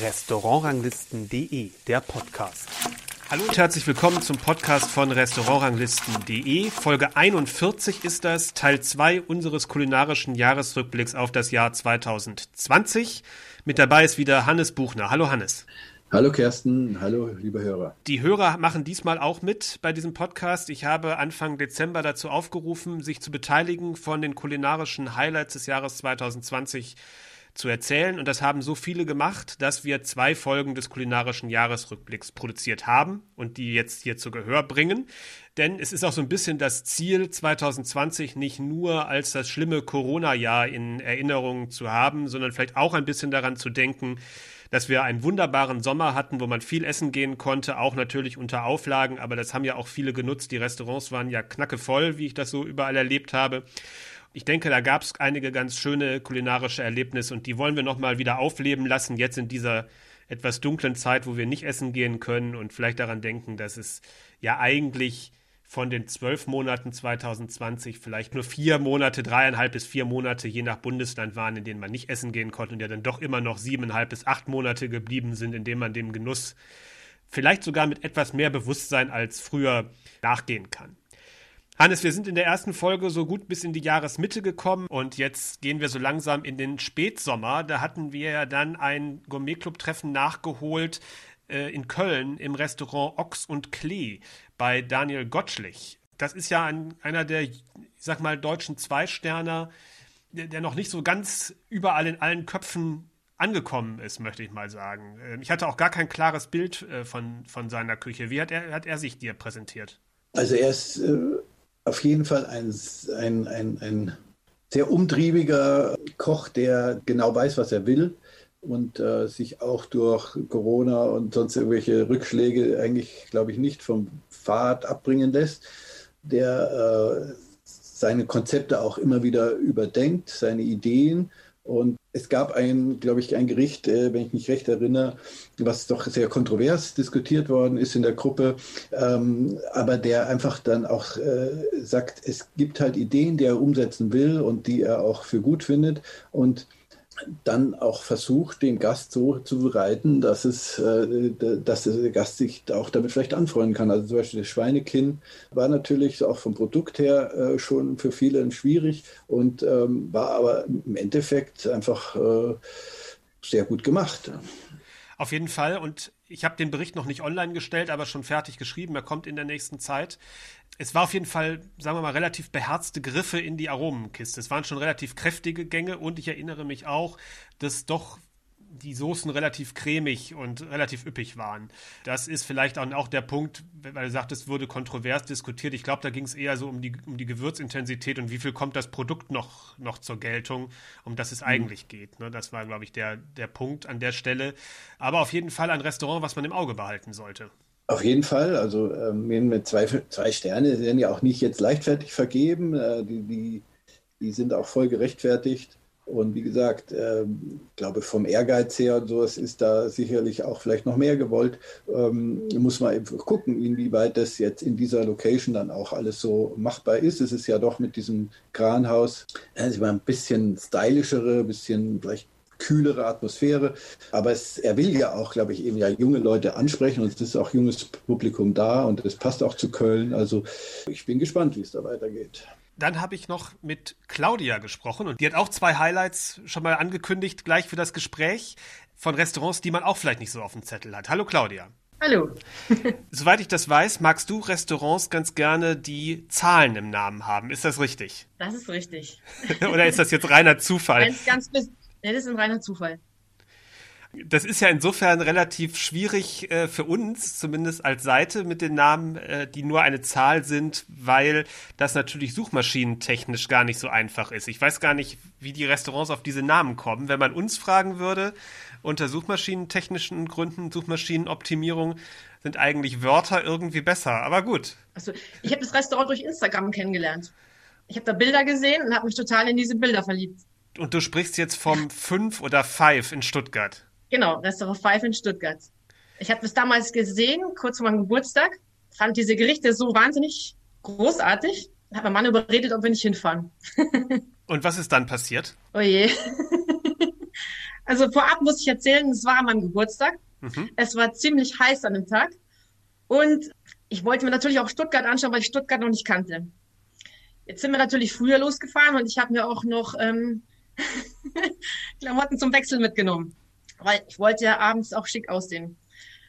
Restaurantranglisten.de, der Podcast. Hallo und herzlich willkommen zum Podcast von Restaurantranglisten.de. Folge 41 ist das, Teil 2 unseres kulinarischen Jahresrückblicks auf das Jahr 2020. Mit dabei ist wieder Hannes Buchner. Hallo Hannes. Hallo Kersten, hallo liebe Hörer. Die Hörer machen diesmal auch mit bei diesem Podcast. Ich habe Anfang Dezember dazu aufgerufen, sich zu beteiligen von den kulinarischen Highlights des Jahres 2020 zu erzählen. Und das haben so viele gemacht, dass wir zwei Folgen des kulinarischen Jahresrückblicks produziert haben und die jetzt hier zu Gehör bringen. Denn es ist auch so ein bisschen das Ziel, 2020 nicht nur als das schlimme Corona-Jahr in Erinnerung zu haben, sondern vielleicht auch ein bisschen daran zu denken, dass wir einen wunderbaren Sommer hatten, wo man viel essen gehen konnte, auch natürlich unter Auflagen, aber das haben ja auch viele genutzt. Die Restaurants waren ja knackevoll, wie ich das so überall erlebt habe. Ich denke, da gab es einige ganz schöne kulinarische Erlebnisse und die wollen wir nochmal wieder aufleben lassen, jetzt in dieser etwas dunklen Zeit, wo wir nicht essen gehen können und vielleicht daran denken, dass es ja eigentlich von den zwölf Monaten 2020 vielleicht nur vier Monate, dreieinhalb bis vier Monate je nach Bundesland waren, in denen man nicht essen gehen konnte und ja dann doch immer noch siebeneinhalb bis acht Monate geblieben sind, in denen man dem Genuss vielleicht sogar mit etwas mehr Bewusstsein als früher nachgehen kann. Hannes, wir sind in der ersten Folge so gut bis in die Jahresmitte gekommen und jetzt gehen wir so langsam in den Spätsommer. Da hatten wir ja dann ein Gourmetclub-Treffen nachgeholt äh, in Köln im Restaurant Ochs und Klee bei Daniel Gottschlich. Das ist ja ein, einer der, ich sag mal, deutschen Zweisterner, der, der noch nicht so ganz überall in allen Köpfen angekommen ist, möchte ich mal sagen. Ähm, ich hatte auch gar kein klares Bild äh, von, von seiner Küche. Wie hat er, hat er sich dir präsentiert? Also er ist äh, auf jeden Fall ein, ein, ein, ein sehr umtriebiger Koch, der genau weiß, was er will und äh, sich auch durch Corona und sonst irgendwelche Rückschläge eigentlich, glaube ich, nicht vom Pfad abbringen lässt, der äh, seine Konzepte auch immer wieder überdenkt, seine Ideen. Und es gab ein, glaube ich, ein Gericht, äh, wenn ich mich recht erinnere, was doch sehr kontrovers diskutiert worden ist in der Gruppe, ähm, aber der einfach dann auch äh, sagt, es gibt halt Ideen, die er umsetzen will und die er auch für gut findet. Und dann auch versucht, den Gast so zu bereiten, dass es, äh, dass der Gast sich auch damit vielleicht anfreunden kann. Also zum Beispiel das Schweinekinn war natürlich auch vom Produkt her äh, schon für viele schwierig und ähm, war aber im Endeffekt einfach äh, sehr gut gemacht. Auf jeden Fall. Und ich habe den Bericht noch nicht online gestellt, aber schon fertig geschrieben. Er kommt in der nächsten Zeit es war auf jeden Fall, sagen wir mal, relativ beherzte Griffe in die Aromenkiste. Es waren schon relativ kräftige Gänge und ich erinnere mich auch, dass doch die Soßen relativ cremig und relativ üppig waren. Das ist vielleicht auch, der Punkt, weil du sagtest, es wurde kontrovers diskutiert. Ich glaube, da ging es eher so um die, um die Gewürzintensität und wie viel kommt das Produkt noch, noch zur Geltung, um das es mhm. eigentlich geht. Ne? Das war, glaube ich, der, der Punkt an der Stelle. Aber auf jeden Fall ein Restaurant, was man im Auge behalten sollte. Auf jeden Fall. Also ähm, mit zwei, zwei Sterne werden ja auch nicht jetzt leichtfertig vergeben. Äh, die, die, die sind auch voll gerechtfertigt. Und wie gesagt, ähm, glaube, vom Ehrgeiz her und sowas ist da sicherlich auch vielleicht noch mehr gewollt. Ähm, muss man eben gucken, inwieweit das jetzt in dieser Location dann auch alles so machbar ist. Es ist ja doch mit diesem Kranhaus also ein bisschen stylischere, ein bisschen vielleicht kühlere Atmosphäre. Aber es, er will ja auch, glaube ich, eben ja junge Leute ansprechen und es ist auch junges Publikum da und es passt auch zu Köln. Also ich bin gespannt, wie es da weitergeht. Dann habe ich noch mit Claudia gesprochen und die hat auch zwei Highlights schon mal angekündigt, gleich für das Gespräch von Restaurants, die man auch vielleicht nicht so auf dem Zettel hat. Hallo Claudia. Hallo. Soweit ich das weiß, magst du Restaurants ganz gerne, die Zahlen im Namen haben. Ist das richtig? Das ist richtig. Oder ist das jetzt reiner Zufall? Ganz, ganz, ja, das ist ein reiner Zufall. Das ist ja insofern relativ schwierig äh, für uns, zumindest als Seite mit den Namen, äh, die nur eine Zahl sind, weil das natürlich suchmaschinentechnisch gar nicht so einfach ist. Ich weiß gar nicht, wie die Restaurants auf diese Namen kommen. Wenn man uns fragen würde, unter suchmaschinentechnischen Gründen, Suchmaschinenoptimierung, sind eigentlich Wörter irgendwie besser. Aber gut. Also, ich habe das Restaurant durch Instagram kennengelernt. Ich habe da Bilder gesehen und habe mich total in diese Bilder verliebt. Und du sprichst jetzt vom Fünf oder Five in Stuttgart. Genau, Restaurant Five in Stuttgart. Ich habe das damals gesehen, kurz vor meinem Geburtstag, fand diese Gerichte so wahnsinnig großartig. Hat mein Mann überredet, ob wir nicht hinfahren. Und was ist dann passiert? Oh je. Also vorab muss ich erzählen, es war an meinem Geburtstag. Mhm. Es war ziemlich heiß an dem Tag. Und ich wollte mir natürlich auch Stuttgart anschauen, weil ich Stuttgart noch nicht kannte. Jetzt sind wir natürlich früher losgefahren und ich habe mir auch noch ähm, Klamotten zum Wechsel mitgenommen, weil ich wollte ja abends auch schick aussehen.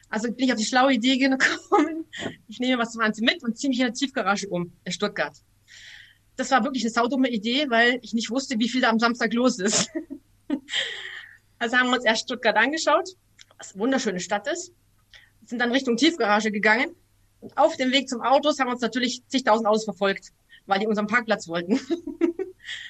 Also bin ich auf die schlaue Idee gekommen, ich nehme was zum Anziehen mit und ziehe mich in der Tiefgarage um in Stuttgart. Das war wirklich eine saudumme Idee, weil ich nicht wusste, wie viel da am Samstag los ist. also haben wir uns erst Stuttgart angeschaut, was eine wunderschöne Stadt ist, sind dann Richtung Tiefgarage gegangen und auf dem Weg zum Autos haben uns natürlich zigtausend Autos verfolgt, weil die unseren Parkplatz wollten.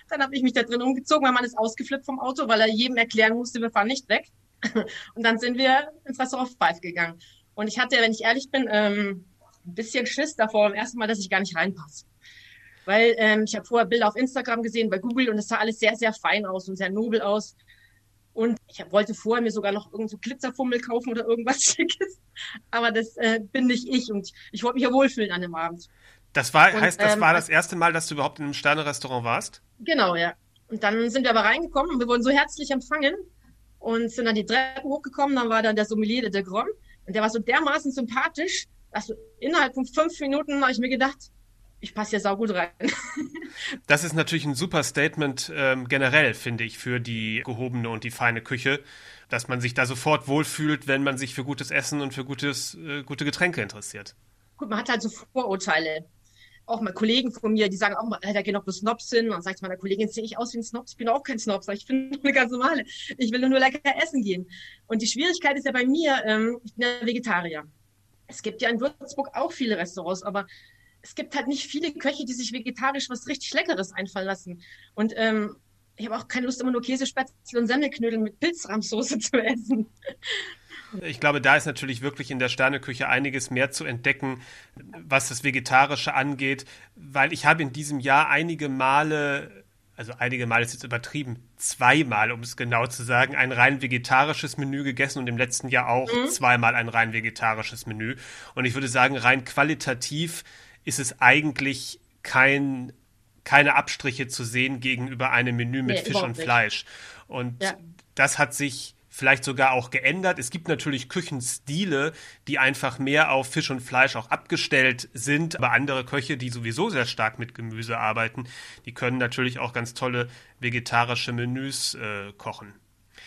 Dann habe ich mich da drin umgezogen, weil man ist ausgeflippt vom Auto, weil er jedem erklären musste, wir fahren nicht weg. Und dann sind wir ins Restaurant Five gegangen. Und ich hatte, wenn ich ehrlich bin, ähm, ein bisschen Schiss davor, beim ersten Mal, dass ich gar nicht reinpasse. Weil ähm, ich habe vorher Bilder auf Instagram gesehen, bei Google, und es sah alles sehr, sehr fein aus und sehr nobel aus. Und ich wollte vorher mir sogar noch irgend so Glitzerfummel kaufen oder irgendwas Schickes. Aber das äh, bin nicht ich und ich wollte mich ja wohlfühlen an dem Abend. Das war, und, heißt, das ähm, war das erste Mal, dass du überhaupt in einem Sterne-Restaurant warst? Genau, ja. Und dann sind wir aber reingekommen und wir wurden so herzlich empfangen und sind dann die Treppen hochgekommen. Dann war dann der Sommelier, der Grom. Und der war so dermaßen sympathisch, dass innerhalb von fünf Minuten habe ich mir gedacht, ich passe hier saugut rein. das ist natürlich ein super Statement ähm, generell, finde ich, für die gehobene und die feine Küche, dass man sich da sofort wohlfühlt, wenn man sich für gutes Essen und für gutes, äh, gute Getränke interessiert. Gut, man hat halt so Vorurteile auch mal Kollegen von mir, die sagen auch mal, da gehen noch bloß Snobs hin. Und sagt meiner Kollegin, sehe ich aus wie ein Snob? Ich bin auch kein Snob. Ich bin eine ganz normale. Ich will nur lecker essen gehen. Und die Schwierigkeit ist ja bei mir, ähm, ich bin ja Vegetarier. Es gibt ja in Würzburg auch viele Restaurants, aber es gibt halt nicht viele Köche, die sich vegetarisch was richtig Leckeres einfallen lassen. Und ähm, ich habe auch keine Lust, immer nur Käsespätzle und Semmelknödel mit Pilzrahmsoße zu essen. Ich glaube, da ist natürlich wirklich in der Sterneküche einiges mehr zu entdecken, was das Vegetarische angeht, weil ich habe in diesem Jahr einige Male also einige Male ist jetzt übertrieben, zweimal, um es genau zu sagen, ein rein vegetarisches Menü gegessen und im letzten Jahr auch mhm. zweimal ein rein vegetarisches Menü. Und ich würde sagen, rein qualitativ ist es eigentlich kein, keine Abstriche zu sehen gegenüber einem Menü mit nee, Fisch und Fleisch. Und ja. das hat sich vielleicht sogar auch geändert. Es gibt natürlich Küchenstile, die einfach mehr auf Fisch und Fleisch auch abgestellt sind, aber andere Köche, die sowieso sehr stark mit Gemüse arbeiten, die können natürlich auch ganz tolle vegetarische Menüs äh, kochen.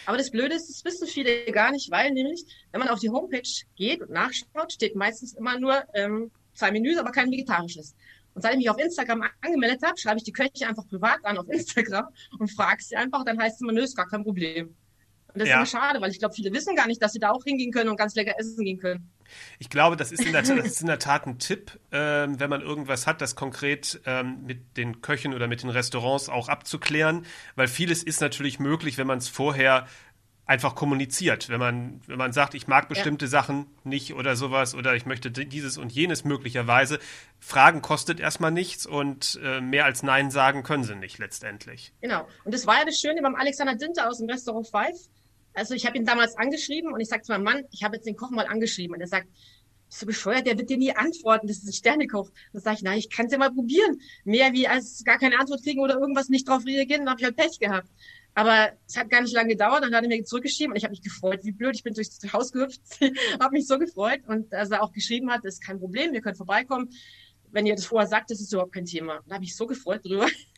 Aber das Blöde ist, das wissen viele gar nicht, weil nämlich, wenn man auf die Homepage geht und nachschaut, steht meistens immer nur ähm, zwei Menüs, aber kein vegetarisches. Und seit ich mich auf Instagram angemeldet habe, schreibe ich die Köche einfach privat an auf Instagram und frage sie einfach, dann heißt es immer, nö, ist gar kein Problem. Und das ja. ist schade, weil ich glaube, viele wissen gar nicht, dass sie da auch hingehen können und ganz lecker essen gehen können. Ich glaube, das ist in der, ist in der Tat ein Tipp, ähm, wenn man irgendwas hat, das konkret ähm, mit den Köchen oder mit den Restaurants auch abzuklären, weil vieles ist natürlich möglich, wenn man es vorher einfach kommuniziert. Wenn man, wenn man sagt, ich mag bestimmte ja. Sachen nicht oder sowas oder ich möchte dieses und jenes möglicherweise, Fragen kostet erstmal nichts und äh, mehr als Nein sagen können sie nicht letztendlich. Genau. Und das war ja das Schöne beim Alexander Dinter aus dem Restaurant Five also ich habe ihn damals angeschrieben und ich sage zu meinem Mann, ich habe jetzt den Koch mal angeschrieben und er sagt, bist du bescheuert, der wird dir nie antworten, das ist ein Sternekoch. Dann sage ich, na, ich kann es ja mal probieren. Mehr wie als gar keine Antwort kriegen oder irgendwas nicht drauf reagieren, dann habe ich halt Pech gehabt. Aber es hat gar nicht lange gedauert, dann hat er mir zurückgeschrieben und ich habe mich gefreut, wie blöd, ich bin durchs Haus gehüpft, habe mich so gefreut und als er auch geschrieben hat, ist kein Problem, wir können vorbeikommen wenn ihr das vorher sagt, das ist überhaupt kein Thema. Da habe ich so gefreut drüber.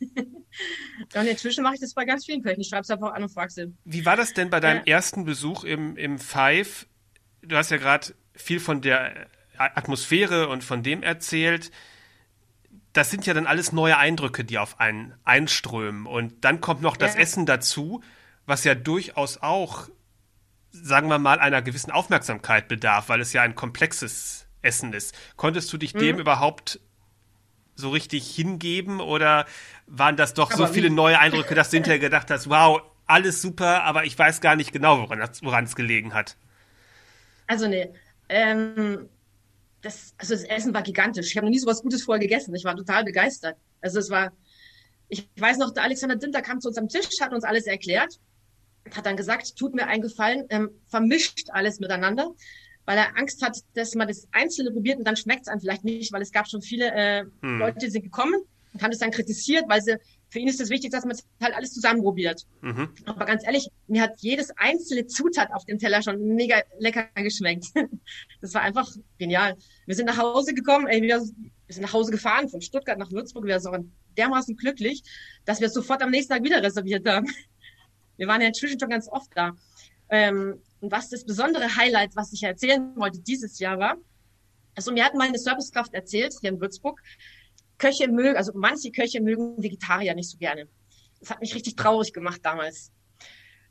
und inzwischen mache ich das bei ganz vielen Köchen. Ich schreibe es einfach an und frage sie. Wie war das denn bei deinem ja. ersten Besuch im, im Five? Du hast ja gerade viel von der Atmosphäre und von dem erzählt. Das sind ja dann alles neue Eindrücke, die auf einen einströmen. Und dann kommt noch das ja. Essen dazu, was ja durchaus auch, sagen wir mal, einer gewissen Aufmerksamkeit bedarf, weil es ja ein komplexes Essen ist. Konntest du dich mhm. dem überhaupt so richtig hingeben oder waren das doch aber so viele neue Eindrücke, dass du hinterher gedacht hast, wow, alles super, aber ich weiß gar nicht genau, woran es gelegen hat? Also nee, ähm, das, also das Essen war gigantisch. Ich habe noch nie so was Gutes vorher gegessen. Ich war total begeistert. Also es war, ich weiß noch, der Alexander Dinter kam zu unserem Tisch, hat uns alles erklärt, hat dann gesagt, tut mir einen Gefallen, ähm, vermischt alles miteinander weil er Angst hat, dass man das Einzelne probiert und dann schmeckt es einem vielleicht nicht, weil es gab schon viele äh, hm. Leute, die sind gekommen und haben das dann kritisiert, weil sie für ihn ist es wichtig, dass man halt alles zusammen probiert. Mhm. Aber ganz ehrlich, mir hat jedes einzelne Zutat auf dem Teller schon mega lecker geschmeckt. Das war einfach genial. Wir sind nach Hause gekommen, ey, wir, wir sind nach Hause gefahren von Stuttgart nach Würzburg. Wir waren dermaßen glücklich, dass wir es sofort am nächsten Tag wieder reserviert haben. Wir waren ja inzwischen schon ganz oft da. Ähm, und was das besondere Highlight, was ich erzählen wollte dieses Jahr war, also mir hat meine Servicekraft erzählt, hier in Würzburg, Köche mögen, also manche Köche mögen Vegetarier nicht so gerne. Das hat mich richtig traurig gemacht damals.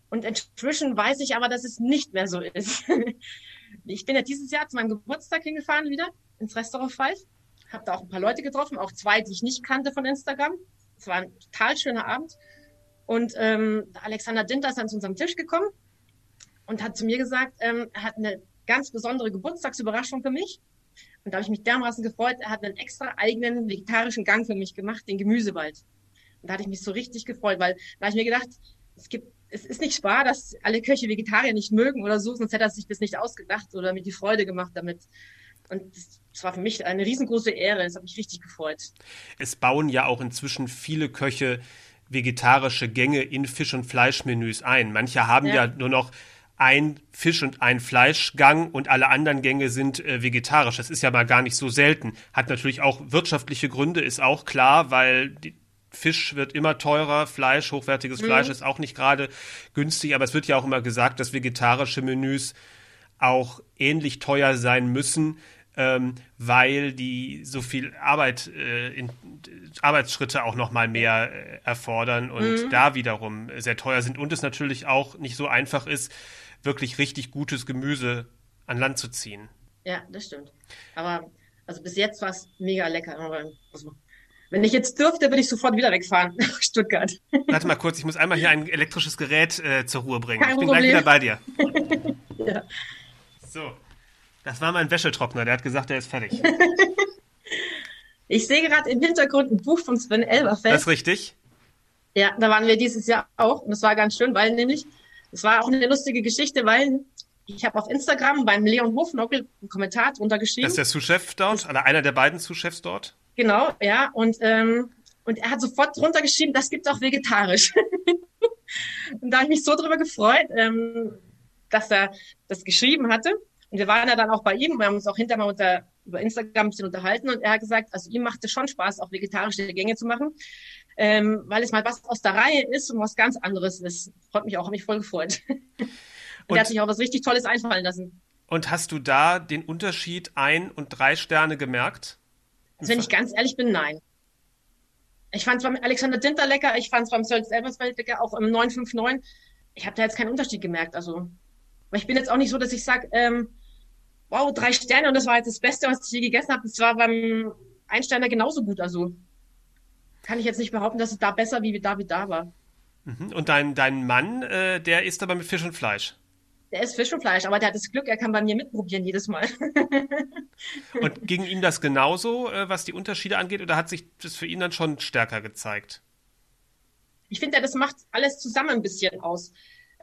Und inzwischen weiß ich aber, dass es nicht mehr so ist. ich bin ja dieses Jahr zu meinem Geburtstag hingefahren wieder ins Restaurant Five. Habe da auch ein paar Leute getroffen, auch zwei, die ich nicht kannte von Instagram. Es war ein total schöner Abend. Und ähm, Alexander Dinter ist dann zu unserem Tisch gekommen und hat zu mir gesagt, ähm, er hat eine ganz besondere Geburtstagsüberraschung für mich. Und da habe ich mich dermaßen gefreut. Er hat einen extra eigenen vegetarischen Gang für mich gemacht, den Gemüsewald. Und da hatte ich mich so richtig gefreut, weil da habe ich mir gedacht, es gibt, es ist nicht wahr, dass alle Köche Vegetarier nicht mögen oder so, sonst hätte er sich das nicht ausgedacht oder mir die Freude gemacht damit. Und das war für mich eine riesengroße Ehre. Das hat mich richtig gefreut. Es bauen ja auch inzwischen viele Köche vegetarische Gänge in Fisch- und Fleischmenüs ein. Manche haben ja, ja nur noch ein Fisch- und ein Fleischgang und alle anderen Gänge sind äh, vegetarisch. Das ist ja mal gar nicht so selten. Hat natürlich auch wirtschaftliche Gründe, ist auch klar, weil Fisch wird immer teurer, Fleisch, hochwertiges mhm. Fleisch ist auch nicht gerade günstig, aber es wird ja auch immer gesagt, dass vegetarische Menüs auch ähnlich teuer sein müssen, ähm, weil die so viel Arbeit, äh, in, Arbeitsschritte auch noch mal mehr äh, erfordern und mhm. da wiederum sehr teuer sind und es natürlich auch nicht so einfach ist, wirklich richtig gutes Gemüse an Land zu ziehen. Ja, das stimmt. Aber also bis jetzt war es mega lecker. Also, wenn ich jetzt dürfte, würde ich sofort wieder wegfahren nach Stuttgart. Warte mal kurz, ich muss einmal hier ein elektrisches Gerät äh, zur Ruhe bringen. Kein ich bin Problem. gleich wieder bei dir. ja. So, das war mein Wäschetrockner, der hat gesagt, er ist fertig. ich sehe gerade im Hintergrund ein Buch von Sven Elberfeld. Das ist richtig. Ja, da waren wir dieses Jahr auch und es war ganz schön, weil nämlich es war auch eine lustige Geschichte, weil ich habe auf Instagram beim Leon Hofnockel einen Kommentar drunter geschrieben. Das ist der Sous-Chef dort, oder einer der beiden Sous-Chefs dort? Genau, ja. Und, ähm, und er hat sofort drunter geschrieben, das gibt auch vegetarisch. und da habe ich mich so drüber gefreut, ähm, dass er das geschrieben hatte. Und wir waren ja dann auch bei ihm, wir haben uns auch hinterher mal unter, über Instagram ein bisschen unterhalten und er hat gesagt, also ihm macht es schon Spaß, auch vegetarische Gänge zu machen ähm, weil es mal was aus der Reihe ist und was ganz anderes ist. Freut mich auch, habe mich voll gefreut. und, und er hat sich auch was richtig Tolles einfallen lassen. Und hast du da den Unterschied ein und drei Sterne gemerkt? Also wenn ich ganz ehrlich bin, nein. Ich fand es beim Alexander Dinter lecker, ich fand es beim Sölz Elversfeld lecker, auch im 959. Ich habe da jetzt keinen Unterschied gemerkt. Also, weil ich bin jetzt auch nicht so, dass ich sage, ähm, wow, drei Sterne und das war jetzt das Beste, was ich je gegessen habe. Das war beim Einsteiner genauso gut. Also kann ich jetzt nicht behaupten, dass es da besser wie da wie da war. Mhm. Und dein, dein Mann, äh, der isst aber mit Fisch und Fleisch? Der isst Fisch und Fleisch, aber der hat das Glück, er kann bei mir mitprobieren jedes Mal. und ging ihm das genauso, äh, was die Unterschiede angeht, oder hat sich das für ihn dann schon stärker gezeigt? Ich finde, das macht alles zusammen ein bisschen aus.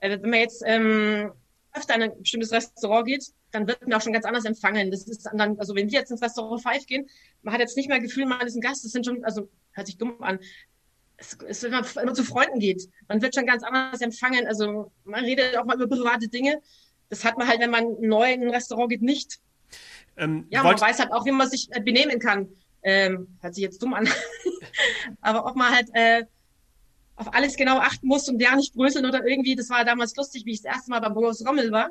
Äh, wenn man jetzt ähm, öfter in ein bestimmtes Restaurant geht, dann wird man auch schon ganz anders empfangen. Das ist dann, also wenn wir jetzt ins Restaurant Five gehen, man hat jetzt nicht mehr Gefühl, man ist ein Gast, das sind schon, also hört sich dumm an. Es, es, wenn man immer zu Freunden geht, man wird schon ganz anders empfangen. Also man redet auch mal über private Dinge. Das hat man halt, wenn man neu in ein Restaurant geht, nicht. Ähm, ja, man weiß halt auch, wie man sich äh, benehmen kann. Ähm, hört sich jetzt dumm an. Aber ob man halt äh, auf alles genau achten muss und ja nicht bröseln oder irgendwie, das war damals lustig, wie ich das erste Mal beim Boris Rommel war.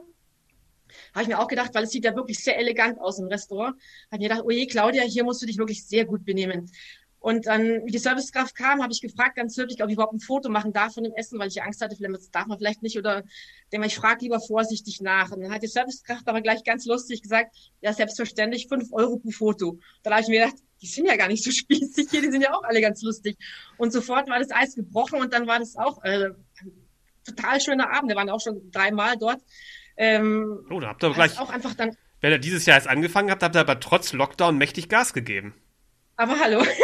Habe ich mir auch gedacht, weil es sieht ja wirklich sehr elegant aus im Restaurant. Habe mir gedacht, oh je, Claudia, hier musst du dich wirklich sehr gut benehmen. Und dann, wie die Servicekraft kam, habe ich gefragt, ganz höflich, ob ich überhaupt ein Foto machen darf von dem Essen, weil ich Angst hatte, vielleicht darf man vielleicht nicht oder denke ich frage lieber vorsichtig nach. Und dann hat die Servicekraft aber gleich ganz lustig gesagt, ja, selbstverständlich, fünf Euro pro Foto. Dann habe ich mir gedacht, die sind ja gar nicht so spießig hier, die sind ja auch alle ganz lustig. Und sofort war das Eis gebrochen und dann war das auch äh, total schöner Abend. Wir waren auch schon dreimal dort. Ähm, oh, da habt ihr gleich auch einfach dann. Wenn ihr dieses Jahr erst angefangen habt, habt ihr aber trotz Lockdown mächtig Gas gegeben. Aber hallo.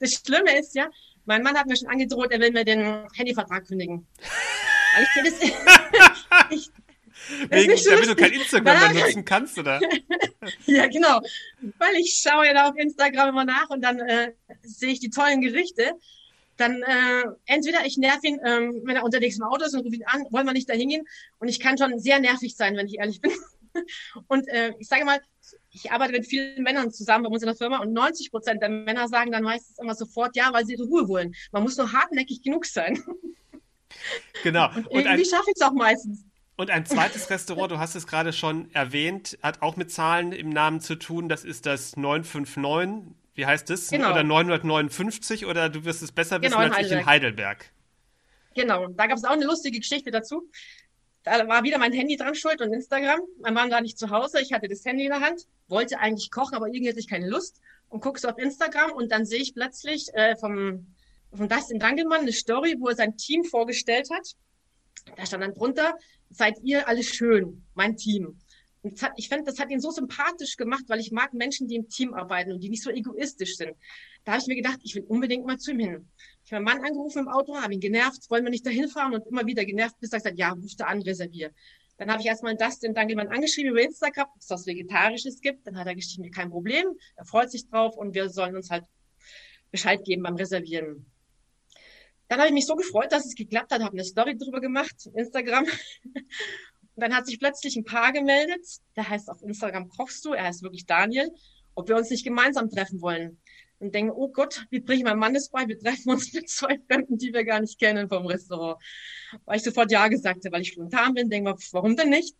Das Schlimme ist ja, mein Mann hat mir schon angedroht, er will mir den Handyvertrag kündigen. ich, das, ich, Wegen, so damit du kein Instagram mehr nutzen kannst, oder? ja, genau. Weil ich schaue ja da auf Instagram immer nach und dann äh, sehe ich die tollen Gerichte. dann äh, entweder ich nerv ihn, ähm, wenn er unterwegs im Auto ist und rufe ihn an, wollen wir nicht da hingehen. Und ich kann schon sehr nervig sein, wenn ich ehrlich bin. Und äh, ich sage mal, ich arbeite mit vielen Männern zusammen bei uns in der Firma und 90 Prozent der Männer sagen dann meistens immer sofort ja, weil sie ihre Ruhe wollen. Man muss nur hartnäckig genug sein. Genau. Und, und irgendwie schaffe ich es auch meistens. Und ein zweites Restaurant, du hast es gerade schon erwähnt, hat auch mit Zahlen im Namen zu tun. Das ist das 959. Wie heißt das? Genau. Oder 959 oder du wirst es besser wissen genau, als ich in Heidelberg. Genau, da gab es auch eine lustige Geschichte dazu. Da war wieder mein Handy dran schuld und Instagram. Mein Mann war nicht zu Hause, ich hatte das Handy in der Hand, wollte eigentlich kochen, aber irgendwie hatte ich keine Lust und gucke so auf Instagram und dann sehe ich plötzlich äh, vom, vom Dustin Dangelmann eine Story, wo er sein Team vorgestellt hat. Da stand dann drunter, seid ihr alle schön, mein Team. Hat, ich finde, das hat ihn so sympathisch gemacht, weil ich mag Menschen, die im Team arbeiten und die nicht so egoistisch sind. Da habe ich mir gedacht, ich will unbedingt mal zu ihm hin. Ich habe meinen Mann angerufen im Auto, habe ihn genervt, wollen wir nicht dahin fahren und immer wieder genervt, bis er gesagt ja, ruf da an, reservier. Dann habe ich erstmal Dustin dann jemand angeschrieben über Instagram, ob es was Vegetarisches gibt. Dann hat er geschrieben, kein Problem, er freut sich drauf und wir sollen uns halt Bescheid geben beim Reservieren. Dann habe ich mich so gefreut, dass es geklappt hat, habe eine Story drüber gemacht, Instagram. Und dann hat sich plötzlich ein Paar gemeldet, der heißt auf Instagram Kochst du, er heißt wirklich Daniel, ob wir uns nicht gemeinsam treffen wollen. Und denke, oh Gott, wie bringe ich mein Mann das bei? Wir treffen uns mit zwei Fremden, die wir gar nicht kennen vom Restaurant. Weil ich sofort Ja gesagt habe, weil ich spontan bin, denke mal, warum denn nicht?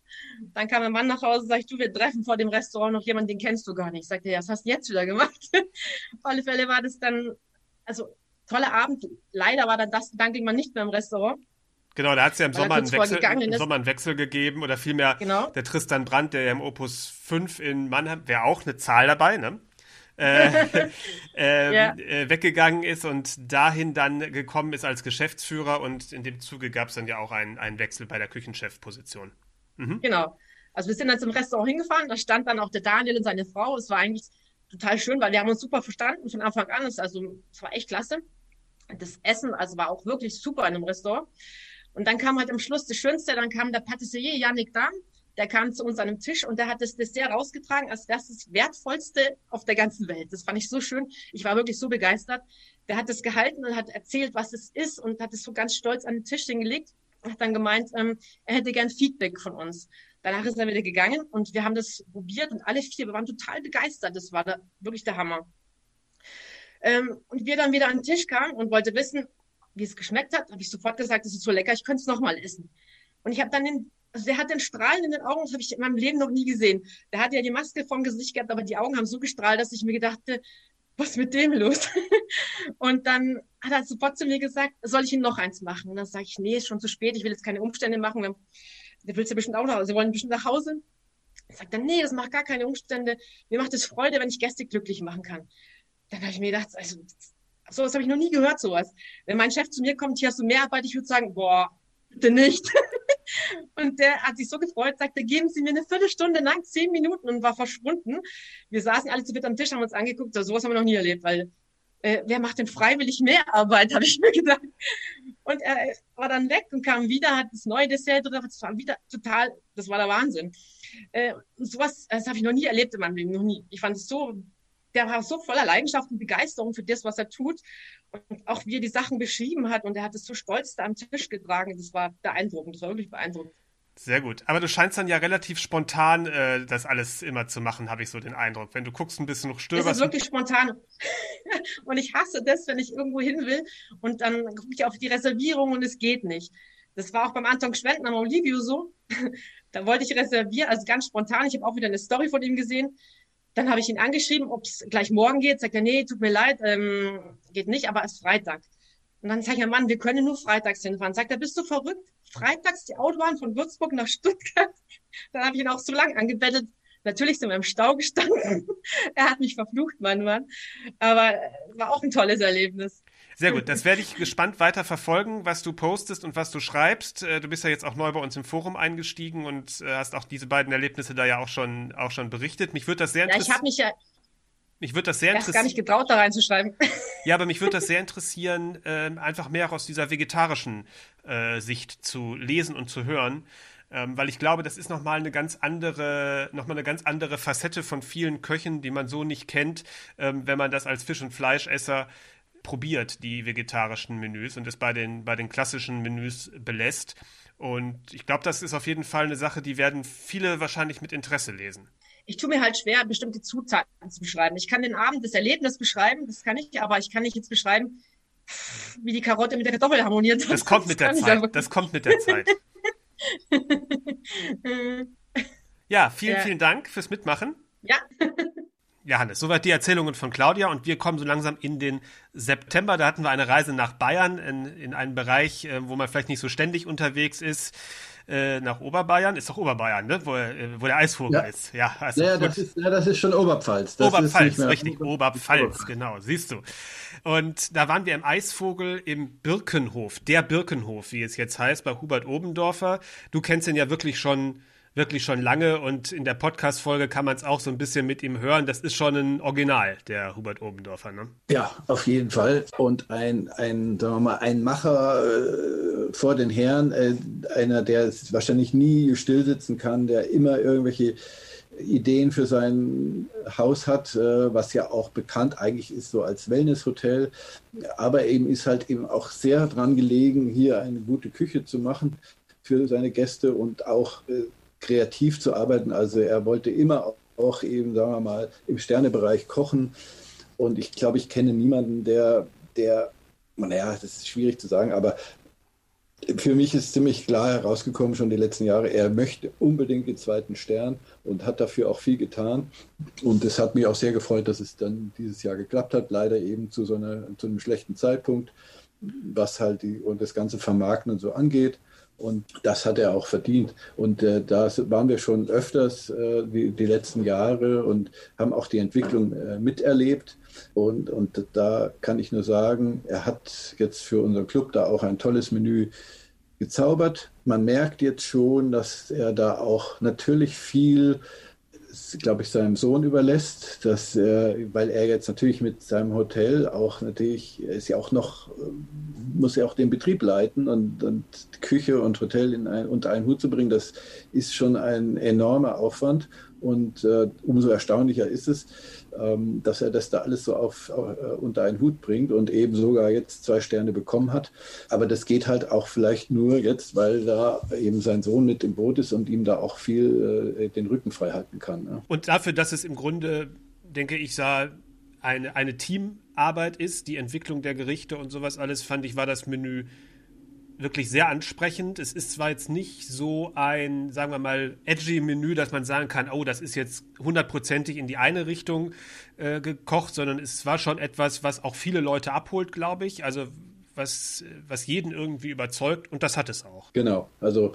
Dann kam mein Mann nach Hause, sagt, du, wir treffen vor dem Restaurant noch jemanden, den kennst du gar nicht. Sagt er, ja, was hast du jetzt wieder gemacht? Auf alle Fälle war das dann, also toller Abend. Leider war dann das, dann ging man nicht mehr im Restaurant. Genau, da hat es ja im Sommer, einen Wechsel, im Sommer einen Wechsel gegeben oder vielmehr genau. der Tristan Brandt, der ja im Opus 5 in Mannheim, wäre auch eine Zahl dabei, ne? äh, äh, ja. äh, weggegangen ist und dahin dann gekommen ist als Geschäftsführer und in dem Zuge gab es dann ja auch einen, einen Wechsel bei der Küchenchefposition. Mhm. Genau. Also wir sind dann zum Restaurant hingefahren, da stand dann auch der Daniel und seine Frau. Es war eigentlich total schön, weil wir haben uns super verstanden von Anfang an. Also es war echt klasse. Das Essen also war auch wirklich super in einem Restaurant. Und dann kam halt am Schluss das Schönste, dann kam der Patissier Yannick Dahm, der kam zu uns an dem Tisch und der hat das Dessert rausgetragen, als wäre das Wertvollste auf der ganzen Welt. Das fand ich so schön. Ich war wirklich so begeistert. Der hat das gehalten und hat erzählt, was es ist und hat es so ganz stolz an den Tisch hingelegt und hat dann gemeint, ähm, er hätte gern Feedback von uns. Danach ist er wieder gegangen und wir haben das probiert und alle vier, wir waren total begeistert. Das war da wirklich der Hammer. Ähm, und wir dann wieder an den Tisch kamen und wollte wissen, wie es geschmeckt hat, habe ich sofort gesagt, es ist so lecker, ich könnte es nochmal essen. Und ich habe dann den, also der hat den Strahlen in den Augen, das habe ich in meinem Leben noch nie gesehen. Der hat ja die Maske vom Gesicht gehabt, aber die Augen haben so gestrahlt, dass ich mir gedachte, was ist mit dem los? und dann hat er sofort zu mir gesagt, soll ich ihn noch eins machen? Und dann sage ich, nee, ist schon zu spät, ich will jetzt keine Umstände machen. Dann, der willst ja bestimmt auch nach Hause, sie wollen bestimmt nach Hause. Sagt er, nee, das macht gar keine Umstände. Mir macht es Freude, wenn ich Gäste glücklich machen kann. Dann habe ich mir gedacht, also so, das habe ich noch nie gehört, sowas. Wenn mein Chef zu mir kommt, hier hast du mehr Arbeit, ich würde sagen, boah, bitte nicht. und der hat sich so gefreut, sagte, geben Sie mir eine Viertelstunde lang, zehn Minuten und war verschwunden. Wir saßen alle zu viert am Tisch, haben uns angeguckt, so, sowas haben wir noch nie erlebt, weil äh, wer macht denn freiwillig mehr Arbeit, habe ich mir gedacht. Und er war dann weg und kam wieder, hat das neue Dessert drin, das war wieder total, das war der Wahnsinn. Äh, sowas, das habe ich noch nie erlebt in meinem Leben, noch nie. Ich fand es so der war so voller Leidenschaft und Begeisterung für das, was er tut. Und auch wie er die Sachen beschrieben hat. Und er hat es so stolz da am Tisch getragen. Das war beeindruckend. Das war wirklich beeindruckend. Sehr gut. Aber du scheinst dann ja relativ spontan äh, das alles immer zu machen, habe ich so den Eindruck. Wenn du guckst, ein bisschen noch stöberst. Es ist wirklich spontan. und ich hasse das, wenn ich irgendwo hin will und dann gucke ich auf die Reservierung und es geht nicht. Das war auch beim Anton Schwenden am Olivio so. da wollte ich reservieren, also ganz spontan. Ich habe auch wieder eine Story von ihm gesehen. Dann habe ich ihn angeschrieben, ob es gleich morgen geht. Sagt er, nee, tut mir leid, ähm, geht nicht, aber es ist Freitag. Und dann sage ich, ja, Mann, wir können nur freitags hinfahren. Sagt er, bist du verrückt? Freitags die Autobahn von Würzburg nach Stuttgart. Dann habe ich ihn auch so lange angebettelt. Natürlich sind wir im Stau gestanden. er hat mich verflucht, mein Mann. Aber war auch ein tolles Erlebnis. Sehr gut, das werde ich gespannt weiter verfolgen, was du postest und was du schreibst. Äh, du bist ja jetzt auch neu bei uns im Forum eingestiegen und äh, hast auch diese beiden Erlebnisse da ja auch schon, auch schon berichtet. Mich würde das sehr interessieren. Ja, ich habe mich ja. Mich würde das sehr interessieren. gar nicht getraut, da reinzuschreiben. Ja, aber mich würde das sehr interessieren, äh, einfach mehr aus dieser vegetarischen äh, Sicht zu lesen und zu hören. Ähm, weil ich glaube, das ist nochmal eine ganz andere, nochmal eine ganz andere Facette von vielen Köchen, die man so nicht kennt, ähm, wenn man das als Fisch- und Fleischesser probiert, die vegetarischen Menüs, und es bei den, bei den klassischen Menüs belässt. Und ich glaube, das ist auf jeden Fall eine Sache, die werden viele wahrscheinlich mit Interesse lesen. Ich tue mir halt schwer, bestimmte Zutaten zu beschreiben. Ich kann den Abend, das Erlebnis beschreiben, das kann ich, aber ich kann nicht jetzt beschreiben, wie die Karotte mit der Kartoffel harmoniert. Das, das kommt mit der Zeit. Das kommt mit der Zeit. ja, vielen, ja. vielen Dank fürs Mitmachen. Ja. Ja, Hannes, soweit die Erzählungen von Claudia und wir kommen so langsam in den September. Da hatten wir eine Reise nach Bayern in, in einen Bereich, äh, wo man vielleicht nicht so ständig unterwegs ist. Äh, nach Oberbayern, ist doch Oberbayern, ne? wo, äh, wo der Eisvogel ja. ist. Ja, also ja, das ist, ja, das ist schon Oberpfalz. Das Oberpfalz, richtig, Oberpfalz, Oberpfalz, genau, siehst du. Und da waren wir im Eisvogel im Birkenhof, der Birkenhof, wie es jetzt heißt, bei Hubert Obendorfer. Du kennst ihn ja wirklich schon wirklich schon lange und in der Podcast-Folge kann man es auch so ein bisschen mit ihm hören. Das ist schon ein Original, der Hubert Obendorfer, ne? Ja, auf jeden Fall. Und ein, ein, sagen wir mal, ein Macher äh, vor den Herren, äh, einer, der wahrscheinlich nie stillsitzen kann, der immer irgendwelche Ideen für sein Haus hat, äh, was ja auch bekannt eigentlich ist so als Wellnesshotel, aber eben ist halt eben auch sehr dran gelegen, hier eine gute Küche zu machen für seine Gäste und auch äh, kreativ zu arbeiten. Also er wollte immer auch eben, sagen wir mal, im Sternebereich kochen. Und ich glaube, ich kenne niemanden, der, der, naja, das ist schwierig zu sagen, aber für mich ist ziemlich klar herausgekommen, schon die letzten Jahre, er möchte unbedingt den zweiten Stern und hat dafür auch viel getan. Und es hat mich auch sehr gefreut, dass es dann dieses Jahr geklappt hat. Leider eben zu so einer, zu einem schlechten Zeitpunkt, was halt die, und das ganze Vermarkten und so angeht. Und das hat er auch verdient. Und äh, da waren wir schon öfters äh, die, die, letzten Jahre und haben auch die Entwicklung äh, miterlebt. Und, und da kann ich nur sagen, er hat jetzt für unseren Club da auch ein tolles Menü gezaubert. Man merkt jetzt schon, dass er da auch natürlich viel glaube ich, seinem Sohn überlässt, dass, äh, weil er jetzt natürlich mit seinem Hotel auch natürlich, er ist ja auch noch, äh, muss ja auch den Betrieb leiten und, und Küche und Hotel in ein, unter einen Hut zu bringen, das ist schon ein enormer Aufwand und äh, umso erstaunlicher ist es, ähm, dass er das da alles so auf, auf, äh, unter einen Hut bringt und eben sogar jetzt zwei Sterne bekommen hat. Aber das geht halt auch vielleicht nur jetzt, weil da eben sein Sohn mit im Boot ist und ihm da auch viel äh, den Rücken frei halten kann. Ne? Und dafür, dass es im Grunde, denke ich, sah, eine, eine Teamarbeit ist, die Entwicklung der Gerichte und sowas alles, fand ich, war das Menü wirklich sehr ansprechend. Es ist zwar jetzt nicht so ein, sagen wir mal, edgy Menü, dass man sagen kann, oh, das ist jetzt hundertprozentig in die eine Richtung äh, gekocht, sondern es war schon etwas, was auch viele Leute abholt, glaube ich. Also was, was jeden irgendwie überzeugt und das hat es auch. Genau, also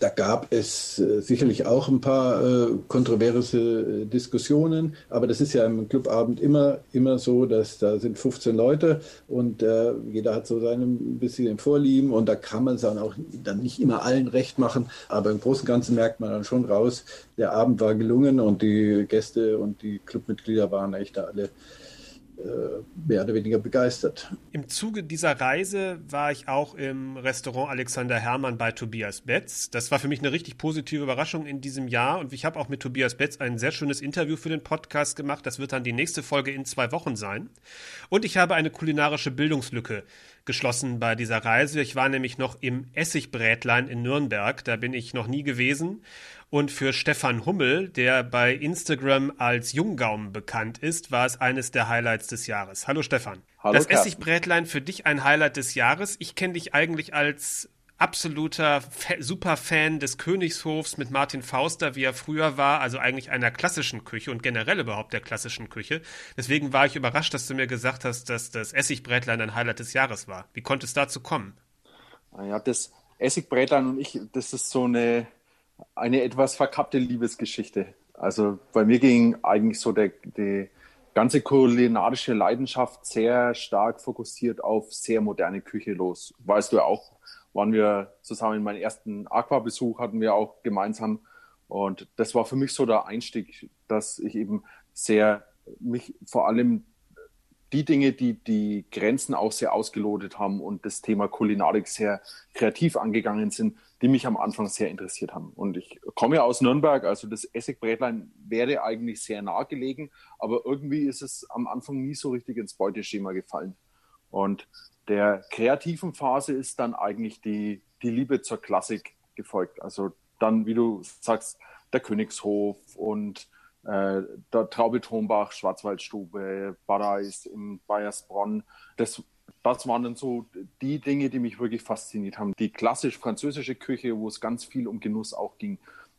da gab es äh, sicherlich auch ein paar äh, kontroverse äh, Diskussionen, aber das ist ja im Clubabend immer, immer so, dass da sind 15 Leute und äh, jeder hat so seine ein bisschen Vorlieben und da kann man es dann auch dann nicht immer allen recht machen, aber im Großen und Ganzen merkt man dann schon raus, der Abend war gelungen und die Gäste und die Clubmitglieder waren echt da alle mehr oder weniger begeistert. Im Zuge dieser Reise war ich auch im Restaurant Alexander Hermann bei Tobias Betz. Das war für mich eine richtig positive Überraschung in diesem Jahr und ich habe auch mit Tobias Betz ein sehr schönes Interview für den Podcast gemacht. Das wird dann die nächste Folge in zwei Wochen sein. Und ich habe eine kulinarische Bildungslücke geschlossen bei dieser Reise. Ich war nämlich noch im Essigbrätlein in Nürnberg. Da bin ich noch nie gewesen und für Stefan Hummel, der bei Instagram als Junggaum bekannt ist, war es eines der Highlights des Jahres. Hallo Stefan. Hallo, das Carsten. Essigbrätlein für dich ein Highlight des Jahres. Ich kenne dich eigentlich als absoluter Superfan des Königshofs mit Martin Fauster, wie er früher war, also eigentlich einer klassischen Küche und generell überhaupt der klassischen Küche. Deswegen war ich überrascht, dass du mir gesagt hast, dass das Essigbrätlein ein Highlight des Jahres war. Wie konnte es dazu kommen? Ja, das Essigbrätlein und ich, das ist so eine eine etwas verkappte Liebesgeschichte. Also bei mir ging eigentlich so der, die ganze kulinarische Leidenschaft sehr stark fokussiert auf sehr moderne Küche los. Weißt du auch, waren wir zusammen in meinem ersten Aqua-Besuch, hatten wir auch gemeinsam. Und das war für mich so der Einstieg, dass ich eben sehr mich vor allem die Dinge, die die Grenzen auch sehr ausgelotet haben und das Thema Kulinarik sehr kreativ angegangen sind, die mich am Anfang sehr interessiert haben. Und ich komme ja aus Nürnberg, also das Essigbrätlein wäre eigentlich sehr nah gelegen, aber irgendwie ist es am Anfang nie so richtig ins Beuteschema gefallen. Und der kreativen Phase ist dann eigentlich die, die Liebe zur Klassik gefolgt. Also dann, wie du sagst, der Königshof und äh, der Traube Thonbach, Schwarzwaldstube, Barreis in Bayersbronn. Das, das waren dann so die Dinge, die mich wirklich fasziniert haben. Die klassisch französische Küche, wo es ganz viel um Genuss auch ging.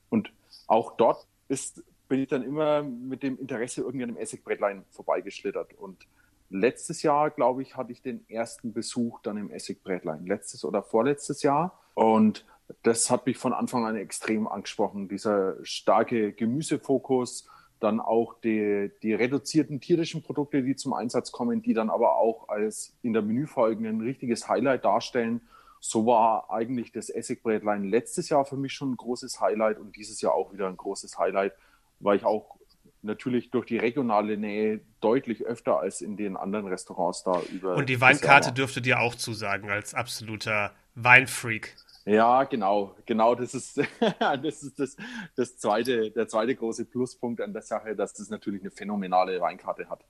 Und auch dort ist, bin ich dann immer mit dem Interesse irgendwie an dem Essigbrettlein vorbeigeschlittert. Und letztes Jahr, glaube ich, hatte ich den ersten Besuch dann im Essigbrettlein. Letztes oder vorletztes Jahr. Und das hat mich von Anfang an extrem angesprochen. Dieser starke Gemüsefokus, dann auch die, die reduzierten tierischen Produkte, die zum Einsatz kommen, die dann aber auch als in der Menüfolge ein richtiges Highlight darstellen. So war eigentlich das Essigbrätlein letztes Jahr für mich schon ein großes Highlight und dieses Jahr auch wieder ein großes Highlight, weil ich auch natürlich durch die regionale Nähe deutlich öfter als in den anderen Restaurants da über. Und die Weinkarte dürfte dir auch zusagen als absoluter Weinfreak. Ja, genau, genau. Das ist, das, ist das, das zweite, der zweite große Pluspunkt an der Sache, dass das natürlich eine phänomenale Weinkarte hat,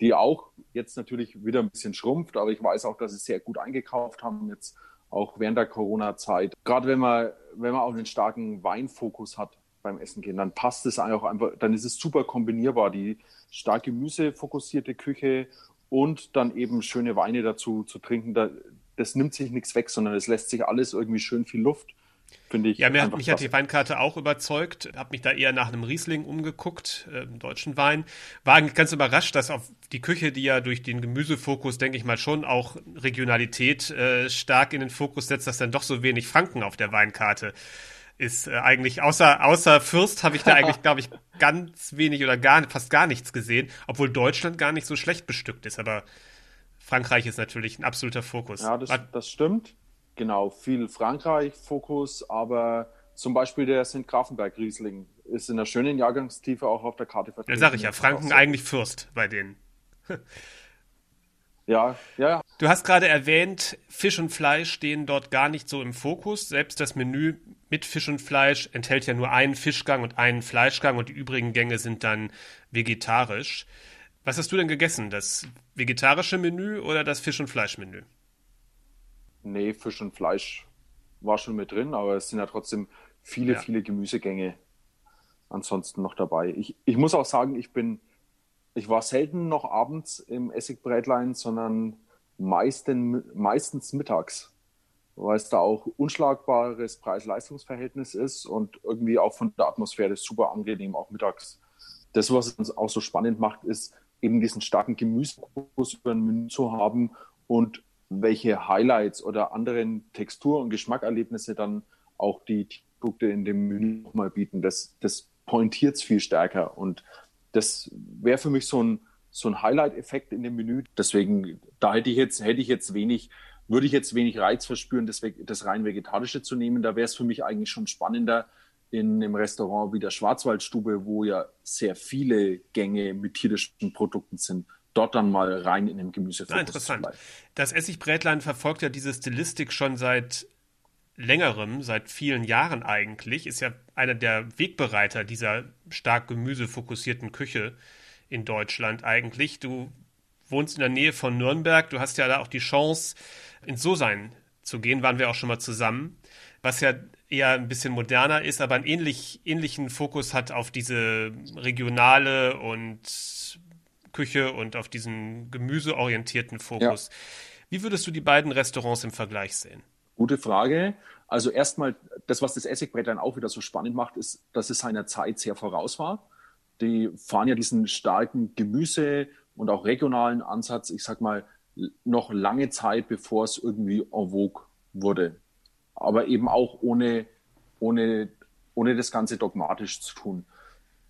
die auch jetzt natürlich wieder ein bisschen schrumpft, aber ich weiß auch, dass sie sehr gut eingekauft haben jetzt auch während der Corona-Zeit. Gerade wenn man, wenn man auch einen starken Weinfokus hat beim Essen gehen, dann passt es auch einfach, dann ist es super kombinierbar, die stark gemüsefokussierte Küche und dann eben schöne Weine dazu zu trinken. Da, das nimmt sich nichts weg, sondern es lässt sich alles irgendwie schön viel Luft. Finde ich. Ja, mir, mich hat die Weinkarte auch überzeugt. Habe mich da eher nach einem Riesling umgeguckt, äh, deutschen Wein. War eigentlich ganz überrascht, dass auf die Küche, die ja durch den Gemüsefokus, denke ich mal, schon auch Regionalität äh, stark in den Fokus setzt, dass dann doch so wenig Franken auf der Weinkarte ist. Äh, eigentlich außer, außer Fürst habe ich da eigentlich, glaube ich, ganz wenig oder gar, fast gar nichts gesehen, obwohl Deutschland gar nicht so schlecht bestückt ist. Aber Frankreich ist natürlich ein absoluter Fokus. Ja, das, das stimmt. Genau, viel Frankreich-Fokus, aber zum Beispiel der St. Grafenberg Riesling ist in der schönen Jahrgangstiefe auch auf der Karte vertreten. Ja, sag ich ja, Franken so. eigentlich Fürst bei denen. ja, ja, ja. Du hast gerade erwähnt, Fisch und Fleisch stehen dort gar nicht so im Fokus. Selbst das Menü mit Fisch und Fleisch enthält ja nur einen Fischgang und einen Fleischgang und die übrigen Gänge sind dann vegetarisch. Was hast du denn gegessen? Das vegetarische Menü oder das Fisch- und Fleischmenü? Nee, Fisch und Fleisch war schon mit drin, aber es sind ja trotzdem viele, ja. viele Gemüsegänge ansonsten noch dabei. Ich, ich muss auch sagen, ich bin, ich war selten noch abends im Essigbrätlein, sondern meisten, meistens mittags, weil es da auch unschlagbares Preis-Leistungs-Verhältnis ist und irgendwie auch von der Atmosphäre super angenehm, auch mittags. Das, was uns auch so spannend macht, ist, eben diesen starken Gemüsefokus über ein Menü zu haben und welche Highlights oder anderen Textur- und Geschmackerlebnisse dann auch die Produkte in dem Menü nochmal bieten. Das, das pointiert es viel stärker und das wäre für mich so ein, so ein Highlight-Effekt in dem Menü. Deswegen, da hätte ich jetzt, hätte ich jetzt wenig, würde ich jetzt wenig Reiz verspüren, das, das rein Vegetarische zu nehmen. Da wäre es für mich eigentlich schon spannender, in einem Restaurant wie der Schwarzwaldstube, wo ja sehr viele Gänge mit tierischen Produkten sind, dort dann mal rein in den Gemüse. Ah, interessant. Das Essigbrätlein verfolgt ja diese Stilistik schon seit längerem, seit vielen Jahren eigentlich, ist ja einer der Wegbereiter dieser stark gemüsefokussierten Küche in Deutschland eigentlich. Du wohnst in der Nähe von Nürnberg, du hast ja da auch die Chance, ins So-Sein zu gehen, waren wir auch schon mal zusammen, was ja eher ein bisschen moderner ist, aber einen ähnlich, ähnlichen Fokus hat auf diese regionale und Küche und auf diesen gemüseorientierten Fokus. Ja. Wie würdest du die beiden Restaurants im Vergleich sehen? Gute Frage. Also erstmal, das, was das Essigbrett dann auch wieder so spannend macht, ist, dass es seiner Zeit sehr voraus war. Die fahren ja diesen starken Gemüse- und auch regionalen Ansatz, ich sag mal, noch lange Zeit, bevor es irgendwie en vogue wurde aber eben auch ohne, ohne, ohne das Ganze dogmatisch zu tun.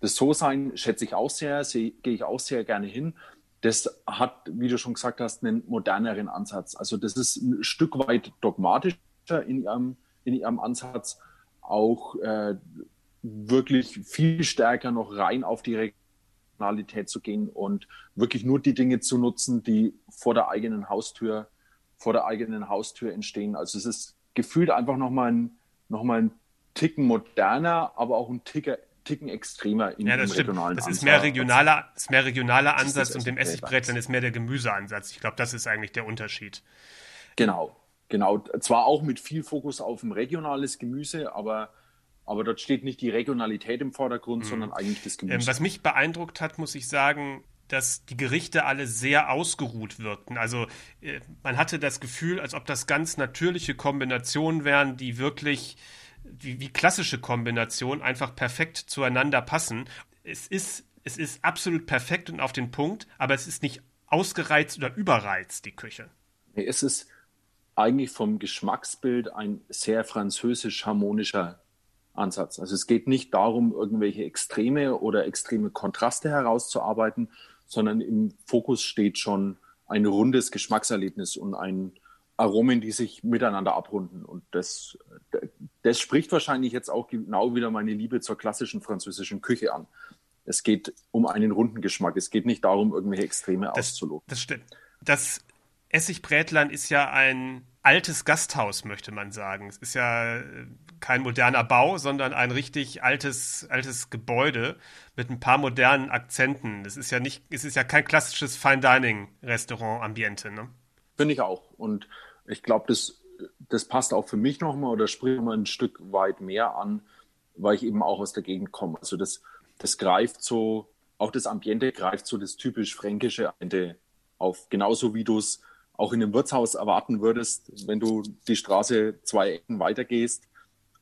Das So-Sein schätze ich auch sehr, gehe ich auch sehr gerne hin. Das hat, wie du schon gesagt hast, einen moderneren Ansatz. Also das ist ein Stück weit dogmatischer in ihrem, in ihrem Ansatz, auch äh, wirklich viel stärker noch rein auf die Regionalität zu gehen und wirklich nur die Dinge zu nutzen, die vor der eigenen Haustür, vor der eigenen Haustür entstehen. Also es ist gefühlt einfach nochmal ein, noch mal ein Ticken moderner, aber auch ein Ticker, Ticken extremer in ja, das stimmt. regionalen Das ist mehr regionaler, ist mehr regionaler Ansatz und dem Essigbrettern ist mehr der Gemüseansatz. Ich glaube, das ist eigentlich der Unterschied. Genau, genau. Zwar auch mit viel Fokus auf ein regionales Gemüse, aber aber dort steht nicht die Regionalität im Vordergrund, mhm. sondern eigentlich das Gemüse. Ähm, was mich beeindruckt hat, muss ich sagen, dass die Gerichte alle sehr ausgeruht wirkten. Also äh, man hatte das Gefühl, als ob das ganz natürliche Kombinationen wären, die wirklich wie, wie klassische Kombinationen einfach perfekt zueinander passen. Es ist, es ist absolut perfekt und auf den Punkt, aber es ist nicht ausgereizt oder überreizt, die Küche. Es ist eigentlich vom Geschmacksbild ein sehr französisch harmonischer Ansatz. Also es geht nicht darum, irgendwelche Extreme oder extreme Kontraste herauszuarbeiten, sondern im Fokus steht schon ein rundes Geschmackserlebnis und ein Aromen, die sich miteinander abrunden. Und das, das spricht wahrscheinlich jetzt auch genau wieder meine Liebe zur klassischen französischen Küche an. Es geht um einen runden Geschmack. Es geht nicht darum, irgendwelche Extreme das, auszuloten. Das stimmt. Das Essigbrätlein ist ja ein altes Gasthaus, möchte man sagen. Es ist ja äh, kein moderner Bau, sondern ein richtig altes, altes Gebäude mit ein paar modernen Akzenten. Das ist ja nicht, es ist ja kein klassisches Fine Dining Restaurant Ambiente, ne? Finde ich auch. Und ich glaube, das, das passt auch für mich nochmal oder spricht mal ein Stück weit mehr an, weil ich eben auch aus der Gegend komme. Also das, das greift so, auch das Ambiente greift so das typisch fränkische Ambiente auf, genauso wie du es auch in einem Wirtshaus erwarten würdest, wenn du die Straße zwei Ecken weitergehst,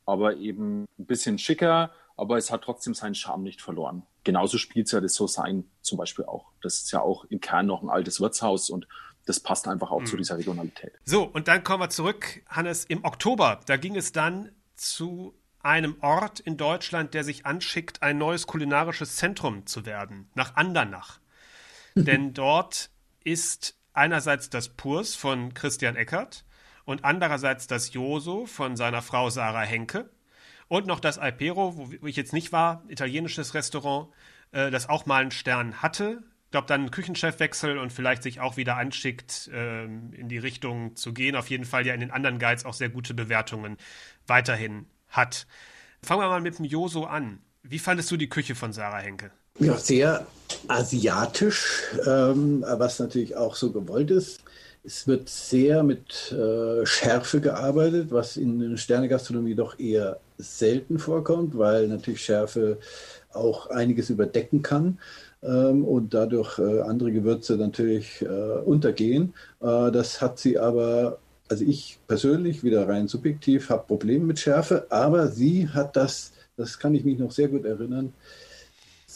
aber eben ein bisschen schicker, aber es hat trotzdem seinen Charme nicht verloren. Genauso spielt es ja das So Sein zum Beispiel auch. Das ist ja auch im Kern noch ein altes Wirtshaus und das passt einfach auch mhm. zu dieser Regionalität. So, und dann kommen wir zurück, Hannes, im Oktober. Da ging es dann zu einem Ort in Deutschland, der sich anschickt, ein neues kulinarisches Zentrum zu werden, nach Andernach. Denn dort ist einerseits das Purs von Christian Eckert und andererseits das Joso von seiner Frau Sarah Henke und noch das Alpero, wo ich jetzt nicht war, italienisches Restaurant, äh, das auch mal einen Stern hatte. Ich glaube, dann einen Küchenchefwechsel und vielleicht sich auch wieder anschickt, äh, in die Richtung zu gehen. Auf jeden Fall ja in den anderen Guides auch sehr gute Bewertungen weiterhin hat. Fangen wir mal mit dem Joso an. Wie fandest du die Küche von Sarah Henke? Ja, sehr asiatisch, ähm, was natürlich auch so gewollt ist. Es wird sehr mit äh, Schärfe gearbeitet, was in der Sternegastronomie doch eher selten vorkommt, weil natürlich Schärfe auch einiges überdecken kann ähm, und dadurch äh, andere Gewürze natürlich äh, untergehen. Äh, das hat sie aber, also ich persönlich, wieder rein subjektiv, habe Probleme mit Schärfe, aber sie hat das, das kann ich mich noch sehr gut erinnern,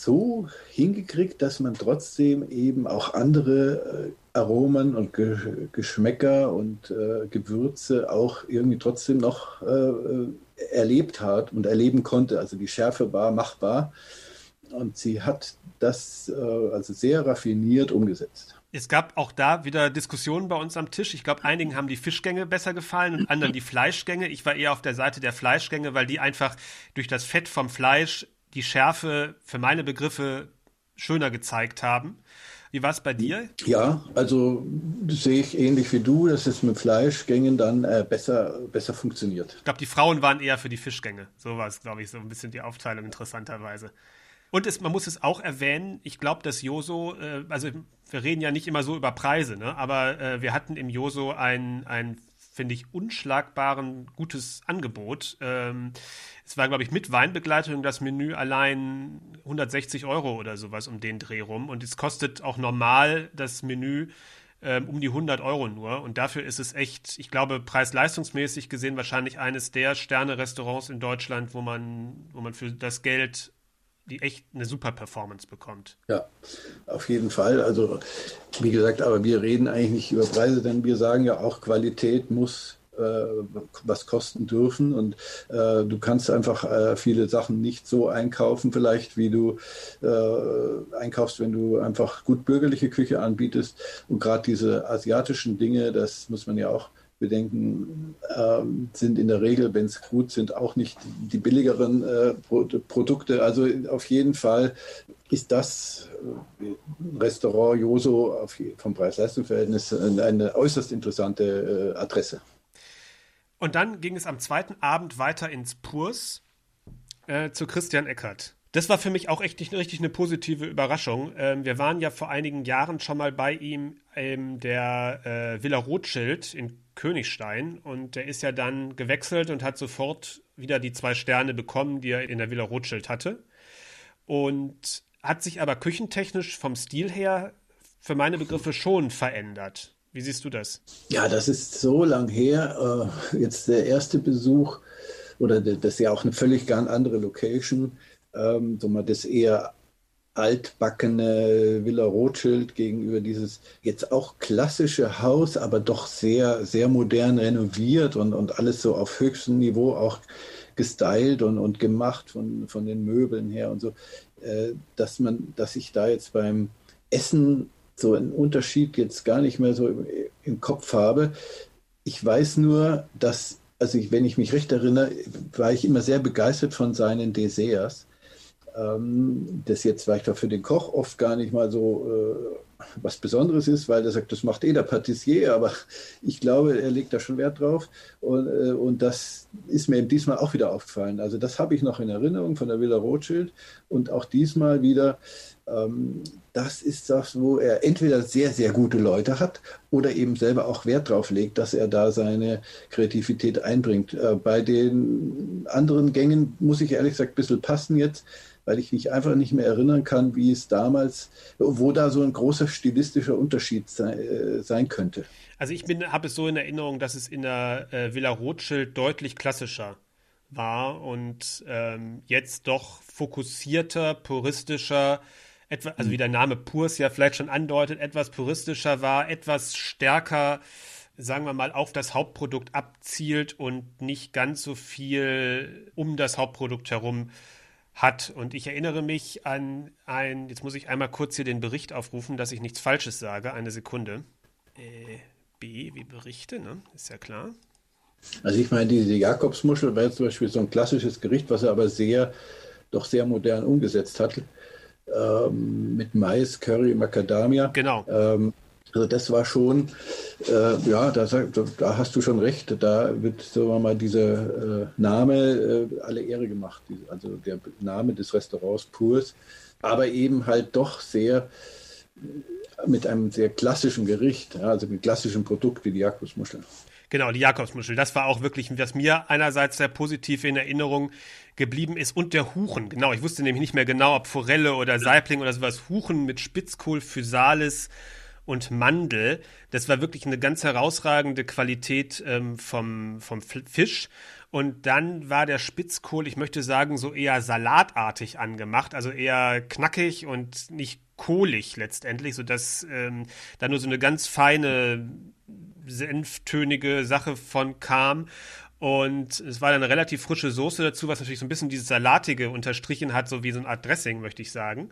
so hingekriegt, dass man trotzdem eben auch andere äh, Aromen und Ge Geschmäcker und äh, Gewürze auch irgendwie trotzdem noch äh, erlebt hat und erleben konnte. Also die Schärfe war machbar und sie hat das äh, also sehr raffiniert umgesetzt. Es gab auch da wieder Diskussionen bei uns am Tisch. Ich glaube, einigen haben die Fischgänge besser gefallen und anderen die Fleischgänge. Ich war eher auf der Seite der Fleischgänge, weil die einfach durch das Fett vom Fleisch die Schärfe für meine Begriffe schöner gezeigt haben. Wie war es bei dir? Ja, also sehe ich ähnlich wie du, dass es mit Fleischgängen dann äh, besser, besser funktioniert. Ich glaube, die Frauen waren eher für die Fischgänge. So war es, glaube ich, so ein bisschen die Aufteilung interessanterweise. Und es, man muss es auch erwähnen, ich glaube, dass Joso, äh, also wir reden ja nicht immer so über Preise, ne? aber äh, wir hatten im Joso ein, ein finde ich, unschlagbaren gutes Angebot. Ähm, es war, glaube ich, mit Weinbegleitung das Menü allein 160 Euro oder sowas um den Dreh rum. Und es kostet auch normal das Menü ähm, um die 100 Euro nur. Und dafür ist es echt, ich glaube, preis-leistungsmäßig gesehen wahrscheinlich eines der Sterne-Restaurants in Deutschland, wo man, wo man für das Geld die echt eine super Performance bekommt. Ja, auf jeden Fall. Also wie gesagt, aber wir reden eigentlich nicht über Preise, denn wir sagen ja auch, Qualität muss äh, was kosten dürfen und äh, du kannst einfach äh, viele Sachen nicht so einkaufen, vielleicht wie du äh, einkaufst, wenn du einfach gut bürgerliche Küche anbietest und gerade diese asiatischen Dinge, das muss man ja auch bedenken, äh, sind in der Regel, wenn es gut sind, auch nicht die billigeren äh, Pro Produkte. Also auf jeden Fall ist das äh, Restaurant Joso vom Preis-Leistungs-Verhältnis eine, äußerst interessante äh, Adresse. Und dann ging es am zweiten Abend weiter ins Purs äh, zu Christian Eckert. Das war für mich auch echt richtig eine positive Überraschung. Ähm, wir waren ja vor einigen Jahren schon mal bei ihm in der äh, Villa Rothschild in Königstein und der ist ja dann gewechselt und hat sofort wieder die zwei Sterne bekommen, die er in der Villa Rothschild hatte. Und hat sich aber küchentechnisch vom Stil her für meine Begriffe schon verändert. Wie siehst du das? Ja, das ist so lang her. Äh, jetzt der erste Besuch, oder das ist ja auch eine völlig ganz andere Location. Ähm, so mal das eher altbackene Villa Rothschild gegenüber dieses jetzt auch klassische Haus, aber doch sehr, sehr modern renoviert und, und alles so auf höchstem Niveau auch gestylt und, und gemacht von, von den Möbeln her und so, äh, dass man, dass ich da jetzt beim Essen so einen Unterschied jetzt gar nicht mehr so im, im Kopf habe. Ich weiß nur, dass, also ich, wenn ich mich recht erinnere, war ich immer sehr begeistert von seinen Desserts ähm, das jetzt vielleicht auch für den Koch oft gar nicht mal so äh, was Besonderes ist, weil er sagt, das macht eh der Patissier, aber ich glaube, er legt da schon Wert drauf und, äh, und das ist mir diesmal auch wieder aufgefallen. Also das habe ich noch in Erinnerung von der Villa Rothschild und auch diesmal wieder, ähm, das ist das, wo er entweder sehr, sehr gute Leute hat oder eben selber auch Wert drauf legt, dass er da seine Kreativität einbringt. Äh, bei den anderen Gängen muss ich ehrlich gesagt ein bisschen passen jetzt weil ich mich einfach nicht mehr erinnern kann, wie es damals, wo da so ein großer stilistischer Unterschied sein, äh, sein könnte. Also ich habe es so in Erinnerung, dass es in der äh, Villa Rothschild deutlich klassischer war und ähm, jetzt doch fokussierter, puristischer, etwa, also wie der Name Purs ja vielleicht schon andeutet, etwas puristischer war, etwas stärker, sagen wir mal, auf das Hauptprodukt abzielt und nicht ganz so viel um das Hauptprodukt herum hat. Und ich erinnere mich an ein, jetzt muss ich einmal kurz hier den Bericht aufrufen, dass ich nichts Falsches sage. Eine Sekunde. Äh, B, wie Berichte, ne? Ist ja klar. Also ich meine, diese Jakobsmuschel war zum Beispiel so ein klassisches Gericht, was er aber sehr, doch sehr modern umgesetzt hat. Ähm, mit Mais, Curry, Macadamia. Genau. Ähm, also das war schon, äh, ja, da, da, hast du schon recht, da wird, sagen wir mal, dieser äh, Name äh, alle Ehre gemacht, also der Name des Restaurants Purs, aber eben halt doch sehr mit einem sehr klassischen Gericht, ja, also mit klassischem Produkt wie die Jakobsmuschel. Genau, die Jakobsmuschel. Das war auch wirklich, was mir einerseits sehr positiv in Erinnerung geblieben ist. Und der Huchen. Genau, ich wusste nämlich nicht mehr genau, ob Forelle oder Saibling oder sowas. Huchen mit Spitzkohl, Physalis, und Mandel. Das war wirklich eine ganz herausragende Qualität ähm, vom, vom Fisch. Und dann war der Spitzkohl, ich möchte sagen, so eher salatartig angemacht, also eher knackig und nicht kohlig letztendlich, sodass ähm, da nur so eine ganz feine, senftönige Sache von kam. Und es war dann eine relativ frische Soße dazu, was natürlich so ein bisschen dieses Salatige unterstrichen hat, so wie so eine Art Dressing, möchte ich sagen.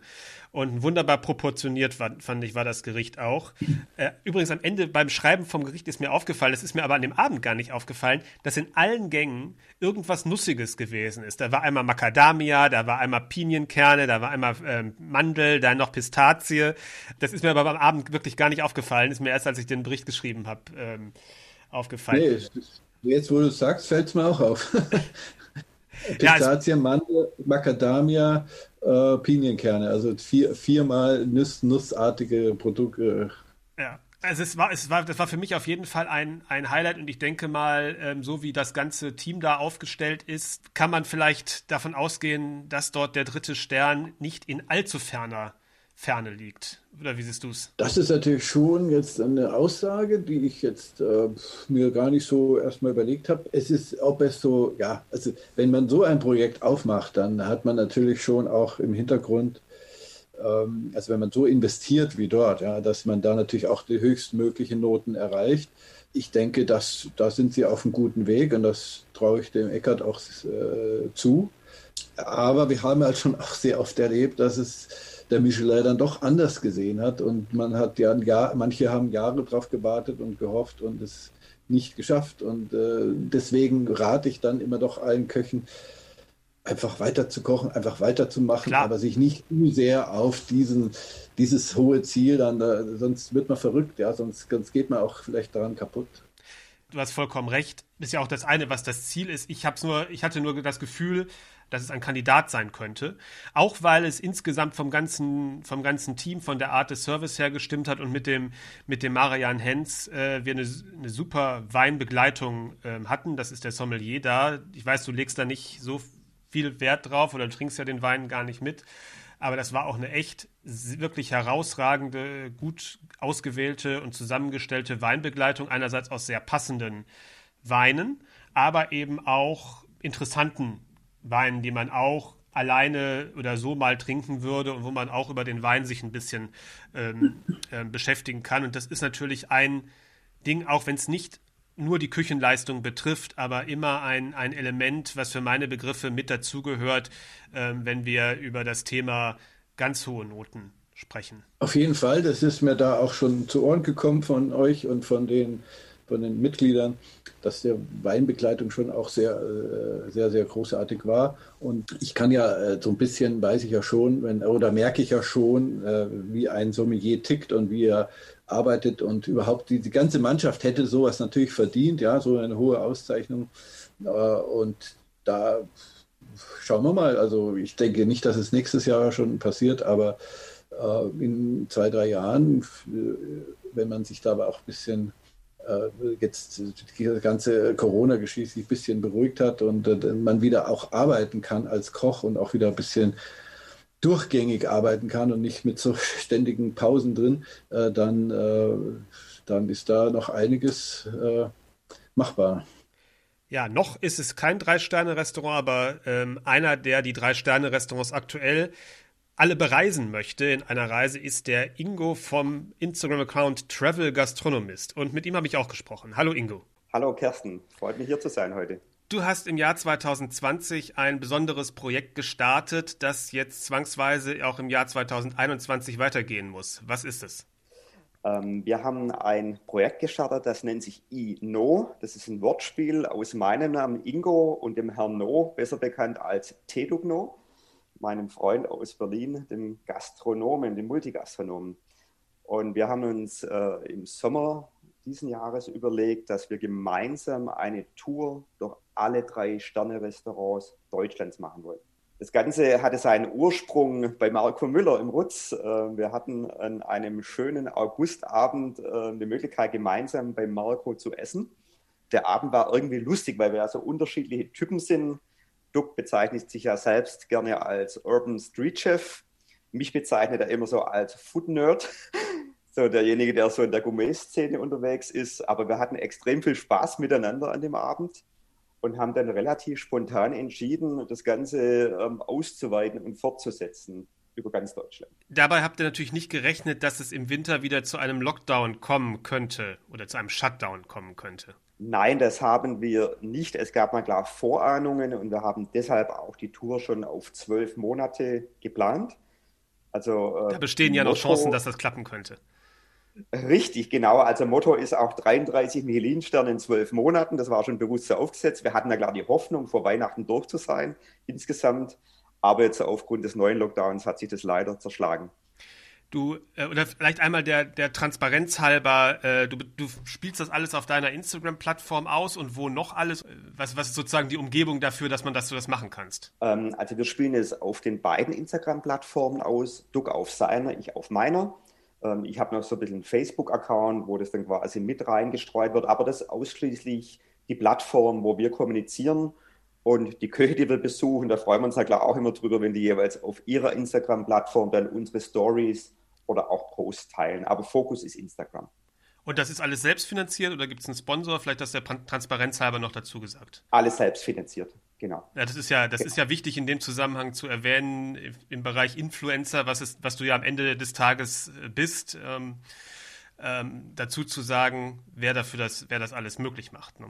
Und wunderbar proportioniert war, fand ich, war das Gericht auch. Äh, übrigens am Ende beim Schreiben vom Gericht ist mir aufgefallen, das ist mir aber an dem Abend gar nicht aufgefallen, dass in allen Gängen irgendwas Nussiges gewesen ist. Da war einmal Macadamia, da war einmal Pinienkerne, da war einmal ähm, Mandel, da noch Pistazie. Das ist mir aber am Abend wirklich gar nicht aufgefallen, ist mir erst, als ich den Bericht geschrieben habe, ähm, aufgefallen. Nee, Jetzt, wo du es sagst, fällt es mir auch auf. Pistazie, ja, Mandel, Macadamia, äh, Pinienkerne, also vier, viermal Nuss, nussartige Produkte. Ja, also es war, es war, das war für mich auf jeden Fall ein, ein Highlight und ich denke mal, ähm, so wie das ganze Team da aufgestellt ist, kann man vielleicht davon ausgehen, dass dort der dritte Stern nicht in allzu ferner Ferne liegt. Oder wie siehst du es? Das ist natürlich schon jetzt eine Aussage, die ich jetzt äh, mir gar nicht so erstmal überlegt habe. Es ist, ob es so, ja, also wenn man so ein Projekt aufmacht, dann hat man natürlich schon auch im Hintergrund, ähm, also wenn man so investiert wie dort, ja, dass man da natürlich auch die höchstmöglichen Noten erreicht. Ich denke, dass, da sind sie auf einem guten Weg und das traue ich dem Eckert auch äh, zu. Aber wir haben halt schon auch sehr oft erlebt, dass es der Michelin dann doch anders gesehen hat. Und man hat ja, Jahr, manche haben Jahre drauf gewartet und gehofft und es nicht geschafft. Und äh, deswegen rate ich dann immer doch allen Köchen, einfach weiter zu kochen, einfach weiterzumachen, Klar. aber sich nicht zu sehr auf diesen, dieses hohe Ziel dann, da, sonst wird man verrückt, ja, sonst, sonst geht man auch vielleicht daran kaputt. du hast vollkommen recht. Ist ja auch das eine, was das Ziel ist. Ich hab's nur, ich hatte nur das Gefühl, dass es ein Kandidat sein könnte. Auch weil es insgesamt vom ganzen, vom ganzen Team, von der Art des Service her gestimmt hat und mit dem, mit dem Marian Hens äh, wir eine, eine super Weinbegleitung äh, hatten. Das ist der Sommelier da. Ich weiß, du legst da nicht so viel Wert drauf oder du trinkst ja den Wein gar nicht mit. Aber das war auch eine echt wirklich herausragende, gut ausgewählte und zusammengestellte Weinbegleitung. Einerseits aus sehr passenden Weinen, aber eben auch interessanten Weinen, die man auch alleine oder so mal trinken würde und wo man auch über den Wein sich ein bisschen ähm, äh, beschäftigen kann. Und das ist natürlich ein Ding, auch wenn es nicht nur die Küchenleistung betrifft, aber immer ein, ein Element, was für meine Begriffe mit dazugehört, äh, wenn wir über das Thema ganz hohe Noten sprechen. Auf jeden Fall, das ist mir da auch schon zu Ohren gekommen von euch und von den, von den Mitgliedern, dass der Weinbegleitung schon auch sehr, äh, sehr, sehr großartig war. Und ich kann ja äh, so ein bisschen, weiß ich ja schon, wenn, oder merke ich ja schon, äh, wie ein Sommelier tickt und wie er arbeitet und überhaupt die, die ganze Mannschaft hätte sowas natürlich verdient, ja, so eine hohe Auszeichnung. Und da schauen wir mal. Also ich denke nicht, dass es nächstes Jahr schon passiert, aber in zwei, drei Jahren, wenn man sich da aber auch ein bisschen jetzt die ganze Corona-Geschichte sich ein bisschen beruhigt hat und äh, man wieder auch arbeiten kann als Koch und auch wieder ein bisschen durchgängig arbeiten kann und nicht mit so ständigen Pausen drin, äh, dann, dann ist da noch einiges machbar. Ja, noch ist es kein Drei-Sterne-Restaurant, aber ähm, einer, der die Drei-Sterne-Restaurants aktuell alle bereisen möchte in einer Reise, ist der Ingo vom Instagram-Account Travel Gastronomist. Und mit ihm habe ich auch gesprochen. Hallo Ingo. Hallo Kersten, freut mich hier zu sein heute. Du hast im Jahr 2020 ein besonderes Projekt gestartet, das jetzt zwangsweise auch im Jahr 2021 weitergehen muss. Was ist es? Ähm, wir haben ein Projekt gestartet, das nennt sich I-No. Das ist ein Wortspiel aus meinem Namen Ingo und dem Herrn No, besser bekannt als Tedugno meinem Freund aus Berlin, dem Gastronomen, dem Multigastronomen. Und wir haben uns äh, im Sommer diesen Jahres überlegt, dass wir gemeinsam eine Tour durch alle drei Sterne-Restaurants Deutschlands machen wollen. Das Ganze hatte seinen Ursprung bei Marco Müller im Rutz. Äh, wir hatten an einem schönen Augustabend äh, die Möglichkeit, gemeinsam bei Marco zu essen. Der Abend war irgendwie lustig, weil wir also unterschiedliche Typen sind. Duck bezeichnet sich ja selbst gerne als Urban Street Chef. Mich bezeichnet er immer so als Food Nerd, so derjenige, der so in der Gourmet-Szene unterwegs ist. Aber wir hatten extrem viel Spaß miteinander an dem Abend und haben dann relativ spontan entschieden, das Ganze ähm, auszuweiten und fortzusetzen über ganz Deutschland. Dabei habt ihr natürlich nicht gerechnet, dass es im Winter wieder zu einem Lockdown kommen könnte oder zu einem Shutdown kommen könnte. Nein, das haben wir nicht. Es gab mal klar Vorahnungen und wir haben deshalb auch die Tour schon auf zwölf Monate geplant. Also, äh, da bestehen ja Motto, noch Chancen, dass das klappen könnte. Richtig, genau. Also Motto ist auch 33 Michelin-Sterne in zwölf Monaten. Das war schon bewusst so aufgesetzt. Wir hatten ja klar die Hoffnung, vor Weihnachten durch zu sein insgesamt. Aber jetzt aufgrund des neuen Lockdowns hat sich das leider zerschlagen. Du, äh, oder vielleicht einmal der, der Transparenz halber, äh, du, du spielst das alles auf deiner Instagram-Plattform aus und wo noch alles? Was, was ist sozusagen die Umgebung dafür, dass man das, du das machen kannst? Ähm, also wir spielen es auf den beiden Instagram-Plattformen aus, Duck auf seiner, ich auf meiner. Ähm, ich habe noch so ein bisschen einen Facebook-Account, wo das dann quasi mit reingestreut wird, aber das ist ausschließlich die Plattform, wo wir kommunizieren. Und die Köche, die wir besuchen, da freuen wir uns ja klar auch immer drüber, wenn die jeweils auf ihrer Instagram-Plattform dann unsere Stories oder auch Posts teilen. Aber Fokus ist Instagram. Und das ist alles selbstfinanziert oder gibt es einen Sponsor? Vielleicht das der Transparenz halber noch dazu gesagt. Alles selbstfinanziert, genau. Ja, das ist ja, das genau. ist ja wichtig in dem Zusammenhang zu erwähnen, im Bereich Influencer, was, ist, was du ja am Ende des Tages äh, bist, ähm, ähm, dazu zu sagen, wer dafür das, wer das alles möglich macht. Ne?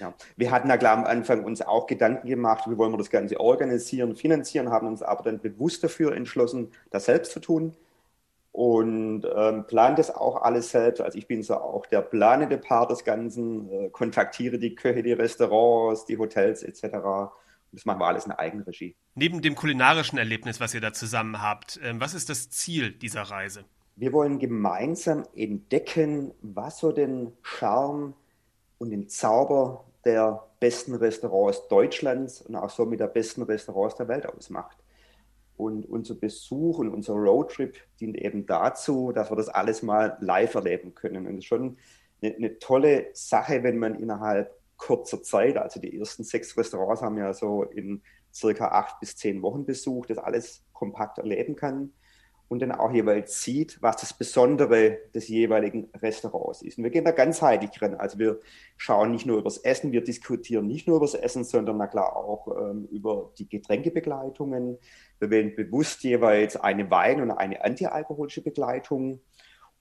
Ja. Wir hatten da klar am Anfang uns auch Gedanken gemacht, wie wollen wir das Ganze organisieren, finanzieren, haben uns aber dann bewusst dafür entschlossen, das selbst zu tun und ähm, plane das auch alles selbst. Also ich bin so auch der planende Part des Ganzen, äh, kontaktiere die Köche, die Restaurants, die Hotels etc. Und das machen wir alles in Eigenregie. Neben dem kulinarischen Erlebnis, was ihr da zusammen habt, äh, was ist das Ziel dieser Reise? Wir wollen gemeinsam entdecken, was so den Charme und den Zauber der besten Restaurants Deutschlands und auch somit der besten Restaurants der Welt ausmacht. Und unser Besuch und unser Roadtrip dient eben dazu, dass wir das alles mal live erleben können. Und es ist schon eine, eine, tolle Sache, wenn man innerhalb kurzer Zeit, also die ersten sechs Restaurants haben ja so in circa acht bis zehn Wochen besucht, das alles kompakt erleben kann und dann auch jeweils sieht, was das Besondere des jeweiligen Restaurants ist. Und wir gehen da ganzheitlich drin. Also wir schauen nicht nur übers Essen, wir diskutieren nicht nur übers Essen, sondern na klar auch ähm, über die Getränkebegleitungen. Wir wählen bewusst jeweils eine Wein- und eine antialkoholische Begleitung.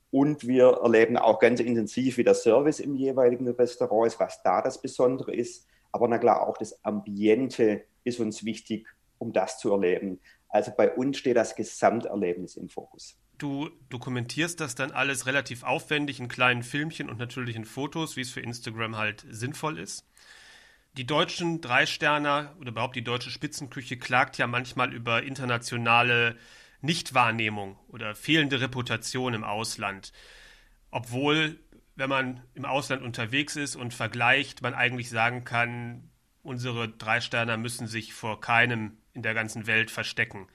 Und wir erleben auch ganz intensiv, wie der Service im jeweiligen Restaurant ist, was da das Besondere ist. Aber na klar, auch das Ambiente ist uns wichtig, um das zu erleben. Also bei uns steht das Gesamterlebnis im Fokus. Du dokumentierst das dann alles relativ aufwendig in kleinen Filmchen und natürlich in Fotos, wie es für Instagram halt sinnvoll ist. Die deutschen Dreisterner oder überhaupt die deutsche Spitzenküche klagt ja manchmal über internationale Nichtwahrnehmung oder fehlende Reputation im Ausland. Obwohl, wenn man im Ausland unterwegs ist und vergleicht, man eigentlich sagen kann, unsere Dreisterner müssen sich vor keinem in der ganzen Welt verstecken.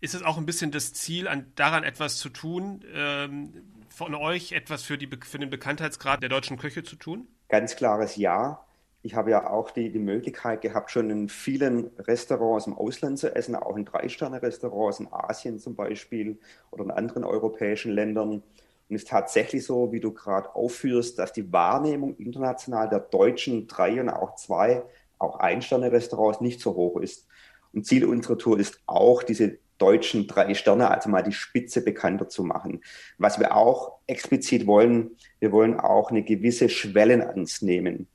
Ist es auch ein bisschen das Ziel, an, daran etwas zu tun, ähm, von euch etwas für, die, für den Bekanntheitsgrad der deutschen Köche zu tun? Ganz klares Ja. Ich habe ja auch die, die Möglichkeit gehabt, schon in vielen Restaurants im Ausland zu essen, auch in Drei-Sterne-Restaurants in Asien zum Beispiel oder in anderen europäischen Ländern. Und es ist tatsächlich so, wie du gerade aufführst, dass die Wahrnehmung international der deutschen drei und auch zwei, auch Ein-Sterne-Restaurants nicht so hoch ist. Und Ziel unserer Tour ist auch, diese deutschen drei Sterne, also mal die Spitze bekannter zu machen. Was wir auch explizit wollen, wir wollen auch eine gewisse Schwellenangst nehmen.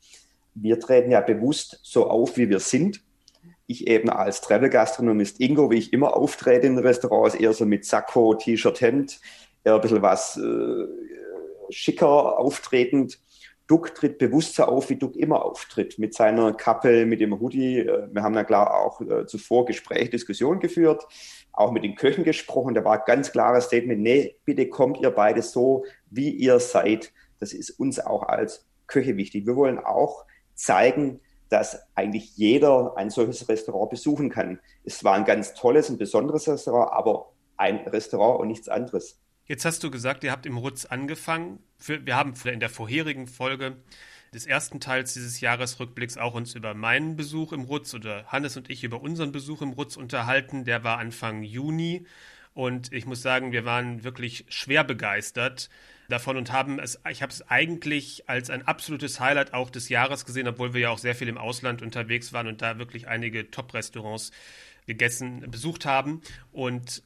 Wir treten ja bewusst so auf, wie wir sind. Ich eben als Travel-Gastronomist Ingo, wie ich immer auftrete in Restaurants, eher so mit Sakko, T-Shirt, Hemd, eher ein bisschen was äh, schicker auftretend. Duck tritt bewusst so auf, wie Duck immer auftritt, mit seiner Kappe, mit dem Hoodie. Äh, wir haben ja klar auch äh, zuvor Gespräche, Diskussionen geführt, auch mit den Köchen gesprochen. Da war ganz klares Statement, nee, bitte kommt ihr beide so, wie ihr seid. Das ist uns auch als Köche wichtig. Wir wollen auch zeigen, dass eigentlich jeder ein solches Restaurant besuchen kann. Es war ein ganz tolles, ein besonderes Restaurant, aber ein Restaurant und nichts anderes. Jetzt hast du gesagt, ihr habt im Rutz angefangen. wir haben in der vorherigen Folge des ersten Teils dieses Jahresrückblicks auch uns über meinen Besuch im Rutz oder Hannes und ich über unseren Besuch im Rutz unterhalten. Der war Anfang Juni und ich muss sagen, wir waren wirklich schwer begeistert davon und haben es, ich habe es eigentlich als ein absolutes Highlight auch des Jahres gesehen, obwohl wir ja auch sehr viel im Ausland unterwegs waren und da wirklich einige Top-Restaurants gegessen, besucht haben. Und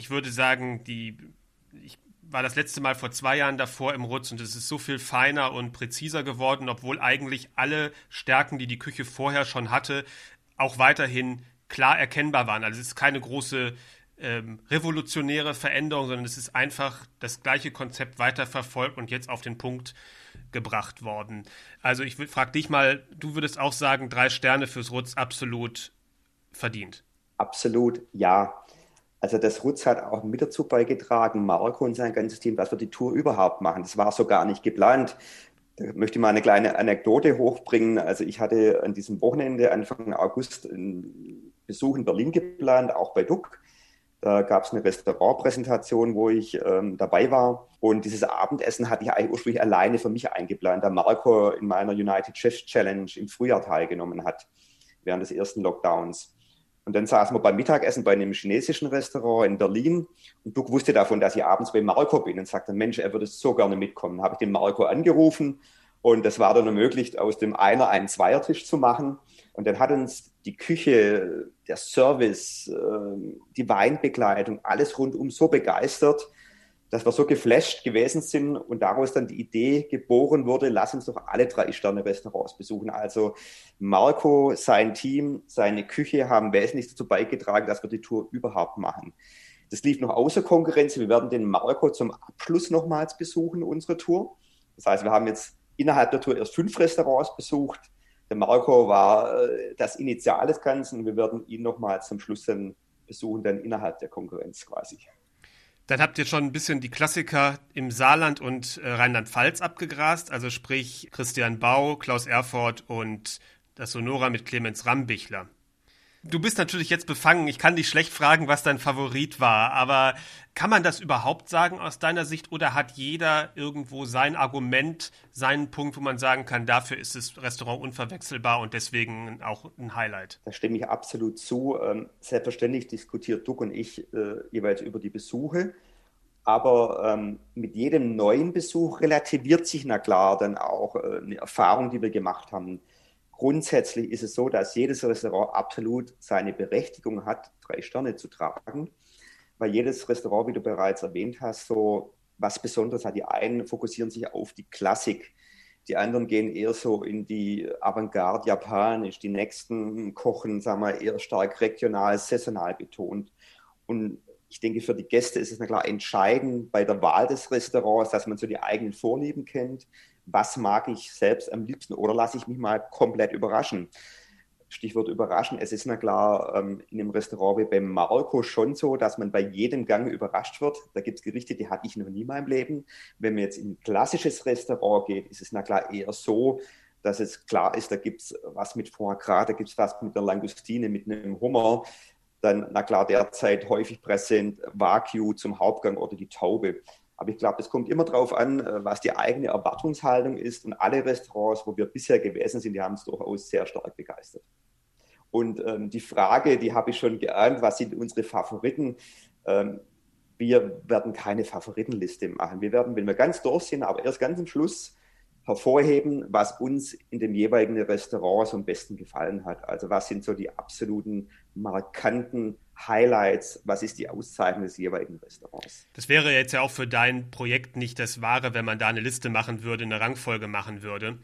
ich würde sagen, die, ich war das letzte Mal vor zwei Jahren davor im Rutz und es ist so viel feiner und präziser geworden, obwohl eigentlich alle Stärken, die die Küche vorher schon hatte, auch weiterhin klar erkennbar waren. Also es ist keine große ähm, revolutionäre Veränderung, sondern es ist einfach das gleiche Konzept weiterverfolgt und jetzt auf den Punkt gebracht worden. Also ich frage dich mal, du würdest auch sagen, drei Sterne fürs Rutz absolut verdient. Absolut, ja. Also das Rutz hat auch mit dazu beigetragen, Marco und sein ganzes Team, dass wir die Tour überhaupt machen. Das war so gar nicht geplant. Da möchte ich mal eine kleine Anekdote hochbringen. Also ich hatte an diesem Wochenende Anfang August einen Besuch in Berlin geplant, auch bei Duck. Da gab es eine Restaurantpräsentation, wo ich ähm, dabei war. Und dieses Abendessen hatte ich eigentlich ursprünglich alleine für mich eingeplant, da Marco in meiner United Chef Challenge im Frühjahr teilgenommen hat, während des ersten Lockdowns. Und dann saßen wir beim Mittagessen bei einem chinesischen Restaurant in Berlin und Duck wusste davon, dass ich abends bei Marco bin und sagte, Mensch, er würde so gerne mitkommen. Habe ich den Marco angerufen und das war dann ermöglicht, aus dem Einer einen Zweiertisch zu machen. Und dann hat uns die Küche, der Service, ähm, die Weinbegleitung, alles rundum so begeistert, dass wir so geflasht gewesen sind und daraus dann die Idee geboren wurde, lass uns doch alle drei Sterne-Restaurants besuchen. Also Marco, sein Team, seine Küche haben wesentlich dazu beigetragen, dass wir die Tour überhaupt machen. Das lief noch außer Konkurrenz. Wir werden den Marco zum Abschluss nochmals besuchen, unsere Tour. Das heißt, wir haben jetzt innerhalb der Tour erst fünf Restaurants besucht. Der Marco war äh, das Initial des Ganzen. Wir werden ihn nochmals zum Schluss dann besuchen, dann innerhalb der Konkurrenz quasi. Dann habt ihr schon ein bisschen die Klassiker im Saarland und äh, Rheinland-Pfalz abgegrast, also sprich Christian Bau, Klaus Erfurt und das Sonora mit Clemens Rambichler. Du bist natürlich jetzt befangen. Ich kann dich schlecht fragen, was dein Favorit war. Aber kann man das überhaupt sagen aus deiner Sicht? Oder hat jeder irgendwo sein Argument, seinen Punkt, wo man sagen kann, dafür ist das Restaurant unverwechselbar und deswegen auch ein Highlight? Da stimme ich absolut zu. Ähm, selbstverständlich diskutiert Duck und ich äh, jeweils über die Besuche. Aber ähm, mit jedem neuen Besuch relativiert sich na klar dann auch äh, eine Erfahrung, die wir gemacht haben. Grundsätzlich ist es so, dass jedes Restaurant absolut seine Berechtigung hat, drei Sterne zu tragen, weil jedes Restaurant, wie du bereits erwähnt hast, so was Besonderes hat. Die einen fokussieren sich auf die Klassik, die anderen gehen eher so in die Avantgarde japanisch, die nächsten kochen, sagen wir, eher stark regional, saisonal betont. Und ich denke, für die Gäste ist es na klar entscheidend bei der Wahl des Restaurants, dass man so die eigenen Vorlieben kennt, was mag ich selbst am liebsten oder lasse ich mich mal komplett überraschen. Stichwort überraschen. Es ist na klar ähm, in einem Restaurant wie beim Marco schon so, dass man bei jedem Gang überrascht wird. Da gibt es Gerichte, die hatte ich noch nie in meinem Leben. Wenn man jetzt in ein klassisches Restaurant geht, ist es na klar eher so, dass es klar ist, da gibt es was mit Foie Gras, da gibt es was mit der Langustine, mit einem Hummer. Dann, na klar, derzeit häufig präsent Wagyu zum Hauptgang oder die Taube. Aber ich glaube, es kommt immer darauf an, äh, was die eigene Erwartungshaltung ist. Und alle Restaurants, wo wir bisher gewesen sind, die haben es durchaus sehr stark begeistert. Und ähm, die Frage, die habe ich schon geahnt, was sind unsere Favoriten? Ähm, wir werden keine Favoritenliste machen. Wir werden, wenn wir ganz durch sind, aber erst ganz am Schluss hervorheben, was uns in dem jeweiligen Restaurant am besten gefallen hat. Also was sind so die absoluten markanten Highlights, was ist die Auszeichnung des jeweiligen Restaurants. Das wäre jetzt ja auch für dein Projekt nicht das Wahre, wenn man da eine Liste machen würde, eine Rangfolge machen würde.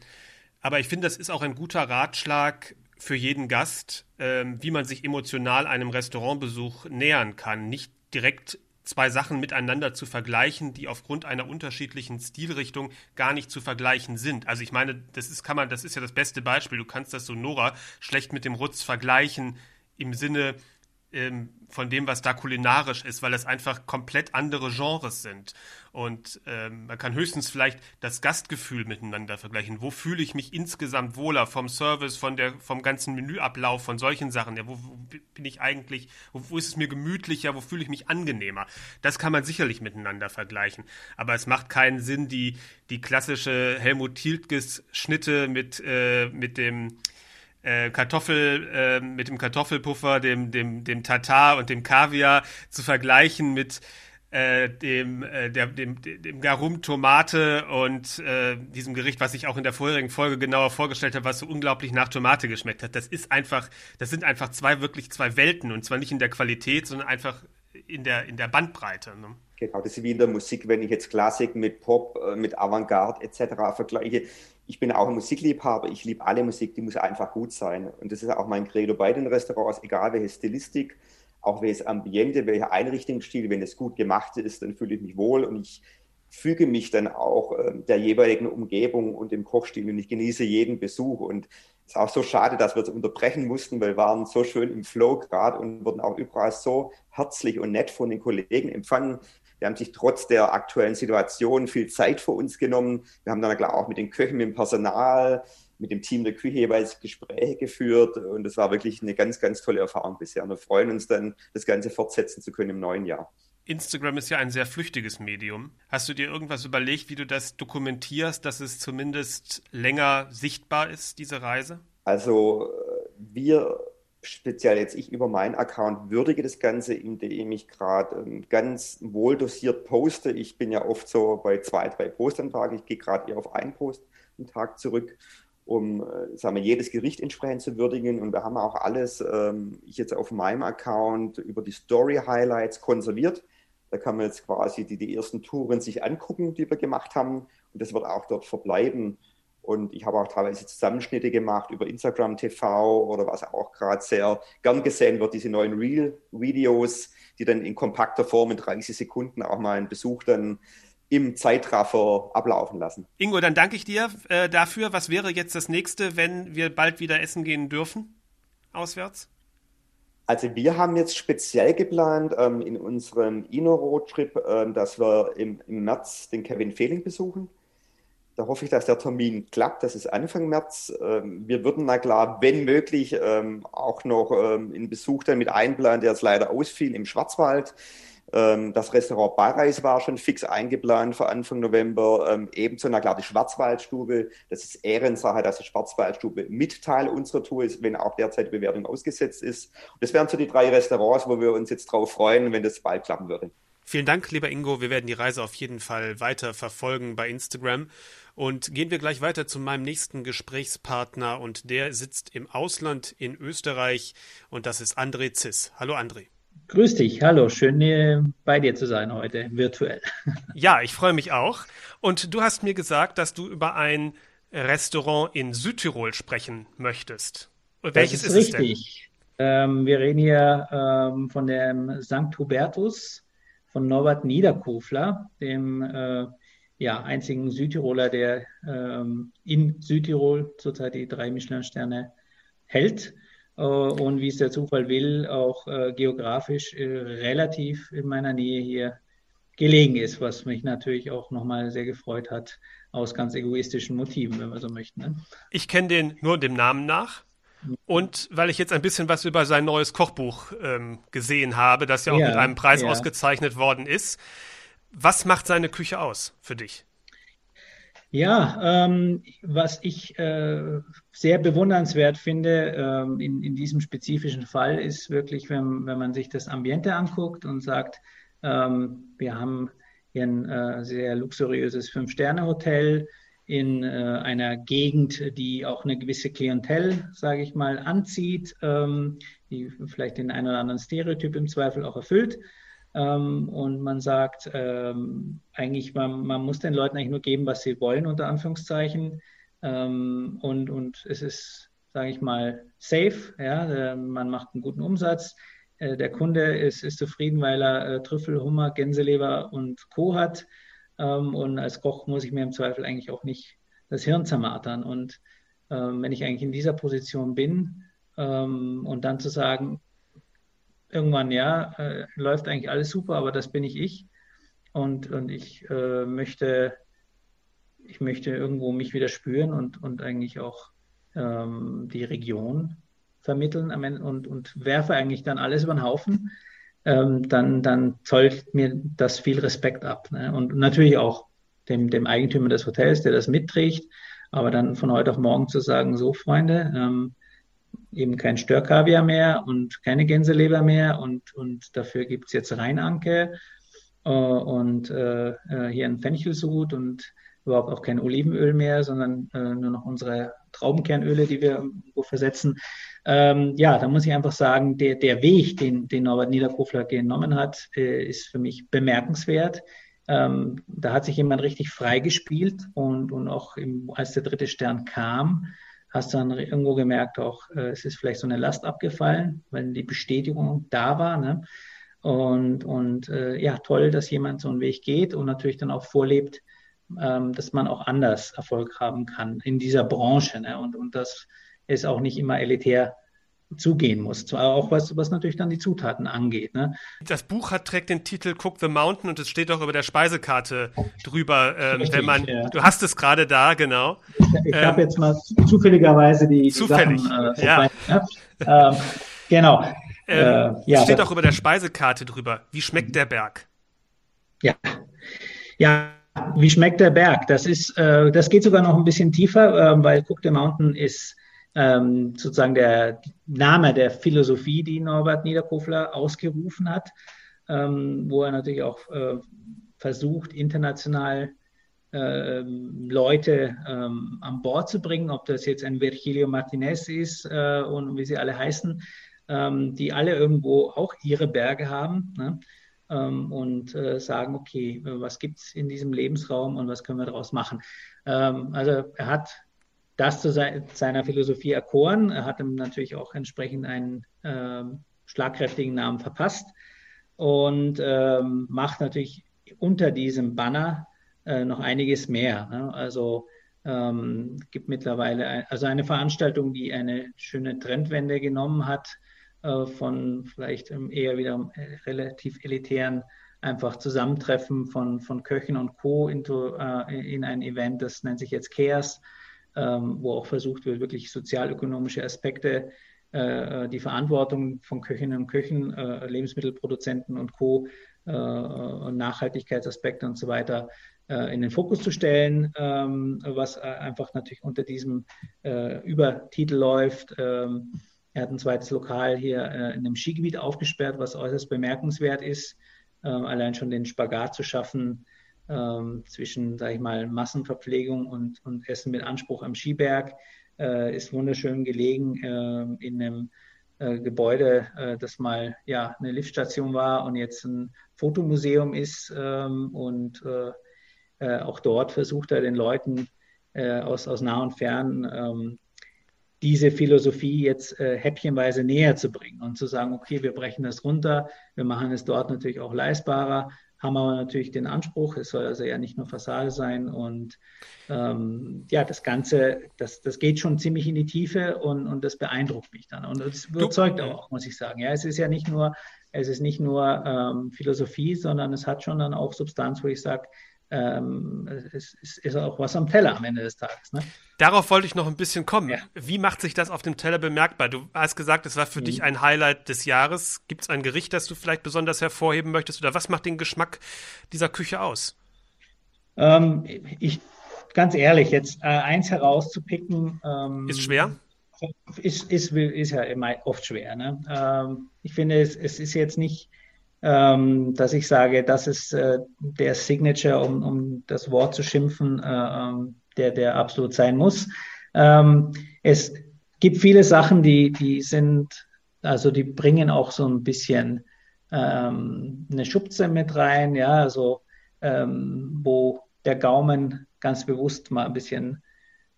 Aber ich finde, das ist auch ein guter Ratschlag für jeden Gast, ähm, wie man sich emotional einem Restaurantbesuch nähern kann. Nicht direkt zwei Sachen miteinander zu vergleichen, die aufgrund einer unterschiedlichen Stilrichtung gar nicht zu vergleichen sind. Also ich meine, das ist, kann man, das ist ja das beste Beispiel. Du kannst das Sonora schlecht mit dem Rutz vergleichen im Sinne, ähm, von dem, was da kulinarisch ist, weil es einfach komplett andere Genres sind. Und ähm, man kann höchstens vielleicht das Gastgefühl miteinander vergleichen. Wo fühle ich mich insgesamt wohler vom Service, von der, vom ganzen Menüablauf, von solchen Sachen? Ja, wo, wo bin ich eigentlich, wo, wo, ist es mir gemütlicher, wo fühle ich mich angenehmer? Das kann man sicherlich miteinander vergleichen. Aber es macht keinen Sinn, die, die klassische Helmut Tiltges Schnitte mit, äh, mit dem äh, Kartoffel äh, mit dem Kartoffelpuffer, dem, dem, dem Tatar und dem Kaviar zu vergleichen mit äh, dem, äh, der, dem, dem Garum Tomate und äh, diesem Gericht, was ich auch in der vorherigen Folge genauer vorgestellt habe, was so unglaublich nach Tomate geschmeckt hat. Das ist einfach, das sind einfach zwei wirklich zwei Welten und zwar nicht in der Qualität, sondern einfach in der, in der Bandbreite. Ne? Genau, das ist wie in der Musik, wenn ich jetzt Klassik mit Pop, äh, mit Avantgarde etc. vergleiche ich bin auch ein Musikliebhaber, ich liebe alle Musik, die muss einfach gut sein. Und das ist auch mein Credo bei den Restaurants, egal welche Stilistik, auch welches Ambiente, welcher Einrichtungsstil, wenn es gut gemacht ist, dann fühle ich mich wohl und ich füge mich dann auch äh, der jeweiligen Umgebung und dem Kochstil und ich genieße jeden Besuch. Und es ist auch so schade, dass wir es unterbrechen mussten, weil wir waren so schön im Flow gerade und wurden auch überall so herzlich und nett von den Kollegen empfangen. Die haben sich trotz der aktuellen Situation viel Zeit für uns genommen. Wir haben dann klar auch mit den Köchen, mit dem Personal, mit dem Team der Küche jeweils Gespräche geführt. Und das war wirklich eine ganz, ganz tolle Erfahrung bisher. Und wir freuen uns dann, das Ganze fortsetzen zu können im neuen Jahr. Instagram ist ja ein sehr flüchtiges Medium. Hast du dir irgendwas überlegt, wie du das dokumentierst, dass es zumindest länger sichtbar ist, diese Reise? Also wir speziell jetzt ich über meinen Account würdige das Ganze, indem ich gerade ähm, ganz wohl dosiert poste. Ich bin ja oft so bei zwei, drei Posts am Tag. Ich gehe gerade eher auf einen Post am Tag zurück, um äh, sagen wir, jedes Gericht entsprechend zu würdigen. Und wir haben auch alles, ähm, ich jetzt auf meinem Account über die Story Highlights konserviert. Da kann man jetzt quasi die, die ersten Touren sich angucken, die wir gemacht haben. Und das wird auch dort verbleiben. Und ich habe auch teilweise Zusammenschnitte gemacht über Instagram TV oder was auch gerade sehr gern gesehen wird, diese neuen Real-Videos, die dann in kompakter Form in 30 Sekunden auch mal einen Besuch dann im Zeitraffer ablaufen lassen. Ingo, dann danke ich dir äh, dafür. Was wäre jetzt das nächste, wenn wir bald wieder essen gehen dürfen? Auswärts? Also wir haben jetzt speziell geplant ähm, in unserem Inno-Roadtrip, ähm, dass wir im, im März den Kevin Fehling besuchen. Da hoffe ich, dass der Termin klappt. Das ist Anfang März. Ähm, wir würden na klar, wenn möglich, ähm, auch noch ähm, einen Besuch dann mit einplanen, der jetzt leider ausfiel im Schwarzwald. Ähm, das Restaurant Barreis war schon fix eingeplant für Anfang November. Ähm, ebenso, na klar, die Schwarzwaldstube. Das ist Ehrensache, dass die Schwarzwaldstube mit Teil unserer Tour ist, wenn auch derzeit die Bewertung ausgesetzt ist. Das wären so die drei Restaurants, wo wir uns jetzt drauf freuen, wenn das bald klappen würde. Vielen Dank, lieber Ingo. Wir werden die Reise auf jeden Fall weiter verfolgen bei Instagram. Und gehen wir gleich weiter zu meinem nächsten Gesprächspartner und der sitzt im Ausland in Österreich und das ist André Ziss. Hallo André. Grüß dich, hallo, schön bei dir zu sein heute, virtuell. Ja, ich freue mich auch. Und du hast mir gesagt, dass du über ein Restaurant in Südtirol sprechen möchtest. Welches das ist, ist richtig. es denn? Ähm, wir reden hier ähm, von dem St. Hubertus von Norbert Niederkofler, dem äh, ja, einzigen Südtiroler, der ähm, in Südtirol zurzeit die drei Michelin-Sterne hält. Äh, und wie es der Zufall will, auch äh, geografisch äh, relativ in meiner Nähe hier gelegen ist, was mich natürlich auch nochmal sehr gefreut hat, aus ganz egoistischen Motiven, wenn wir so möchten. Ne? Ich kenne den nur dem Namen nach. Und weil ich jetzt ein bisschen was über sein neues Kochbuch ähm, gesehen habe, das ja auch ja, mit einem Preis ja. ausgezeichnet worden ist. Was macht seine Küche aus für dich? Ja, ähm, was ich äh, sehr bewundernswert finde ähm, in, in diesem spezifischen Fall ist wirklich, wenn, wenn man sich das Ambiente anguckt und sagt, ähm, wir haben hier ein äh, sehr luxuriöses Fünf-Sterne-Hotel in äh, einer Gegend, die auch eine gewisse Klientel, sage ich mal, anzieht, ähm, die vielleicht den einen oder anderen Stereotyp im Zweifel auch erfüllt. Ähm, und man sagt, ähm, eigentlich, man, man, muss den Leuten eigentlich nur geben, was sie wollen, unter Anführungszeichen. Ähm, und, und es ist, sage ich mal, safe. Ja? Man macht einen guten Umsatz. Äh, der Kunde ist, ist zufrieden, weil er äh, Trüffel, Hummer, Gänseleber und Co. hat. Ähm, und als Koch muss ich mir im Zweifel eigentlich auch nicht das Hirn zermartern. Und ähm, wenn ich eigentlich in dieser Position bin ähm, und dann zu sagen, irgendwann, ja, äh, läuft eigentlich alles super, aber das bin ich ich. Und, und ich äh, möchte, ich möchte irgendwo mich wieder spüren und, und eigentlich auch ähm, die Region vermitteln und, und werfe eigentlich dann alles über den Haufen, ähm, dann, dann zollt mir das viel Respekt ab. Ne? Und natürlich auch dem, dem Eigentümer des Hotels, der das mitträgt, aber dann von heute auf morgen zu sagen, so Freunde, ähm, eben kein Störkaviar mehr und keine Gänseleber mehr und, und dafür gibt es jetzt Rheinanke äh, und äh, äh, hier ein Fenchelsud und überhaupt auch kein Olivenöl mehr, sondern äh, nur noch unsere Traubenkernöle, die wir versetzen. Ähm, ja, da muss ich einfach sagen, der, der Weg, den, den Norbert Niederkofler genommen hat, äh, ist für mich bemerkenswert. Ähm, da hat sich jemand richtig freigespielt und, und auch im, als der dritte Stern kam, hast dann irgendwo gemerkt, auch äh, es ist vielleicht so eine Last abgefallen, weil die Bestätigung da war. Ne? Und, und äh, ja, toll, dass jemand so einen Weg geht und natürlich dann auch vorlebt, ähm, dass man auch anders Erfolg haben kann in dieser Branche. Ne? Und, und das ist auch nicht immer elitär zugehen muss. Auch was, was natürlich dann die Zutaten angeht. Ne? Das Buch hat, trägt den Titel Cook the Mountain und es steht auch über der Speisekarte drüber. Ähm, Richtig, wenn man, ja. Du hast es gerade da, genau. Ich, ich ähm, habe jetzt mal zufälligerweise die, zufällig, die Sachen, äh, ja. ähm, genau. Ähm, äh, ja, steht auch über der Speisekarte drüber. Wie schmeckt der Berg? Ja. Ja, wie schmeckt der Berg? Das ist, äh, das geht sogar noch ein bisschen tiefer, äh, weil Cook the Mountain ist ähm, sozusagen der Name der Philosophie, die Norbert Niederkofler ausgerufen hat, ähm, wo er natürlich auch äh, versucht, international äh, Leute ähm, an Bord zu bringen, ob das jetzt ein Virgilio Martinez ist äh, und wie sie alle heißen, ähm, die alle irgendwo auch ihre Berge haben ne? ähm, und äh, sagen, okay, was gibt es in diesem Lebensraum und was können wir daraus machen. Ähm, also er hat das zu seiner Philosophie erkoren. Er hat ihm natürlich auch entsprechend einen äh, schlagkräftigen Namen verpasst und ähm, macht natürlich unter diesem Banner äh, noch einiges mehr. Ne? Also ähm, gibt mittlerweile ein, also eine Veranstaltung, die eine schöne Trendwende genommen hat, äh, von vielleicht eher wieder relativ elitären einfach Zusammentreffen von, von Köchen und Co. Into, äh, in ein Event, das nennt sich jetzt ähm, wo auch versucht wird, wirklich sozialökonomische Aspekte, äh, die Verantwortung von Köchinnen und Köchen, äh, Lebensmittelproduzenten und Co. Äh, und Nachhaltigkeitsaspekte und so weiter äh, in den Fokus zu stellen, ähm, was einfach natürlich unter diesem äh, Übertitel läuft. Ähm, er hat ein zweites Lokal hier in einem Skigebiet aufgesperrt, was äußerst bemerkenswert ist ähm, allein schon den Spagat zu schaffen ähm, zwischen, sage ich mal, Massenverpflegung und, und Essen mit Anspruch am Skiberg, äh, ist wunderschön gelegen äh, in einem äh, Gebäude, äh, das mal ja eine Liftstation war und jetzt ein Fotomuseum ist ähm, und äh, äh, auch dort versucht er den Leuten aus, aus nah und fern ähm, diese Philosophie jetzt äh, häppchenweise näher zu bringen und zu sagen, okay, wir brechen das runter, wir machen es dort natürlich auch leistbarer, haben aber natürlich den Anspruch, es soll also ja nicht nur Fassade sein. Und ähm, ja, das Ganze, das, das geht schon ziemlich in die Tiefe und, und das beeindruckt mich dann. Und das überzeugt auch, muss ich sagen. Ja, es ist ja nicht nur, es ist nicht nur ähm, Philosophie, sondern es hat schon dann auch Substanz, wo ich sage, ähm, es, es, ist auch was am Teller am Ende des Tages. Ne? Darauf wollte ich noch ein bisschen kommen. Ja. Wie macht sich das auf dem Teller bemerkbar? Du hast gesagt, es war für mhm. dich ein Highlight des Jahres. Gibt es ein Gericht, das du vielleicht besonders hervorheben möchtest? Oder was macht den Geschmack dieser Küche aus? Ähm, ich, ganz ehrlich, jetzt äh, eins herauszupicken. Ähm, ist schwer? Ist, ist, ist ja immer oft schwer. Ne? Ähm, ich finde, es, es ist jetzt nicht ähm, dass ich sage, das ist äh, der Signature, um, um das Wort zu schimpfen, äh, ähm, der, der absolut sein muss. Ähm, es gibt viele Sachen, die, die sind, also die bringen auch so ein bisschen ähm, eine Schubze mit rein, ja, also ähm, wo der Gaumen ganz bewusst mal ein bisschen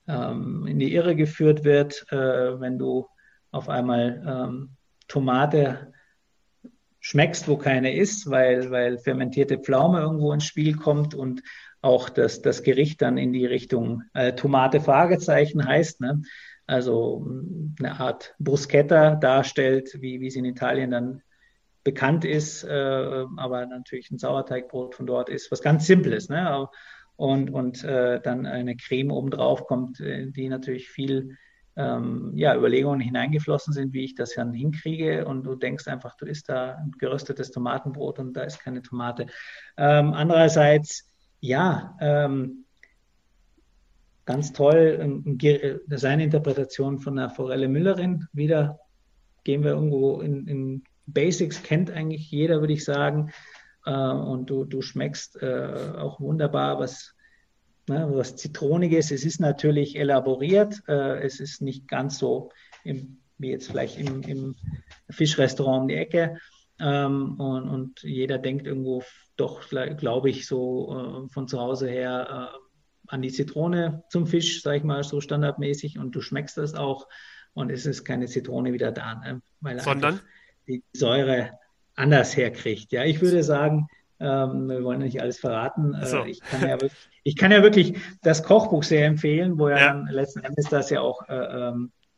ähm, in die Irre geführt wird, äh, wenn du auf einmal Tomate schmeckst, wo keine ist, weil, weil fermentierte Pflaume irgendwo ins Spiel kommt und auch das, das Gericht dann in die Richtung äh, Tomate Fragezeichen heißt, ne? also mm, eine Art Bruschetta darstellt, wie, wie es in Italien dann bekannt ist, äh, aber natürlich ein Sauerteigbrot von dort ist, was ganz Simples. Ne? Und, und äh, dann eine Creme obendrauf kommt, äh, die natürlich viel ähm, ja, Überlegungen hineingeflossen sind, wie ich das dann hinkriege. Und du denkst einfach, du isst da ein geröstetes Tomatenbrot und da ist keine Tomate. Ähm, andererseits, ja, ähm, ganz toll, seine Interpretation von der Forelle Müllerin. Wieder gehen wir irgendwo in, in Basics, kennt eigentlich jeder, würde ich sagen. Äh, und du, du schmeckst äh, auch wunderbar, was ne, was Zitroniges. Es ist natürlich elaboriert, äh, es ist nicht ganz so im, wie jetzt vielleicht im, im Fischrestaurant um die Ecke. Ähm, und, und, jeder denkt irgendwo doch, glaube ich, so äh, von zu Hause her äh, an die Zitrone zum Fisch, sage ich mal, so standardmäßig. Und du schmeckst das auch. Und es ist keine Zitrone wieder da, ne? weil Sondern? die Säure anders herkriegt. Ja, ich würde sagen, ähm, wir wollen nicht alles verraten. Äh, so. ich, kann ja, ich, kann ja, wirklich das Kochbuch sehr empfehlen, wo ja, ja. letzten Endes das ja auch äh,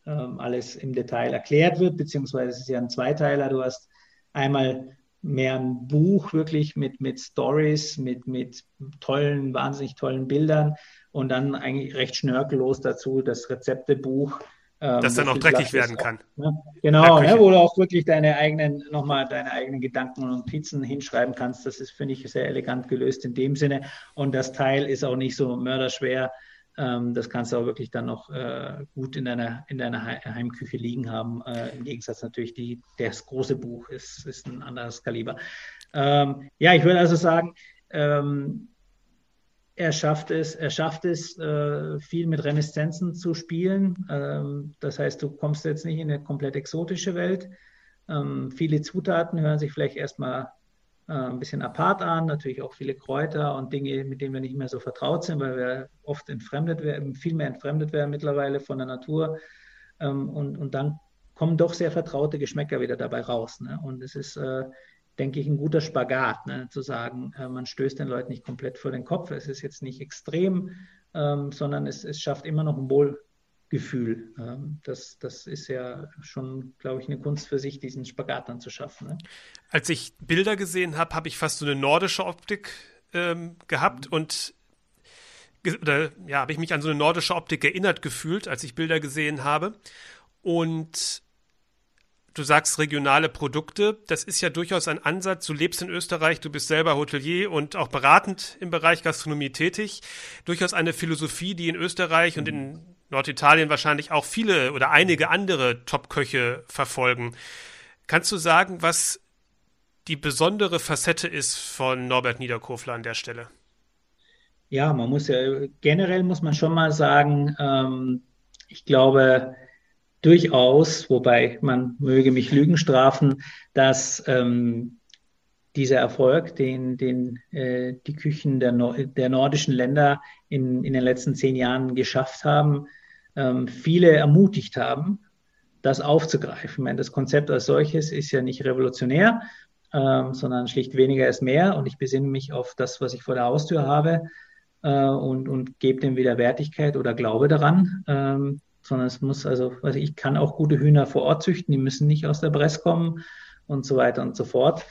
ähm, alles im Detail erklärt wird, beziehungsweise es ist ja ein Zweiteiler. Du hast einmal mehr ein Buch wirklich mit, mit Stories, mit, mit tollen, wahnsinnig tollen Bildern und dann eigentlich recht schnörkellos dazu das Rezeptebuch ähm, das dann auch dreckig werden kann. Ne? Genau, ne, wo du auch wirklich deine eigenen, nochmal deine eigenen Gedanken und Notizen hinschreiben kannst. Das ist, finde ich, sehr elegant gelöst in dem Sinne. Und das Teil ist auch nicht so mörderschwer. Ähm, das kannst du auch wirklich dann noch äh, gut in deiner, in deiner Heimküche liegen haben. Äh, Im Gegensatz natürlich, die, das große Buch ist, ist ein anderes Kaliber. Ähm, ja, ich würde also sagen, ähm, er schafft es, er schafft es, äh, viel mit Reminiszenzen zu spielen. Ähm, das heißt, du kommst jetzt nicht in eine komplett exotische Welt. Ähm, viele Zutaten hören sich vielleicht erstmal äh, ein bisschen apart an, natürlich auch viele Kräuter und Dinge, mit denen wir nicht mehr so vertraut sind, weil wir oft entfremdet werden, viel mehr entfremdet werden mittlerweile von der Natur. Ähm, und, und dann kommen doch sehr vertraute Geschmäcker wieder dabei raus. Ne? Und es ist äh, denke ich, ein guter Spagat, ne? zu sagen, äh, man stößt den Leuten nicht komplett vor den Kopf. Es ist jetzt nicht extrem, ähm, sondern es, es schafft immer noch ein wohl Gefühl. Ähm, das, das ist ja schon, glaube ich, eine Kunst für sich, diesen Spagat dann zu schaffen. Ne? Als ich Bilder gesehen habe, habe ich fast so eine nordische Optik ähm, gehabt und oder, ja, habe ich mich an so eine nordische Optik erinnert gefühlt, als ich Bilder gesehen habe. Und du sagst regionale Produkte, das ist ja durchaus ein Ansatz. Du lebst in Österreich, du bist selber Hotelier und auch beratend im Bereich Gastronomie tätig. Durchaus eine Philosophie, die in Österreich und in Norditalien wahrscheinlich auch viele oder einige andere Top-Köche verfolgen. Kannst du sagen, was die besondere Facette ist von Norbert Niederkofler an der Stelle? Ja, man muss ja, generell muss man schon mal sagen, ähm, ich glaube, durchaus, wobei man möge mich Lügen strafen, dass ähm, dieser Erfolg, den, den äh, die Küchen der, no der nordischen Länder in, in den letzten zehn Jahren geschafft haben, ähm, viele ermutigt haben, das aufzugreifen. Meine, das Konzept als solches ist ja nicht revolutionär, ähm, sondern schlicht weniger ist mehr. Und ich besinne mich auf das, was ich vor der Haustür habe äh, und, und gebe dem wieder Wertigkeit oder Glaube daran. Ähm, sondern es muss also, also ich kann auch gute Hühner vor Ort züchten, die müssen nicht aus der Bress kommen und so weiter und so fort.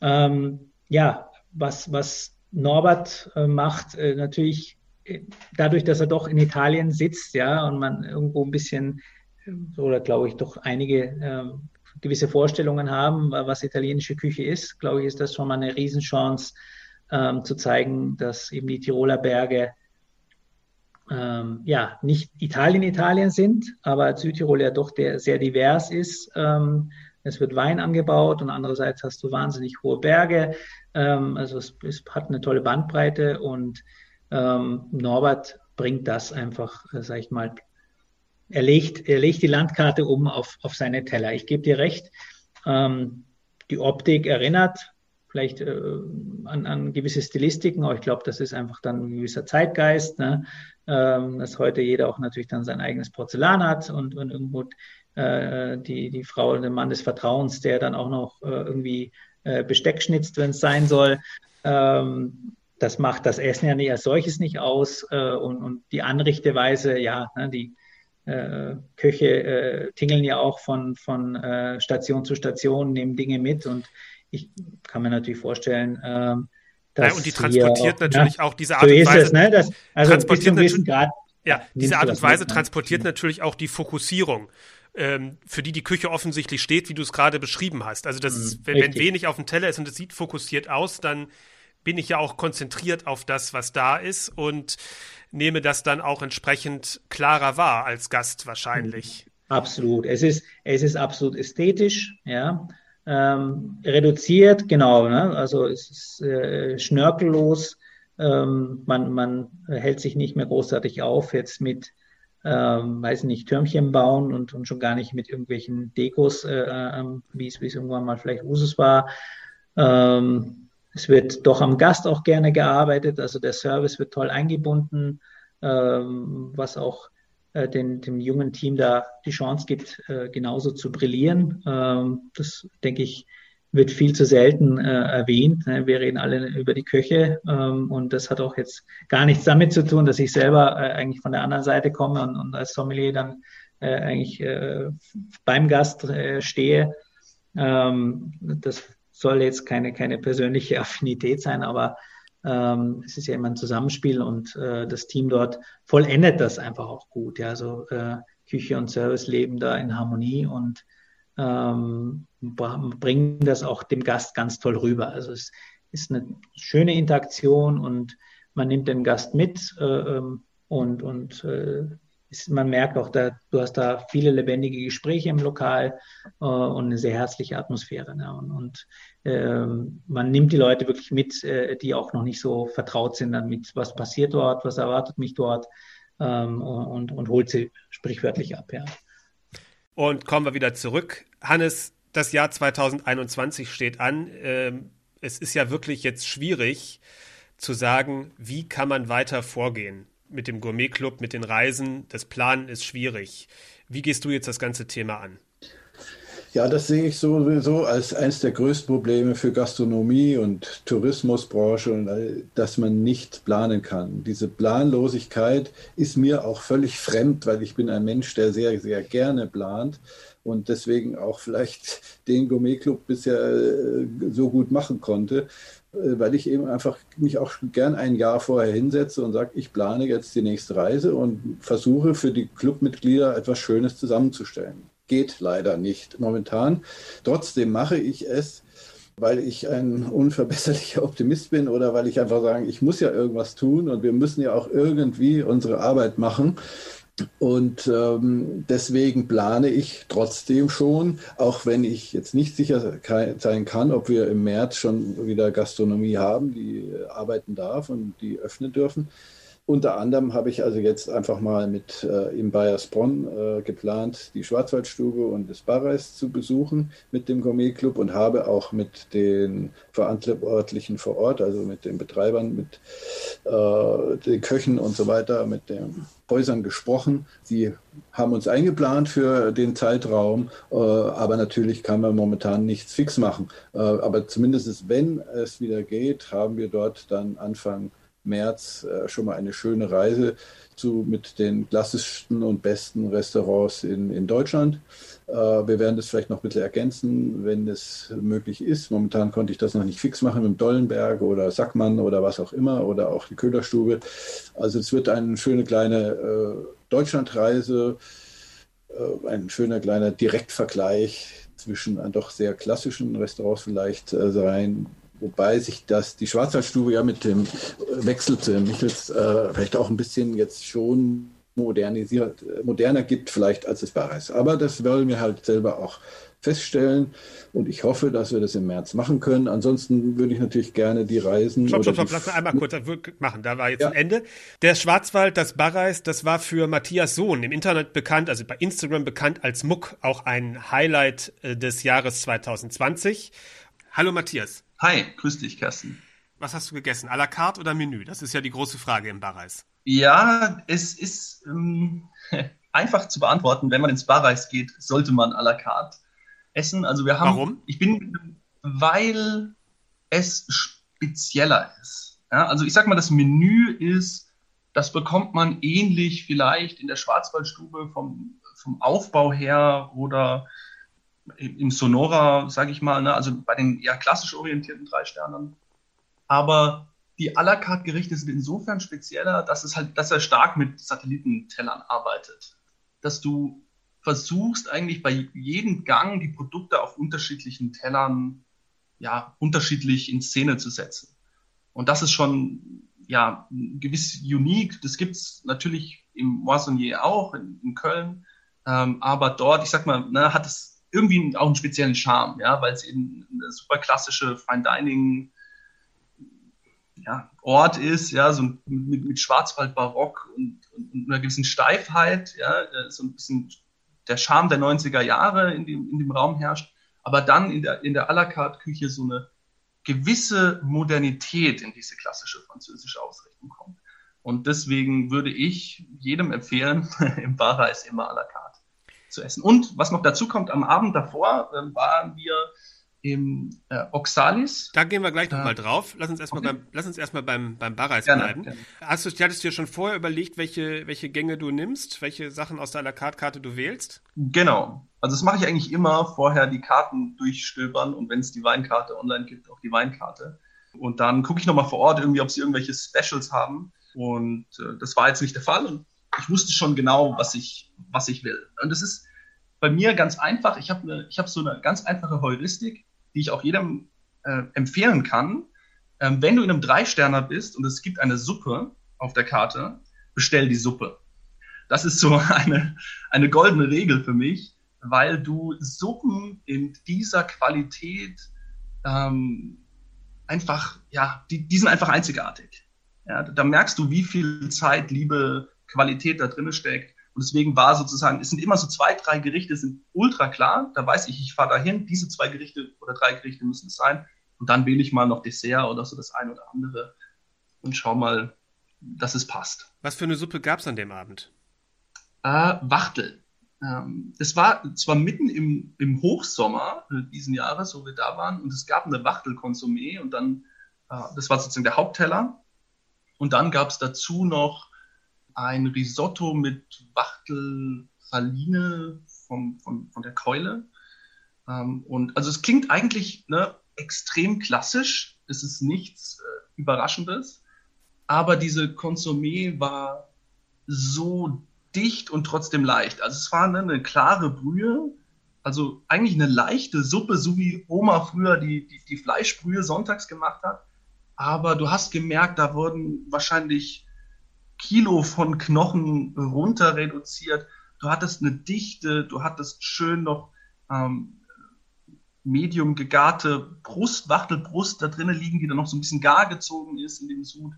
Ähm, ja, was, was Norbert äh, macht, äh, natürlich äh, dadurch, dass er doch in Italien sitzt, ja, und man irgendwo ein bisschen, äh, oder glaube ich, doch einige äh, gewisse Vorstellungen haben, was italienische Küche ist, glaube ich, ist das schon mal eine Riesenchance, ähm, zu zeigen, dass eben die Tiroler Berge ähm, ja, nicht Italien, Italien sind, aber Südtirol ja doch der, sehr divers ist. Ähm, es wird Wein angebaut und andererseits hast du wahnsinnig hohe Berge. Ähm, also es, es, hat eine tolle Bandbreite und ähm, Norbert bringt das einfach, äh, sag ich mal, er legt, er legt die Landkarte um auf, auf seine Teller. Ich gebe dir recht. Ähm, die Optik erinnert vielleicht äh, an, an gewisse Stilistiken, aber ich glaube, das ist einfach dann ein gewisser Zeitgeist, ne? ähm, dass heute jeder auch natürlich dann sein eigenes Porzellan hat und, und irgendwo äh, die, die Frau oder der Mann des Vertrauens, der dann auch noch äh, irgendwie äh, Besteck schnitzt, wenn es sein soll. Ähm, das macht das Essen ja nicht als solches nicht aus äh, und, und die Anrichteweise, ja, ne, die äh, Köche äh, tingeln ja auch von, von äh, Station zu Station, nehmen Dinge mit und ich kann mir natürlich vorstellen, ähm, dass ja, und die transportiert wir, natürlich ja, auch diese Art so und Weise. Es, ne? das, also transportiert natürlich, Grad, ja, diese Art und Weise mit, ne? transportiert ne? natürlich auch die Fokussierung, ähm, für die die Küche offensichtlich steht, wie du es gerade beschrieben hast. Also das, mhm, wenn, wenn, wenig auf dem Teller ist und es sieht fokussiert aus, dann bin ich ja auch konzentriert auf das, was da ist und nehme das dann auch entsprechend klarer wahr als Gast wahrscheinlich. Absolut. Es ist, es ist absolut ästhetisch, ja ähm, reduziert, genau, ne? also es ist äh, schnörkellos, ähm, man, man hält sich nicht mehr großartig auf jetzt mit, ähm, weiß nicht, Türmchen bauen und, und schon gar nicht mit irgendwelchen Dekos, äh, äh, wie es irgendwann mal vielleicht Usus war. Ähm, es wird doch am Gast auch gerne gearbeitet, also der Service wird toll eingebunden, ähm, was auch äh, dem, dem jungen Team da die Chance gibt, äh, genauso zu brillieren. Ähm, das, denke ich, wird viel zu selten äh, erwähnt. Ne? Wir reden alle über die Köche ähm, und das hat auch jetzt gar nichts damit zu tun, dass ich selber äh, eigentlich von der anderen Seite komme und, und als Sommelier dann äh, eigentlich äh, beim Gast äh, stehe. Ähm, das soll jetzt keine, keine persönliche Affinität sein, aber ähm, es ist ja immer ein Zusammenspiel und äh, das Team dort vollendet das einfach auch gut. Ja, also äh, Küche und Service leben da in Harmonie und ähm, bringen das auch dem Gast ganz toll rüber. Also es ist eine schöne Interaktion und man nimmt den Gast mit äh, ähm, und, und äh, ist, man merkt auch, da, du hast da viele lebendige Gespräche im Lokal äh, und eine sehr herzliche Atmosphäre. Ne? Und, und ähm, man nimmt die Leute wirklich mit, äh, die auch noch nicht so vertraut sind damit, was passiert dort, was erwartet mich dort ähm, und, und holt sie sprichwörtlich ab. Ja. Und kommen wir wieder zurück. Hannes, das Jahr 2021 steht an. Ähm, es ist ja wirklich jetzt schwierig zu sagen, wie kann man weiter vorgehen mit dem Gourmet-Club, mit den Reisen. Das Planen ist schwierig. Wie gehst du jetzt das ganze Thema an? Ja, das sehe ich sowieso als eines der größten Probleme für Gastronomie und Tourismusbranche, dass man nicht planen kann. Diese Planlosigkeit ist mir auch völlig fremd, weil ich bin ein Mensch, der sehr, sehr gerne plant und deswegen auch vielleicht den Gourmet-Club bisher äh, so gut machen konnte, weil ich eben einfach mich auch gern ein Jahr vorher hinsetze und sage, ich plane jetzt die nächste Reise und versuche für die Clubmitglieder etwas Schönes zusammenzustellen. Geht leider nicht momentan. Trotzdem mache ich es, weil ich ein unverbesserlicher Optimist bin oder weil ich einfach sage, ich muss ja irgendwas tun und wir müssen ja auch irgendwie unsere Arbeit machen. Und ähm, deswegen plane ich trotzdem schon, auch wenn ich jetzt nicht sicher sein kann, ob wir im März schon wieder Gastronomie haben, die arbeiten darf und die öffnen dürfen, unter anderem habe ich also jetzt einfach mal mit äh, im Bayersbronn äh, geplant, die Schwarzwaldstube und das Barreis zu besuchen mit dem Gourmet-Club und habe auch mit den Verantwortlichen vor Ort, also mit den Betreibern, mit äh, den Köchen und so weiter, mit den Häusern gesprochen. Sie haben uns eingeplant für den Zeitraum, äh, aber natürlich kann man momentan nichts fix machen. Äh, aber zumindest wenn es wieder geht, haben wir dort dann Anfang März äh, schon mal eine schöne Reise zu mit den klassischsten und besten Restaurants in, in Deutschland. Äh, wir werden das vielleicht noch ein bisschen ergänzen, wenn es möglich ist. Momentan konnte ich das noch nicht fix machen mit Dollenberg oder Sackmann oder was auch immer oder auch die Köhlerstube. Also es wird eine schöne kleine äh, Deutschlandreise, äh, ein schöner kleiner Direktvergleich zwischen doch sehr klassischen Restaurants vielleicht äh, sein, Wobei sich das, die Schwarzwaldstube ja mit dem Wechsel zu Michels äh, vielleicht auch ein bisschen jetzt schon modernisiert, äh, moderner gibt vielleicht als das Barreis. Aber das wollen wir halt selber auch feststellen. Und ich hoffe, dass wir das im März machen können. Ansonsten würde ich natürlich gerne die Reisen. Stopp, stopp, stopp, lass mal einmal kurz machen. Da war jetzt ja. ein Ende. Der Schwarzwald, das Barreis, das war für Matthias Sohn im Internet bekannt, also bei Instagram bekannt als Muck, auch ein Highlight äh, des Jahres 2020. Hallo Matthias. Hi, grüß dich, Carsten. Was hast du gegessen? À la carte oder Menü? Das ist ja die große Frage im Barreis. Ja, es ist ähm, einfach zu beantworten. Wenn man ins Barreis geht, sollte man à la carte essen. Also wir haben. Warum? Ich bin, weil es spezieller ist. Ja, also ich sag mal, das Menü ist, das bekommt man ähnlich vielleicht in der Schwarzwaldstube vom, vom Aufbau her oder im Sonora, sage ich mal, ne, also bei den eher klassisch orientierten drei Sternen. Aber die à la carte Gerichte sind insofern spezieller, dass es halt, dass er stark mit Satellitentellern arbeitet. Dass du versuchst eigentlich bei jedem Gang die Produkte auf unterschiedlichen Tellern ja unterschiedlich in Szene zu setzen. Und das ist schon ja gewiss unique. Das gibt's natürlich im Moissonnier auch in, in Köln, ähm, aber dort, ich sag mal, ne, hat es irgendwie auch einen speziellen Charme, ja, weil es eben eine super klassische Fine Dining ja, Ort ist, ja, so mit, mit Schwarzwald Barock und, und, und, einer gewissen Steifheit, ja, äh, so ein bisschen der Charme der 90er Jahre in dem, in dem Raum herrscht, aber dann in der, in der à la carte Küche so eine gewisse Modernität in diese klassische französische Ausrichtung kommt. Und deswegen würde ich jedem empfehlen, im Barreis immer à la carte zu essen. Und was noch dazu kommt, am Abend davor äh, waren wir im äh, Oxalis. Da gehen wir gleich nochmal äh, drauf. Lass uns erstmal okay. beim, lass uns erstmal beim, beim Barreis gerne, bleiben. Gerne. Hast du, hattest du dir schon vorher überlegt, welche, welche Gänge du nimmst, welche Sachen aus der à la carte Karte du wählst? Genau. Also das mache ich eigentlich immer vorher die Karten durchstöbern und wenn es die Weinkarte online gibt, auch die Weinkarte. Und dann gucke ich nochmal vor Ort irgendwie, ob sie irgendwelche Specials haben. Und äh, das war jetzt nicht der Fall. Und ich wusste schon genau, was ich, was ich will. Und das ist bei mir ganz einfach. Ich habe ne, ich hab so eine ganz einfache Heuristik, die ich auch jedem äh, empfehlen kann. Ähm, wenn du in einem Dreisterner bist und es gibt eine Suppe auf der Karte, bestell die Suppe. Das ist so eine, eine goldene Regel für mich, weil du Suppen in dieser Qualität ähm, einfach, ja, die, die sind einfach einzigartig. Ja, da merkst du, wie viel Zeit, Liebe, Qualität da drin steckt. Und deswegen war sozusagen, es sind immer so zwei, drei Gerichte, sind ultra klar. Da weiß ich, ich fahre dahin, diese zwei Gerichte oder drei Gerichte müssen es sein. Und dann wähle ich mal noch Dessert oder so das eine oder andere und schau mal, dass es passt. Was für eine Suppe gab es an dem Abend? Äh, Wachtel. ähm, es war zwar mitten im, im Hochsommer äh, diesen Jahres, wo wir da waren, und es gab eine Wachtelkonsumé und dann, äh, das war sozusagen der Hauptteller. Und dann gab es dazu noch ein Risotto mit Wachtelpraline vom, von, von der Keule. Ähm, und also es klingt eigentlich ne, extrem klassisch. Es ist nichts äh, Überraschendes. Aber diese Consommé war so dicht und trotzdem leicht. Also es war ne, eine klare Brühe, also eigentlich eine leichte Suppe, so wie Oma früher die, die, die Fleischbrühe sonntags gemacht hat. Aber du hast gemerkt, da wurden wahrscheinlich Kilo von Knochen runter reduziert. Du hattest eine Dichte, du hattest schön noch ähm, medium gegarte Brust, Wachtelbrust da drinnen liegen, die dann noch so ein bisschen gar gezogen ist in dem Sud,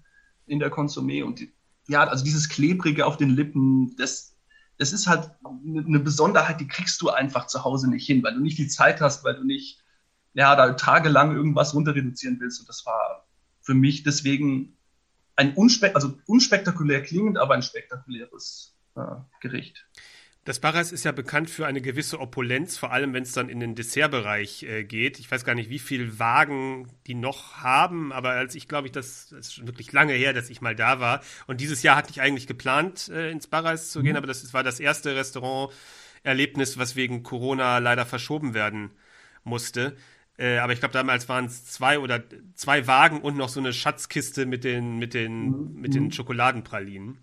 in der Konsumé. Und die, ja, also dieses Klebrige auf den Lippen, das, das ist halt eine Besonderheit, die kriegst du einfach zu Hause nicht hin, weil du nicht die Zeit hast, weil du nicht, ja, da tagelang irgendwas runter reduzieren willst. Und das war für mich deswegen ein unspek also unspektakulär klingend, aber ein spektakuläres äh, Gericht. Das Barras ist ja bekannt für eine gewisse Opulenz, vor allem wenn es dann in den Dessertbereich äh, geht. Ich weiß gar nicht, wie viel Wagen die noch haben, aber als ich glaube ich, das, das, ist schon wirklich lange her, dass ich mal da war. Und dieses Jahr hatte ich eigentlich geplant, äh, ins Barras zu gehen, mhm. aber das war das erste Restaurant-Erlebnis, was wegen Corona leider verschoben werden musste. Äh, aber ich glaube, damals waren es zwei oder zwei Wagen und noch so eine Schatzkiste mit den, mit den, mhm. mit den mhm. Schokoladenpralinen.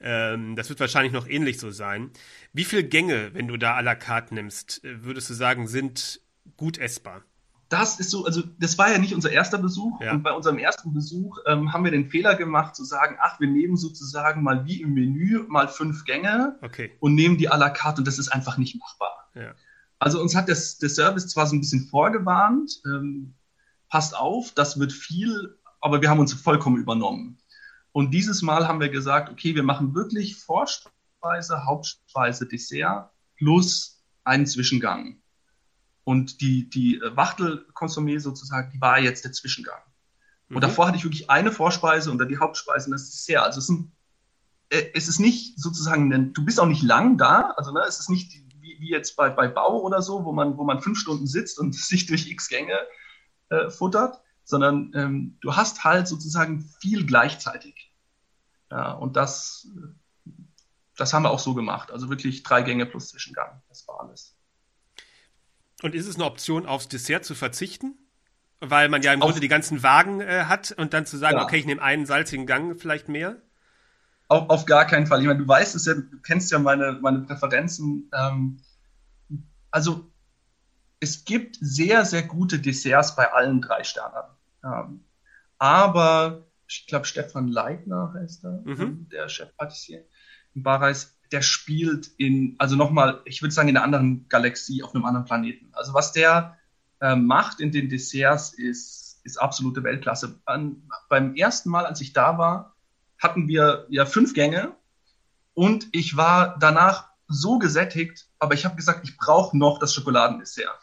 Ähm, das wird wahrscheinlich noch ähnlich so sein. Wie viele Gänge, wenn du da à la carte nimmst, äh, würdest du sagen, sind gut essbar? Das ist so, also das war ja nicht unser erster Besuch. Ja. Und bei unserem ersten Besuch ähm, haben wir den Fehler gemacht zu sagen, ach, wir nehmen sozusagen mal wie im Menü mal fünf Gänge okay. und nehmen die à la carte und das ist einfach nicht machbar. Ja. Also uns hat das, der Service zwar so ein bisschen vorgewarnt, ähm, passt auf, das wird viel, aber wir haben uns vollkommen übernommen. Und dieses Mal haben wir gesagt, okay, wir machen wirklich Vorspeise, Hauptspeise, Dessert plus einen Zwischengang. Und die, die Wachtelkonsumé sozusagen, die war jetzt der Zwischengang. Und mhm. davor hatte ich wirklich eine Vorspeise und dann die Hauptspeise und das Dessert. Also es ist, ein, äh, es ist nicht sozusagen, du bist auch nicht lang da, also ne, es ist nicht wie, wie jetzt bei, bei Bau oder so, wo man, wo man fünf Stunden sitzt und sich durch x Gänge äh, futtert, sondern ähm, du hast halt sozusagen viel gleichzeitig. Ja, und das, das haben wir auch so gemacht. Also wirklich drei Gänge plus Zwischengang. Das war alles. Und ist es eine Option, aufs Dessert zu verzichten? Weil man ja im auf, Grunde die ganzen Wagen äh, hat und dann zu sagen, ja. okay, ich nehme einen salzigen Gang, vielleicht mehr? Auf, auf gar keinen Fall. Ich meine, du weißt es ja, du kennst ja meine, meine Präferenzen. Ähm, also es gibt sehr, sehr gute Desserts bei allen drei Sternen. Ähm, aber ich glaube, Stefan Leitner heißt er, mhm. der Chefpatissier in Barreis, der spielt in, also nochmal, ich würde sagen, in einer anderen Galaxie, auf einem anderen Planeten. Also was der äh, macht in den Desserts ist, ist absolute Weltklasse. An, beim ersten Mal, als ich da war, hatten wir ja fünf Gänge und ich war danach so gesättigt, aber ich habe gesagt, ich brauche noch das Schokoladendessert.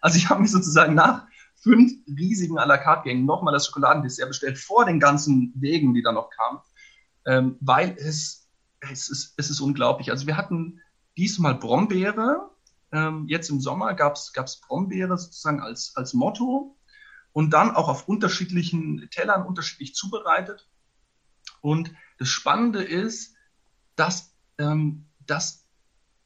Also ich habe mich sozusagen nach fünf riesigen à la carte Gängen nochmal das Schokoladendessert bestellt vor den ganzen Wegen, die da noch kamen, ähm, weil es, es, ist, es ist unglaublich. Also wir hatten diesmal Brombeere, ähm, jetzt im Sommer gab es Brombeere sozusagen als, als Motto und dann auch auf unterschiedlichen Tellern unterschiedlich zubereitet. Und das Spannende ist, dass, ähm, dass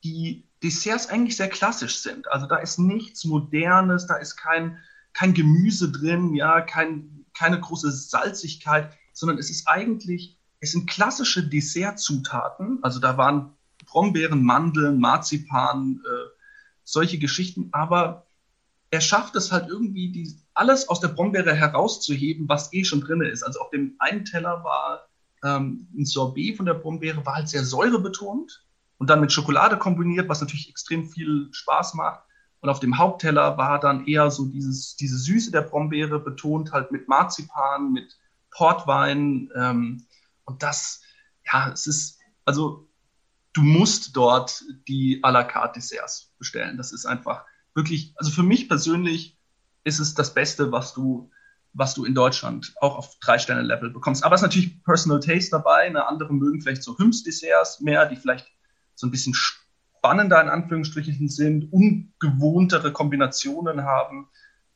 die Desserts eigentlich sehr klassisch sind. Also da ist nichts Modernes, da ist kein kein Gemüse drin, ja, kein, keine große Salzigkeit, sondern es ist eigentlich, es sind klassische Dessertzutaten. Also da waren Brombeeren, Mandeln, Marzipan, äh, solche Geschichten, aber er schafft es halt irgendwie, die, alles aus der Brombeere herauszuheben, was eh schon drin ist. Also auf dem einen Teller war ähm, ein Sorbet von der Brombeere, war halt sehr säurebetont und dann mit Schokolade kombiniert, was natürlich extrem viel Spaß macht. Und auf dem Hauptteller war dann eher so dieses, diese Süße der Brombeere betont halt mit Marzipan, mit Portwein. Ähm, und das, ja, es ist, also du musst dort die à la carte Desserts bestellen. Das ist einfach wirklich, also für mich persönlich ist es das Beste, was du, was du in Deutschland auch auf drei Sterne Level bekommst. Aber es ist natürlich Personal Taste dabei. Eine andere mögen vielleicht so Hüms Desserts mehr, die vielleicht so ein bisschen spannender in Anführungsstrichen sind, ungewohntere Kombinationen haben.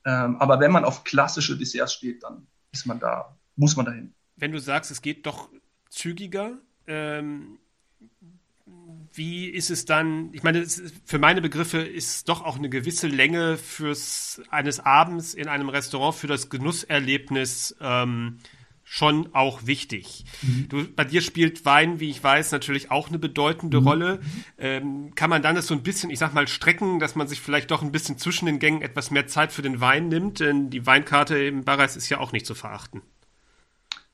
Ähm, aber wenn man auf klassische Desserts steht, dann ist man da, muss man dahin. Wenn du sagst, es geht doch zügiger, ähm, wie ist es dann? Ich meine, für meine Begriffe ist doch auch eine gewisse Länge fürs eines Abends in einem Restaurant für das Genusserlebnis ähm, schon auch wichtig. Mhm. Du, bei dir spielt Wein, wie ich weiß, natürlich auch eine bedeutende mhm. Rolle. Ähm, kann man dann das so ein bisschen, ich sag mal, strecken, dass man sich vielleicht doch ein bisschen zwischen den Gängen etwas mehr Zeit für den Wein nimmt? Denn die Weinkarte im Barreis ist ja auch nicht zu verachten.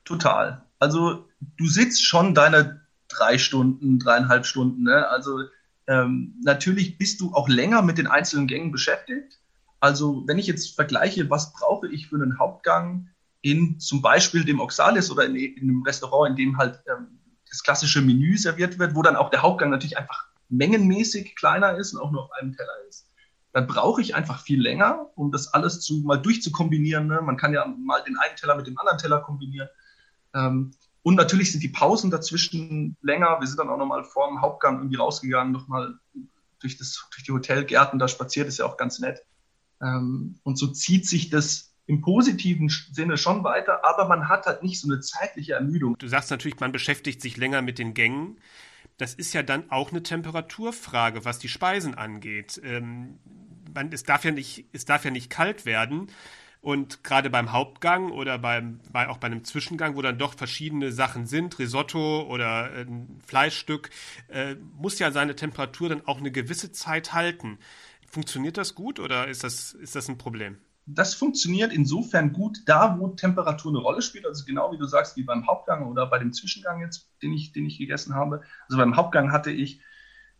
Total. Also du sitzt schon deine drei Stunden, dreieinhalb Stunden. Ne? Also ähm, natürlich bist du auch länger mit den einzelnen Gängen beschäftigt. Also wenn ich jetzt vergleiche, was brauche ich für einen Hauptgang, in zum Beispiel dem Oxalis oder in, in einem Restaurant, in dem halt ähm, das klassische Menü serviert wird, wo dann auch der Hauptgang natürlich einfach mengenmäßig kleiner ist und auch nur auf einem Teller ist. Dann brauche ich einfach viel länger, um das alles zu mal durchzukombinieren. Ne? Man kann ja mal den einen Teller mit dem anderen Teller kombinieren. Ähm, und natürlich sind die Pausen dazwischen länger. Wir sind dann auch nochmal vor dem Hauptgang irgendwie rausgegangen, nochmal durch, das, durch die Hotelgärten da spaziert, ist ja auch ganz nett. Ähm, und so zieht sich das im positiven Sinne schon weiter, aber man hat halt nicht so eine zeitliche Ermüdung. Du sagst natürlich, man beschäftigt sich länger mit den Gängen. Das ist ja dann auch eine Temperaturfrage, was die Speisen angeht. Ähm, man, es, darf ja nicht, es darf ja nicht kalt werden. Und gerade beim Hauptgang oder beim, bei, auch bei einem Zwischengang, wo dann doch verschiedene Sachen sind, Risotto oder ein Fleischstück, äh, muss ja seine Temperatur dann auch eine gewisse Zeit halten. Funktioniert das gut oder ist das, ist das ein Problem? das funktioniert insofern gut da, wo Temperatur eine Rolle spielt. Also genau wie du sagst, wie beim Hauptgang oder bei dem Zwischengang jetzt, den ich, den ich gegessen habe. Also beim Hauptgang hatte ich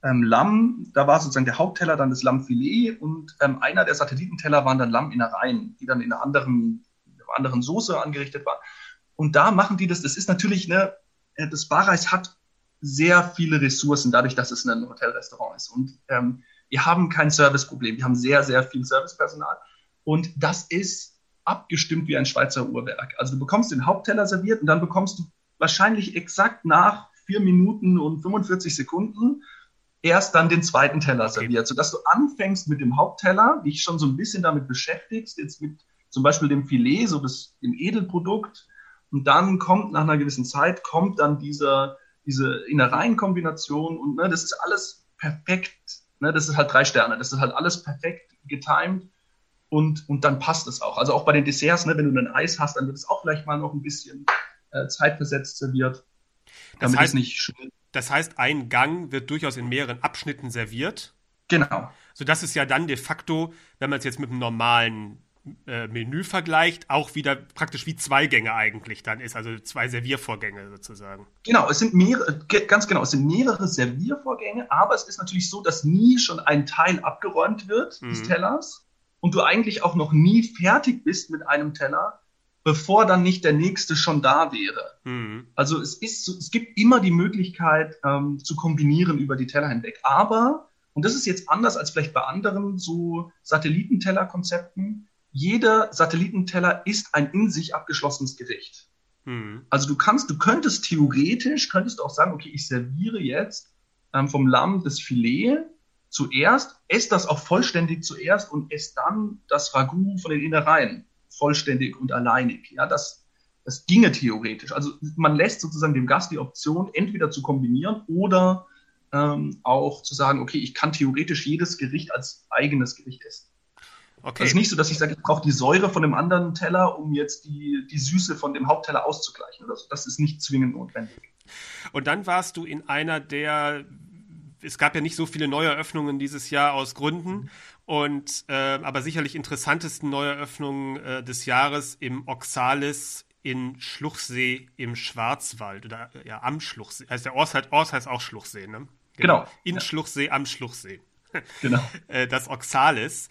ähm, Lamm, da war sozusagen der Hauptteller dann das Lammfilet und ähm, einer der Satellitenteller waren dann Lamminnereien, die dann in einer anderen, einer anderen Soße angerichtet waren. Und da machen die das, das ist natürlich, ne, äh, das Barreis hat sehr viele Ressourcen, dadurch, dass es ein Hotelrestaurant ist. Und ähm, wir haben kein Serviceproblem. Wir haben sehr, sehr viel Servicepersonal. Und das ist abgestimmt wie ein Schweizer Uhrwerk. Also du bekommst den Hauptteller serviert und dann bekommst du wahrscheinlich exakt nach vier Minuten und 45 Sekunden erst dann den zweiten Teller okay. serviert, sodass du anfängst mit dem Hauptteller, dich schon so ein bisschen damit beschäftigst, jetzt mit zum Beispiel dem Filet, so das, dem Edelprodukt, und dann kommt nach einer gewissen Zeit, kommt dann dieser, diese Innereienkombination und ne, das ist alles perfekt, ne, das ist halt drei Sterne, das ist halt alles perfekt getimed und, und dann passt es auch. Also auch bei den Desserts, ne, wenn du ein Eis hast, dann wird es auch vielleicht mal noch ein bisschen äh, zeitversetzt serviert, damit das heißt, es nicht schmilzt. Das heißt, ein Gang wird durchaus in mehreren Abschnitten serviert. Genau. So dass es ja dann de facto, wenn man es jetzt mit einem normalen äh, Menü vergleicht, auch wieder praktisch wie zwei Gänge eigentlich dann ist, also zwei Serviervorgänge sozusagen. Genau, es sind mehrere, ganz genau, es sind mehrere Serviervorgänge, aber es ist natürlich so, dass nie schon ein Teil abgeräumt wird mhm. des Tellers, und du eigentlich auch noch nie fertig bist mit einem Teller, bevor dann nicht der nächste schon da wäre. Mhm. Also es ist, es gibt immer die Möglichkeit ähm, zu kombinieren über die Teller hinweg. Aber und das ist jetzt anders als vielleicht bei anderen so Satellitenteller-Konzepten. Jeder Satellitenteller ist ein in sich abgeschlossenes Gericht. Mhm. Also du kannst, du könntest theoretisch, könntest du auch sagen, okay, ich serviere jetzt ähm, vom Lamm das Filet zuerst, esst das auch vollständig zuerst und esst dann das Ragout von den Innereien vollständig und alleinig. Ja, das, das ginge theoretisch. Also man lässt sozusagen dem Gast die Option, entweder zu kombinieren oder ähm, auch zu sagen, okay, ich kann theoretisch jedes Gericht als eigenes Gericht essen. Okay. Es ist nicht so, dass ich sage, ich brauche die Säure von dem anderen Teller, um jetzt die, die Süße von dem Hauptteller auszugleichen. Oder so. Das ist nicht zwingend notwendig. Und dann warst du in einer der es gab ja nicht so viele Neueröffnungen dieses Jahr aus Gründen. Und äh, aber sicherlich interessantesten Neueröffnungen äh, des Jahres im Oxalis in Schluchsee im Schwarzwald oder ja am Schluchsee. Heißt der Ort, Ort heißt auch Schluchsee, ne? Genau. genau. In ja. Schluchsee am Schluchsee. Genau. Äh, das Oxalis.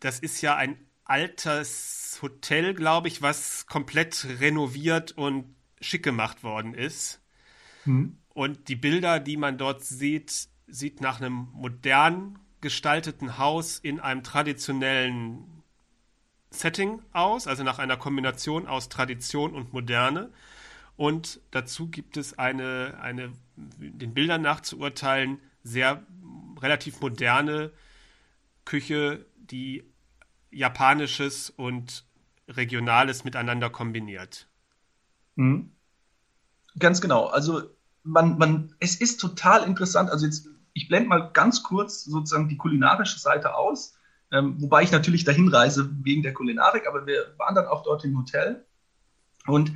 Das ist ja ein altes Hotel, glaube ich, was komplett renoviert und schick gemacht worden ist. Hm. Und die Bilder, die man dort sieht, sieht nach einem modern gestalteten Haus in einem traditionellen Setting aus, also nach einer Kombination aus Tradition und Moderne. Und dazu gibt es eine, eine den Bildern nach zu urteilen, sehr relativ moderne Küche, die japanisches und regionales miteinander kombiniert. Mhm. Ganz genau. Also man, man, es ist total interessant. Also jetzt, ich blende mal ganz kurz sozusagen die kulinarische Seite aus, ähm, wobei ich natürlich dahin reise wegen der Kulinarik, aber wir waren dann auch dort im Hotel und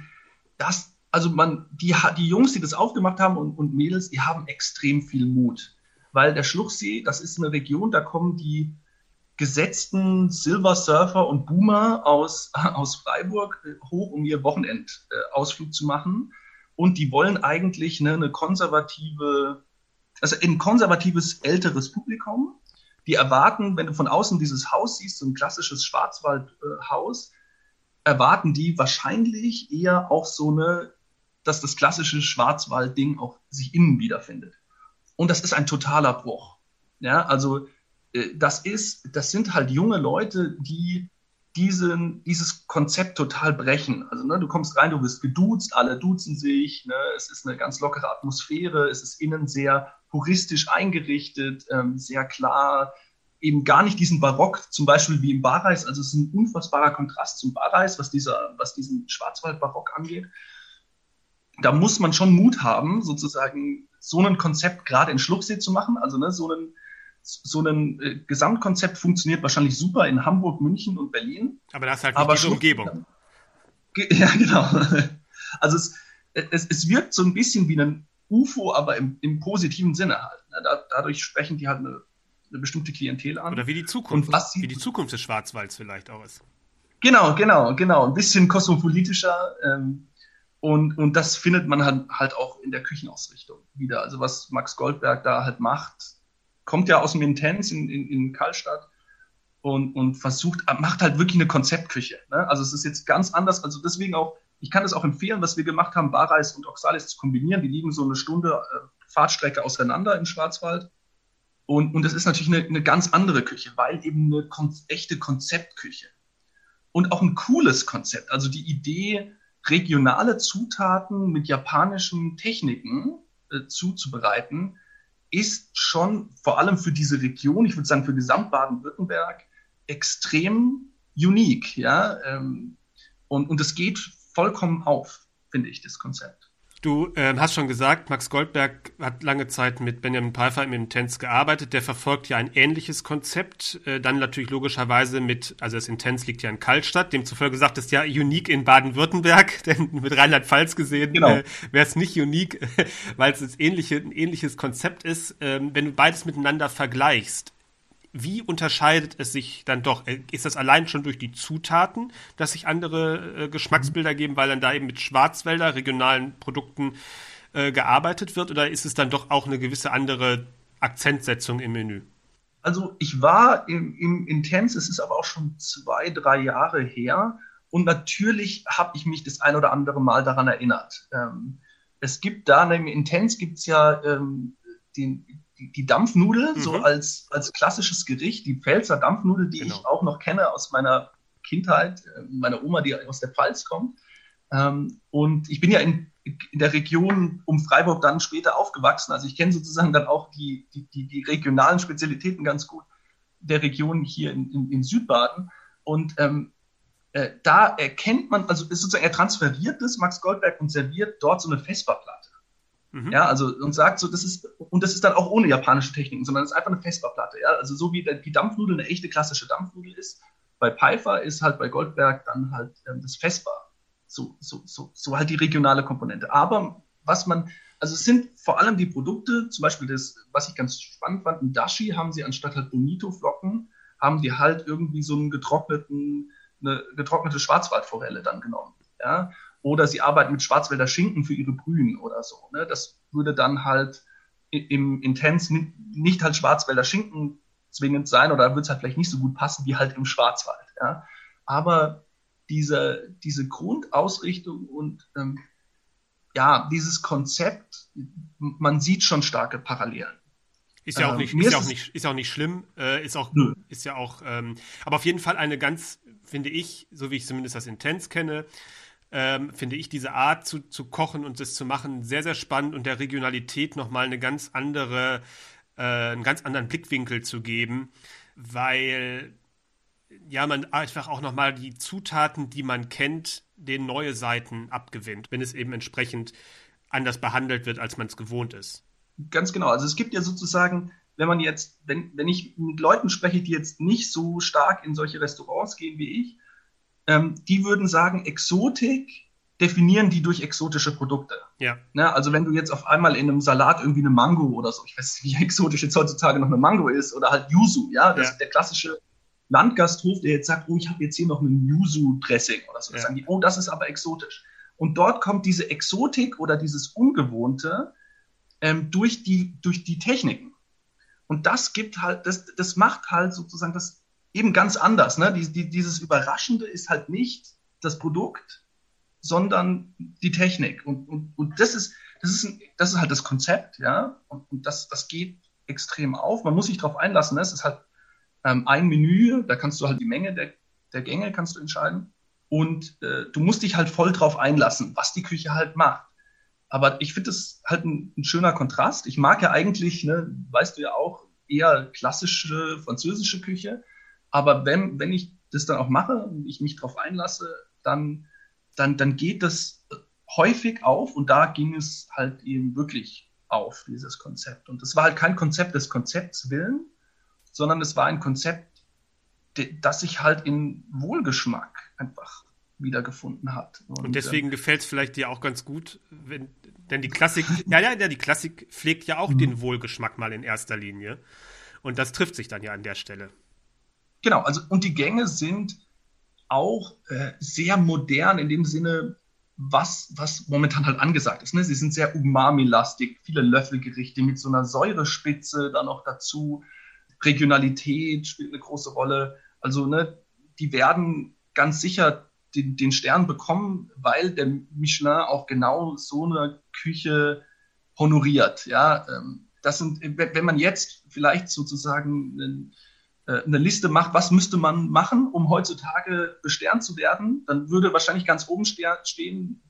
das, also man, die, die Jungs, die das aufgemacht haben und, und Mädels, die haben extrem viel Mut, weil der Schluchsee, das ist eine Region, da kommen die gesetzten Silver Surfer und Boomer aus, aus Freiburg äh, hoch, um ihr Wochenendausflug zu machen. Und die wollen eigentlich eine, eine konservative, also ein konservatives älteres Publikum. Die erwarten, wenn du von außen dieses Haus siehst, so ein klassisches Schwarzwaldhaus, erwarten die wahrscheinlich eher auch so eine, dass das klassische Schwarzwald-Ding auch sich innen wiederfindet. Und das ist ein totaler Bruch. Ja, also äh, das ist, das sind halt junge Leute, die diesen, dieses Konzept total brechen. Also ne, du kommst rein, du wirst geduzt, alle duzen sich, ne, es ist eine ganz lockere Atmosphäre, es ist innen sehr puristisch eingerichtet, ähm, sehr klar, eben gar nicht diesen Barock, zum Beispiel wie im Barreis, also es ist ein unfassbarer Kontrast zum Barreis, was, dieser, was diesen Schwarzwald-Barock angeht. Da muss man schon Mut haben, sozusagen so ein Konzept gerade in Schlucksee zu machen, also ne, so ein so ein äh, Gesamtkonzept funktioniert wahrscheinlich super in Hamburg, München und Berlin. Aber das ist halt nicht aber diese Umgebung. Ja, genau. Also es, es, es wirkt so ein bisschen wie ein UFO, aber im, im positiven Sinne halt. Ne? Da, dadurch sprechen die halt eine, eine, bestimmte Klientel an. Oder wie die Zukunft, wie die Zukunft des Schwarzwalds vielleicht auch ist. Genau, genau, genau. Ein bisschen kosmopolitischer. Ähm, und, und das findet man halt, halt auch in der Küchenausrichtung wieder. Also was Max Goldberg da halt macht, kommt ja aus dem Intense in, in, in Karlstadt und, und versucht, macht halt wirklich eine Konzeptküche. Ne? Also es ist jetzt ganz anders. Also deswegen auch, ich kann das auch empfehlen, was wir gemacht haben, Barreis und Oxalis zu kombinieren. Die liegen so eine Stunde äh, Fahrtstrecke auseinander im Schwarzwald. Und, und das ist natürlich eine, eine ganz andere Küche, weil eben eine kon echte Konzeptküche. Und auch ein cooles Konzept. Also die Idee, regionale Zutaten mit japanischen Techniken äh, zuzubereiten, ist schon vor allem für diese Region, ich würde sagen für Gesamt Baden-Württemberg, extrem unique. Ja? Ähm, und, und es geht vollkommen auf, finde ich, das Konzept. Du äh, hast schon gesagt, Max Goldberg hat lange Zeit mit Benjamin Pfeiffer im Intens gearbeitet. Der verfolgt ja ein ähnliches Konzept. Äh, dann natürlich logischerweise mit, also das Intens liegt ja in Kaltstadt. Demzufolge sagt es ja unique in Baden-Württemberg, denn mit Rheinland-Pfalz gesehen genau. äh, wäre es nicht unique, weil es ähnliche, ein ähnliches Konzept ist. Ähm, wenn du beides miteinander vergleichst, wie unterscheidet es sich dann doch? Äh, ist das allein schon durch die Zutaten, dass sich andere äh, Geschmacksbilder geben, weil dann da eben mit Schwarzwälder, regionalen Produkten äh, gearbeitet wird? Oder ist es dann doch auch eine gewisse andere Akzentsetzung im Menü? Also ich war im, im Intense, es ist aber auch schon zwei, drei Jahre her. Und natürlich habe ich mich das ein oder andere Mal daran erinnert. Ähm, es gibt da, im Intense gibt es ja ähm, den, die, die Dampfnudel, mhm. so als, als klassisches Gericht, die Pfälzer Dampfnudel, die genau. ich auch noch kenne aus meiner Kindheit, äh, meiner Oma, die aus der Pfalz kommt. Ähm, und ich bin ja in, in der Region um Freiburg dann später aufgewachsen. Also ich kenne sozusagen dann auch die, die, die, die regionalen Spezialitäten ganz gut der Region hier in, in, in Südbaden. Und ähm, äh, da erkennt man, also ist sozusagen, er transferiert das, Max Goldberg, und serviert dort so eine Vesperplatte. Mhm. Ja, also und sagt so, das ist, und das ist dann auch ohne japanische Techniken, sondern es ist einfach eine Vesperplatte. Ja, also so wie die Dampfnudel eine echte klassische Dampfnudel ist, bei Pfeiffer ist halt bei Goldberg dann halt ähm, das Vesper. So, so, so, so halt die regionale Komponente. Aber was man, also es sind vor allem die Produkte, zum Beispiel das, was ich ganz spannend fand, ein Dashi haben sie anstatt halt Bonito-Flocken, haben die halt irgendwie so einen getrockneten, eine getrocknete Schwarzwaldforelle dann genommen. Ja, oder sie arbeiten mit Schwarzwälder Schinken für ihre Brühen oder so. Ne? Das würde dann halt im Intens nicht halt Schwarzwälder Schinken zwingend sein oder würde es halt vielleicht nicht so gut passen wie halt im Schwarzwald. Ja? Aber diese, diese Grundausrichtung und ähm, ja, dieses Konzept, man sieht schon starke Parallelen. Ist ja auch ähm, nicht, ähm, ist ja auch nicht, ist auch nicht schlimm, äh, ist auch, nö. ist ja auch, ähm, aber auf jeden Fall eine ganz, finde ich, so wie ich zumindest das Intens kenne, ähm, finde ich diese Art zu, zu kochen und das zu machen sehr, sehr spannend und der Regionalität nochmal eine ganz andere äh, einen ganz anderen Blickwinkel zu geben, weil ja, man einfach auch nochmal die Zutaten, die man kennt, den neue Seiten abgewinnt, wenn es eben entsprechend anders behandelt wird, als man es gewohnt ist. Ganz genau. Also es gibt ja sozusagen, wenn man jetzt, wenn, wenn ich mit Leuten spreche, die jetzt nicht so stark in solche Restaurants gehen wie ich, ähm, die würden sagen, Exotik definieren die durch exotische Produkte. Ja. Ne, also wenn du jetzt auf einmal in einem Salat irgendwie eine Mango oder so, ich weiß nicht, wie exotisch jetzt heutzutage noch eine Mango ist, oder halt Yuzu, ja, das Ja. ist der klassische Landgasthof, der jetzt sagt, oh, ich habe jetzt hier noch ein Yuzu-Dressing oder so. Ja. Sagen die, oh, das ist aber exotisch. Und dort kommt diese Exotik oder dieses Ungewohnte ähm, durch, die, durch die Techniken. Und das gibt halt, das, das macht halt sozusagen das eben ganz anders. Ne? Die, die, dieses Überraschende ist halt nicht das Produkt, sondern die Technik. Und, und, und das, ist, das, ist ein, das ist halt das Konzept, ja. Und, und das, das geht extrem auf. Man muss sich darauf einlassen. Ne? Es ist halt ähm, ein Menü, da kannst du halt die Menge der, der Gänge kannst du entscheiden. Und äh, du musst dich halt voll drauf einlassen, was die Küche halt macht. Aber ich finde das halt ein, ein schöner Kontrast. Ich mag ja eigentlich, ne, weißt du ja auch, eher klassische französische Küche. Aber wenn, wenn ich das dann auch mache und ich mich drauf einlasse, dann, dann, dann geht das häufig auf und da ging es halt eben wirklich auf, dieses Konzept. Und das war halt kein Konzept des Konzepts willen, sondern es war ein Konzept, das sich halt in Wohlgeschmack einfach wiedergefunden hat. Und deswegen gefällt es vielleicht dir auch ganz gut, wenn, denn die Klassik, ja, ja, ja, die Klassik pflegt ja auch den Wohlgeschmack mal in erster Linie. Und das trifft sich dann ja an der Stelle. Genau, also und die Gänge sind auch äh, sehr modern in dem Sinne, was, was momentan halt angesagt ist. Ne? Sie sind sehr umami-lastig, viele Löffelgerichte mit so einer Säurespitze dann noch dazu. Regionalität spielt eine große Rolle. Also ne, die werden ganz sicher den, den Stern bekommen, weil der Michelin auch genau so eine Küche honoriert. Ja, ähm, das sind, wenn man jetzt vielleicht sozusagen einen, eine Liste macht, was müsste man machen, um heutzutage besternt zu werden, dann würde wahrscheinlich ganz oben ste- stehen,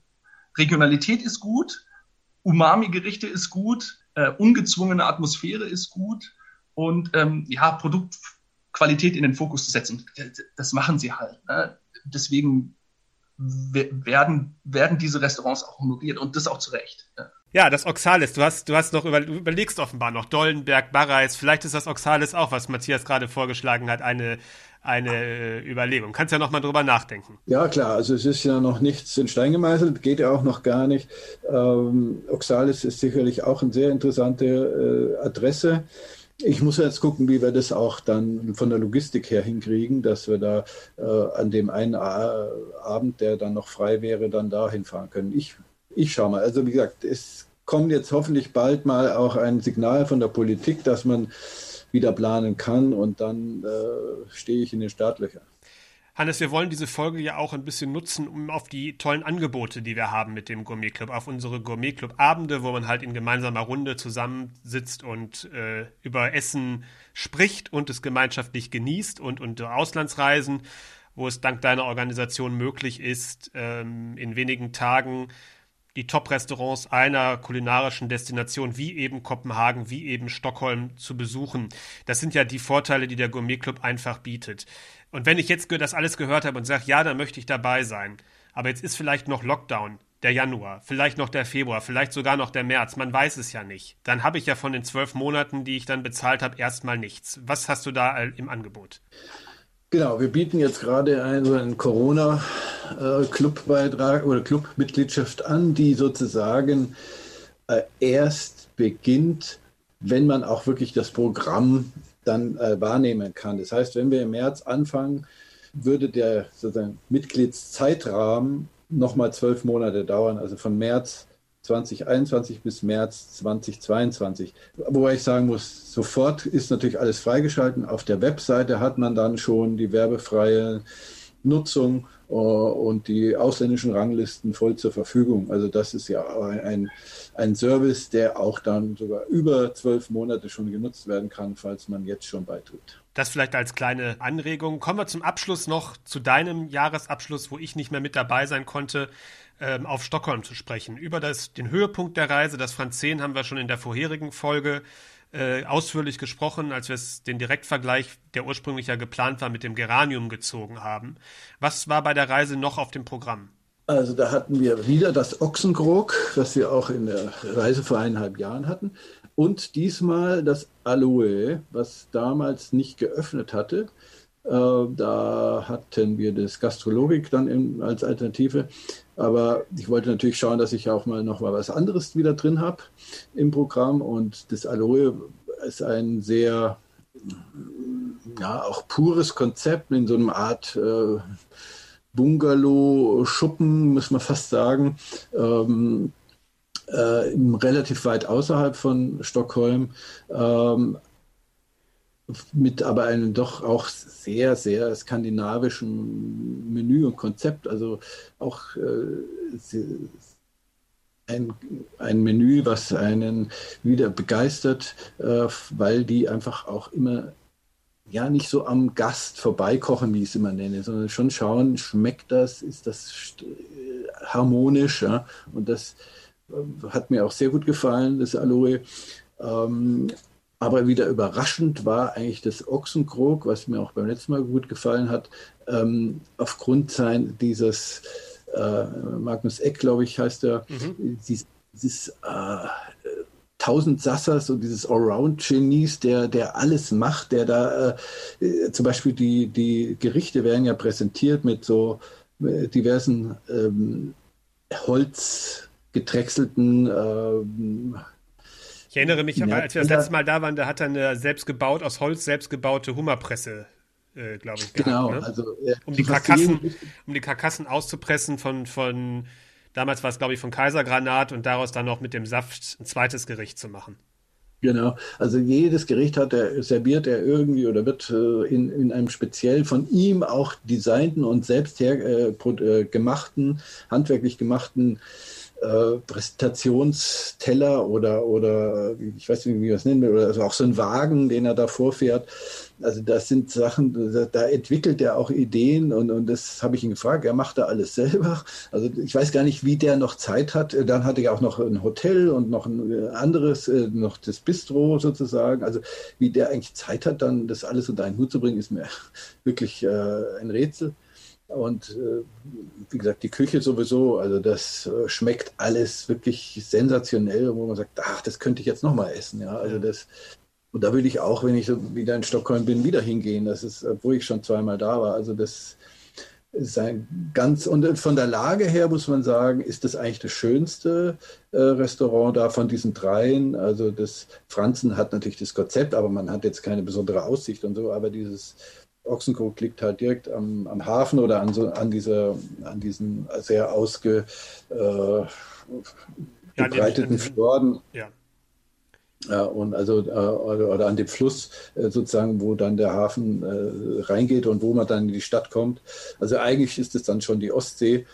Regionalität ist gut, Umami-Gerichte ist gut, äh, ungezwungene Atmosphäre ist gut und ähm, ja, Produktqualität in den Fokus zu setzen. Das machen sie halt. Ne? Deswegen we- werden, werden diese Restaurants auch honoriert und das auch zu Recht. Ja. Ja, das Oxalis, du hast, du hast noch über, du überlegst offenbar noch Dollenberg, Barreis, vielleicht ist das Oxalis auch, was Matthias gerade vorgeschlagen hat, eine, eine äh, Überlegung. Kannst ja noch mal drüber nachdenken. Ja, klar, also es ist ja noch nichts in Stein gemeißelt, geht ja auch noch gar nicht. Ähm, Oxalis ist sicherlich auch eine sehr interessante äh, Adresse. Ich muss jetzt gucken, wie wir das auch dann von der Logistik her hinkriegen, dass wir da äh, an dem einen A Abend, der dann noch frei wäre, dann da hinfahren können. Ich, ich schaue mal. Also wie gesagt, es kommt jetzt hoffentlich bald mal auch ein Signal von der Politik, dass man wieder planen kann und dann äh, stehe ich in den Startlöchern. Hannes, wir wollen diese Folge ja auch ein bisschen nutzen, um auf die tollen Angebote, die wir haben mit dem Gourmet Club, auf unsere Gourmet Club Abende, wo man halt in gemeinsamer Runde zusammensitzt und äh, über Essen spricht und es gemeinschaftlich genießt und, und Auslandsreisen, wo es dank deiner Organisation möglich ist, ähm, in wenigen Tagen die Top-Restaurants einer kulinarischen Destination wie eben Kopenhagen, wie eben Stockholm zu besuchen. Das sind ja die Vorteile, die der Gourmet Club einfach bietet. Und wenn ich jetzt das alles gehört habe und sage, ja, dann möchte ich dabei sein, aber jetzt ist vielleicht noch Lockdown, der Januar, vielleicht noch der Februar, vielleicht sogar noch der März, man weiß es ja nicht. Dann habe ich ja von den zwölf Monaten, die ich dann bezahlt habe, erstmal nichts. Was hast du da äh, im Angebot? Genau, wir bieten jetzt gerade einen, so einen Corona-Clubbeitrag oder Clubmitgliedschaft an, die sozusagen äh, erst beginnt, wenn man auch wirklich das Programm dann äh, wahrnehmen kann. Das heißt, wenn wir im März anfangen, würde der sozusagen Mitgliedszeitrahmen nochmal zwölf Monate dauern, also von März 2021 bis März 2022. Wobei ich sagen muss, sofort ist natürlich alles freigeschalten. Auf der Webseite hat man dann schon die werbefreie Nutzung äh, und die ausländischen Ranglisten voll zur Verfügung. Also das ist ja ein, ein Service, der auch dann sogar über zwölf Monate schon genutzt werden kann, falls man jetzt schon beitritt. Das vielleicht als kleine Anregung. Kommen wir zum Abschluss noch zu deinem Jahresabschluss, wo ich nicht mehr mit dabei sein konnte, ähm, auf Stockholm zu sprechen. Über das, den Höhepunkt der Reise, das Franzen haben wir schon in der vorherigen Folge äh, ausführlich gesprochen, als wir den Direktvergleich, der ursprünglich ja geplant war, mit dem Geranium gezogen haben. Was war bei der Reise noch auf dem Programm? Also da hatten wir wieder das Ochsenkrog, was wir auch in der Reise vor eineinhalb Jahren hatten. Und diesmal das Aloe, was damals nicht geöffnet hatte. Äh, da hatten wir das Gastrologik dann in, als Alternative. Aber ich wollte natürlich schauen, dass ich auch mal noch mal was anderes wieder drin habe im Programm. Und das Aloe ist ein sehr, ja, auch pures Konzept in so einer Art äh, Bungalow-Schuppen, muss man fast sagen. Ähm, äh, relativ weit außerhalb von Stockholm. Ähm, mit aber einem doch auch sehr, sehr skandinavischen Menü und Konzept. Also auch äh, ein, ein Menü, was einen wieder begeistert, äh, weil die einfach auch immer ja nicht so am Gast vorbeikochen, wie ich es immer nenne, sondern schon schauen, schmeckt das, ist das äh, harmonisch. Ja? Und das äh, hat mir auch sehr gut gefallen, das Aloe. Ähm, aber wieder überraschend war eigentlich das Ochsenkrog, was mir auch beim letzten Mal gut gefallen hat, ähm, aufgrund sein, dieses äh, Magnus Eck, glaube ich, heißt er, mhm. dieses, dieses äh, tausend Sassers und dieses Allround-Genies, der, der alles macht, der da äh, zum Beispiel die, die Gerichte werden ja präsentiert mit so äh, diversen ähm, Holz gedrechselten ähm, ich erinnere mich, ja, als wir das letzte Mal da waren, da hat er eine selbst gebaut, aus Holz selbst gebaute Hummerpresse, äh, glaube ich, gehabt, Genau, ne? also äh, um die Karkassen, um die Karkassen auszupressen von, von damals war es, glaube ich, von Kaisergranat und daraus dann noch mit dem Saft ein zweites Gericht zu machen. Genau, also jedes Gericht hat er, serviert er irgendwie oder wird äh, in, in einem speziell von ihm auch designten und selbst her, äh, äh gemachten, handwerklich gemachten äh, Präsentationsteller oder, oder ich weiß nicht, wie man es nennen will, oder also auch so ein Wagen, den er da vorfährt. Also das sind Sachen, da, da entwickelt er auch Ideen und, und das habe ich ihn gefragt. Er macht da alles selber. Also ich weiß gar nicht, wie der noch Zeit hat. Dann hatte er auch noch ein Hotel und noch ein anderes, äh, noch das Bistro sozusagen. Also wie der eigentlich Zeit hat, dann das alles unter einen Hut zu bringen, ist mir wirklich äh, ein Rätsel. Und äh, wie gesagt, die Küche sowieso, also das äh, schmeckt alles wirklich sensationell, wo man sagt, ach, das könnte ich jetzt nochmal essen. Ja, also das, und da würde ich auch, wenn ich wieder in Stockholm bin, wieder hingehen. Das ist, obwohl ich schon zweimal da war. Also das ist ein ganz, und von der Lage her muss man sagen, ist das eigentlich das schönste äh, Restaurant da von diesen dreien. Also das Franzen hat natürlich das Konzept, aber man hat jetzt keine besondere Aussicht und so, aber dieses Ochsenkrog liegt halt direkt am, am Hafen oder an, so, an, dieser, an diesen sehr ausgebreiteten ja, Fjorden. Ja. Ja, und also äh, oder, oder, an dem Fluss äh, sozusagen, wo dann der Hafen äh, reingeht und wo man dann in die Stadt kommt. Also eigentlich ist es dann schon die Ostsee,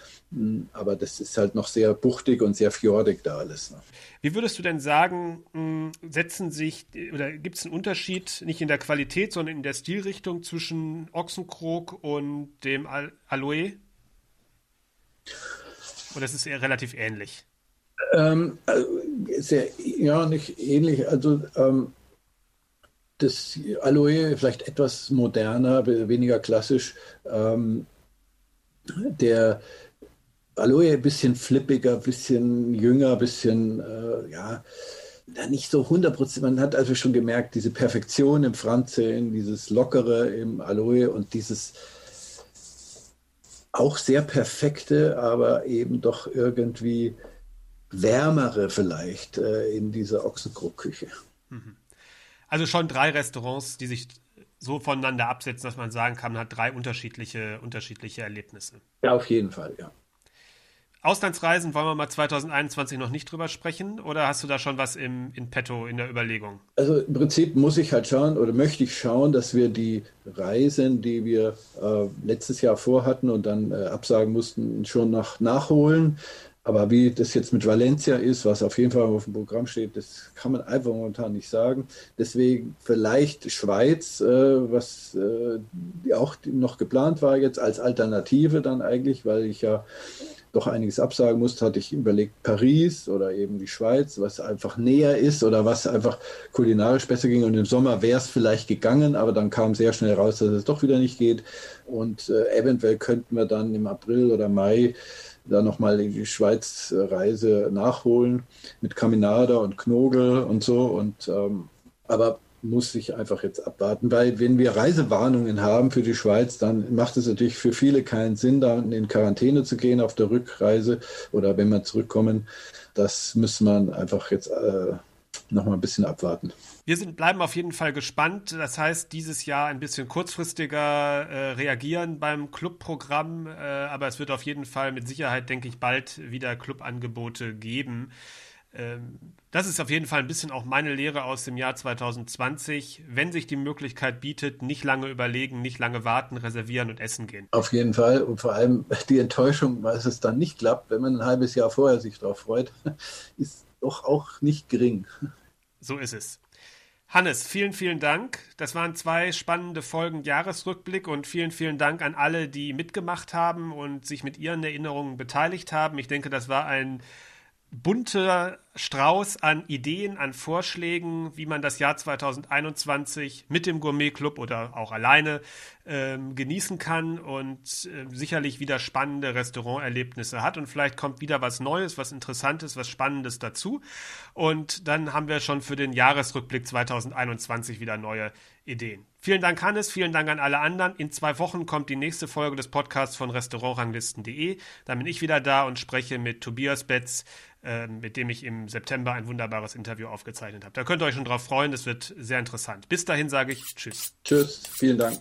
aber das ist halt noch sehr buchtig und sehr fjordig da alles. Ne? Wie würdest du denn sagen, hm, setzen sich oder gibt es einen Unterschied nicht in der Qualität, sondern in der Stilrichtung zwischen Ochsenkrog und dem Al Aloe? Oder ist es eher relativ ähnlich? Ähm, also sehr, ja, nicht ähnlich. Also ähm, das Aloe vielleicht etwas moderner, weniger klassisch. Ähm, der Aloe ein bisschen flippiger, ein bisschen jünger, ein bisschen, äh, ja, nicht so 100 Man hat also schon gemerkt, diese Perfektion im Franzen, dieses Lockere im Aloe und dieses auch sehr perfekte, aber eben doch irgendwie wärmere vielleicht äh, in dieser Ochsenkrog-Küche. Mhm. Also schon drei Restaurants, die sich so voneinander absetzen, dass man sagen kann, man hat drei unterschiedliche, unterschiedliche Erlebnisse. Ja, auf jeden Fall, ja. Auslandsreisen wollen wir mal 2021 noch nicht drüber sprechen oder hast du da schon was im, in petto in der Überlegung? Also im Prinzip muss ich halt schauen oder möchte ich schauen, dass wir die Reisen, die wir äh, letztes Jahr vorhatten und dann äh, absagen mussten, schon noch nachholen. Aber wie das jetzt mit Valencia ist, was auf jeden Fall auf dem Programm steht, das kann man einfach momentan nicht sagen. Deswegen vielleicht Schweiz, äh, was äh, auch noch geplant war jetzt als Alternative dann eigentlich, weil ich ja doch einiges absagen musste, hatte ich überlegt, Paris oder eben die Schweiz, was einfach näher ist oder was einfach kulinarisch besser ging. Und im Sommer wäre es vielleicht gegangen, aber dann kam sehr schnell raus, dass es doch wieder nicht geht. Und äh, eventuell könnten wir dann im April oder Mai da nochmal die Schweiz-Reise nachholen mit Caminada und Knogel und so. Und ähm, aber muss ich einfach jetzt abwarten, weil wenn wir Reisewarnungen haben für die Schweiz, dann macht es natürlich für viele keinen Sinn, da in Quarantäne zu gehen auf der Rückreise oder wenn wir zurückkommen. Das muss man einfach jetzt äh, noch mal ein bisschen abwarten. Wir sind, bleiben auf jeden Fall gespannt. Das heißt, dieses Jahr ein bisschen kurzfristiger äh, reagieren beim Clubprogramm, äh, aber es wird auf jeden Fall mit Sicherheit, denke ich, bald wieder Clubangebote geben. Ähm, das ist auf jeden Fall ein bisschen auch meine Lehre aus dem Jahr 2020. Wenn sich die Möglichkeit bietet, nicht lange überlegen, nicht lange warten, reservieren und essen gehen. Auf jeden Fall. Und vor allem die Enttäuschung, weil es dann nicht klappt, wenn man ein halbes Jahr vorher sich darauf freut, ist doch auch nicht gering. So ist es. Hannes, vielen, vielen Dank. Das waren zwei spannende Folgen Jahresrückblick und vielen, vielen Dank an alle, die mitgemacht haben und sich mit ihren Erinnerungen beteiligt haben. Ich denke, das war ein bunter Strauß an Ideen, an Vorschlägen, wie man das Jahr 2021 mit dem Gourmet Club oder auch alleine ähm, genießen kann und äh, sicherlich wieder spannende Restauranterlebnisse hat und vielleicht kommt wieder was Neues, was Interessantes, was Spannendes dazu und dann haben wir schon für den Jahresrückblick 2021 wieder neue Ideen. Vielen Dank, Hannes. Vielen Dank an alle anderen. In zwei Wochen kommt die nächste Folge des Podcasts von Restaurantranglisten.de. Da bin ich wieder da und spreche mit Tobias Betz, äh, mit dem ich im September ein wunderbares Interview aufgezeichnet habe. Da könnt ihr euch schon drauf freuen. Das wird sehr interessant. Bis dahin sage ich Tschüss. Tschüss. Vielen Dank.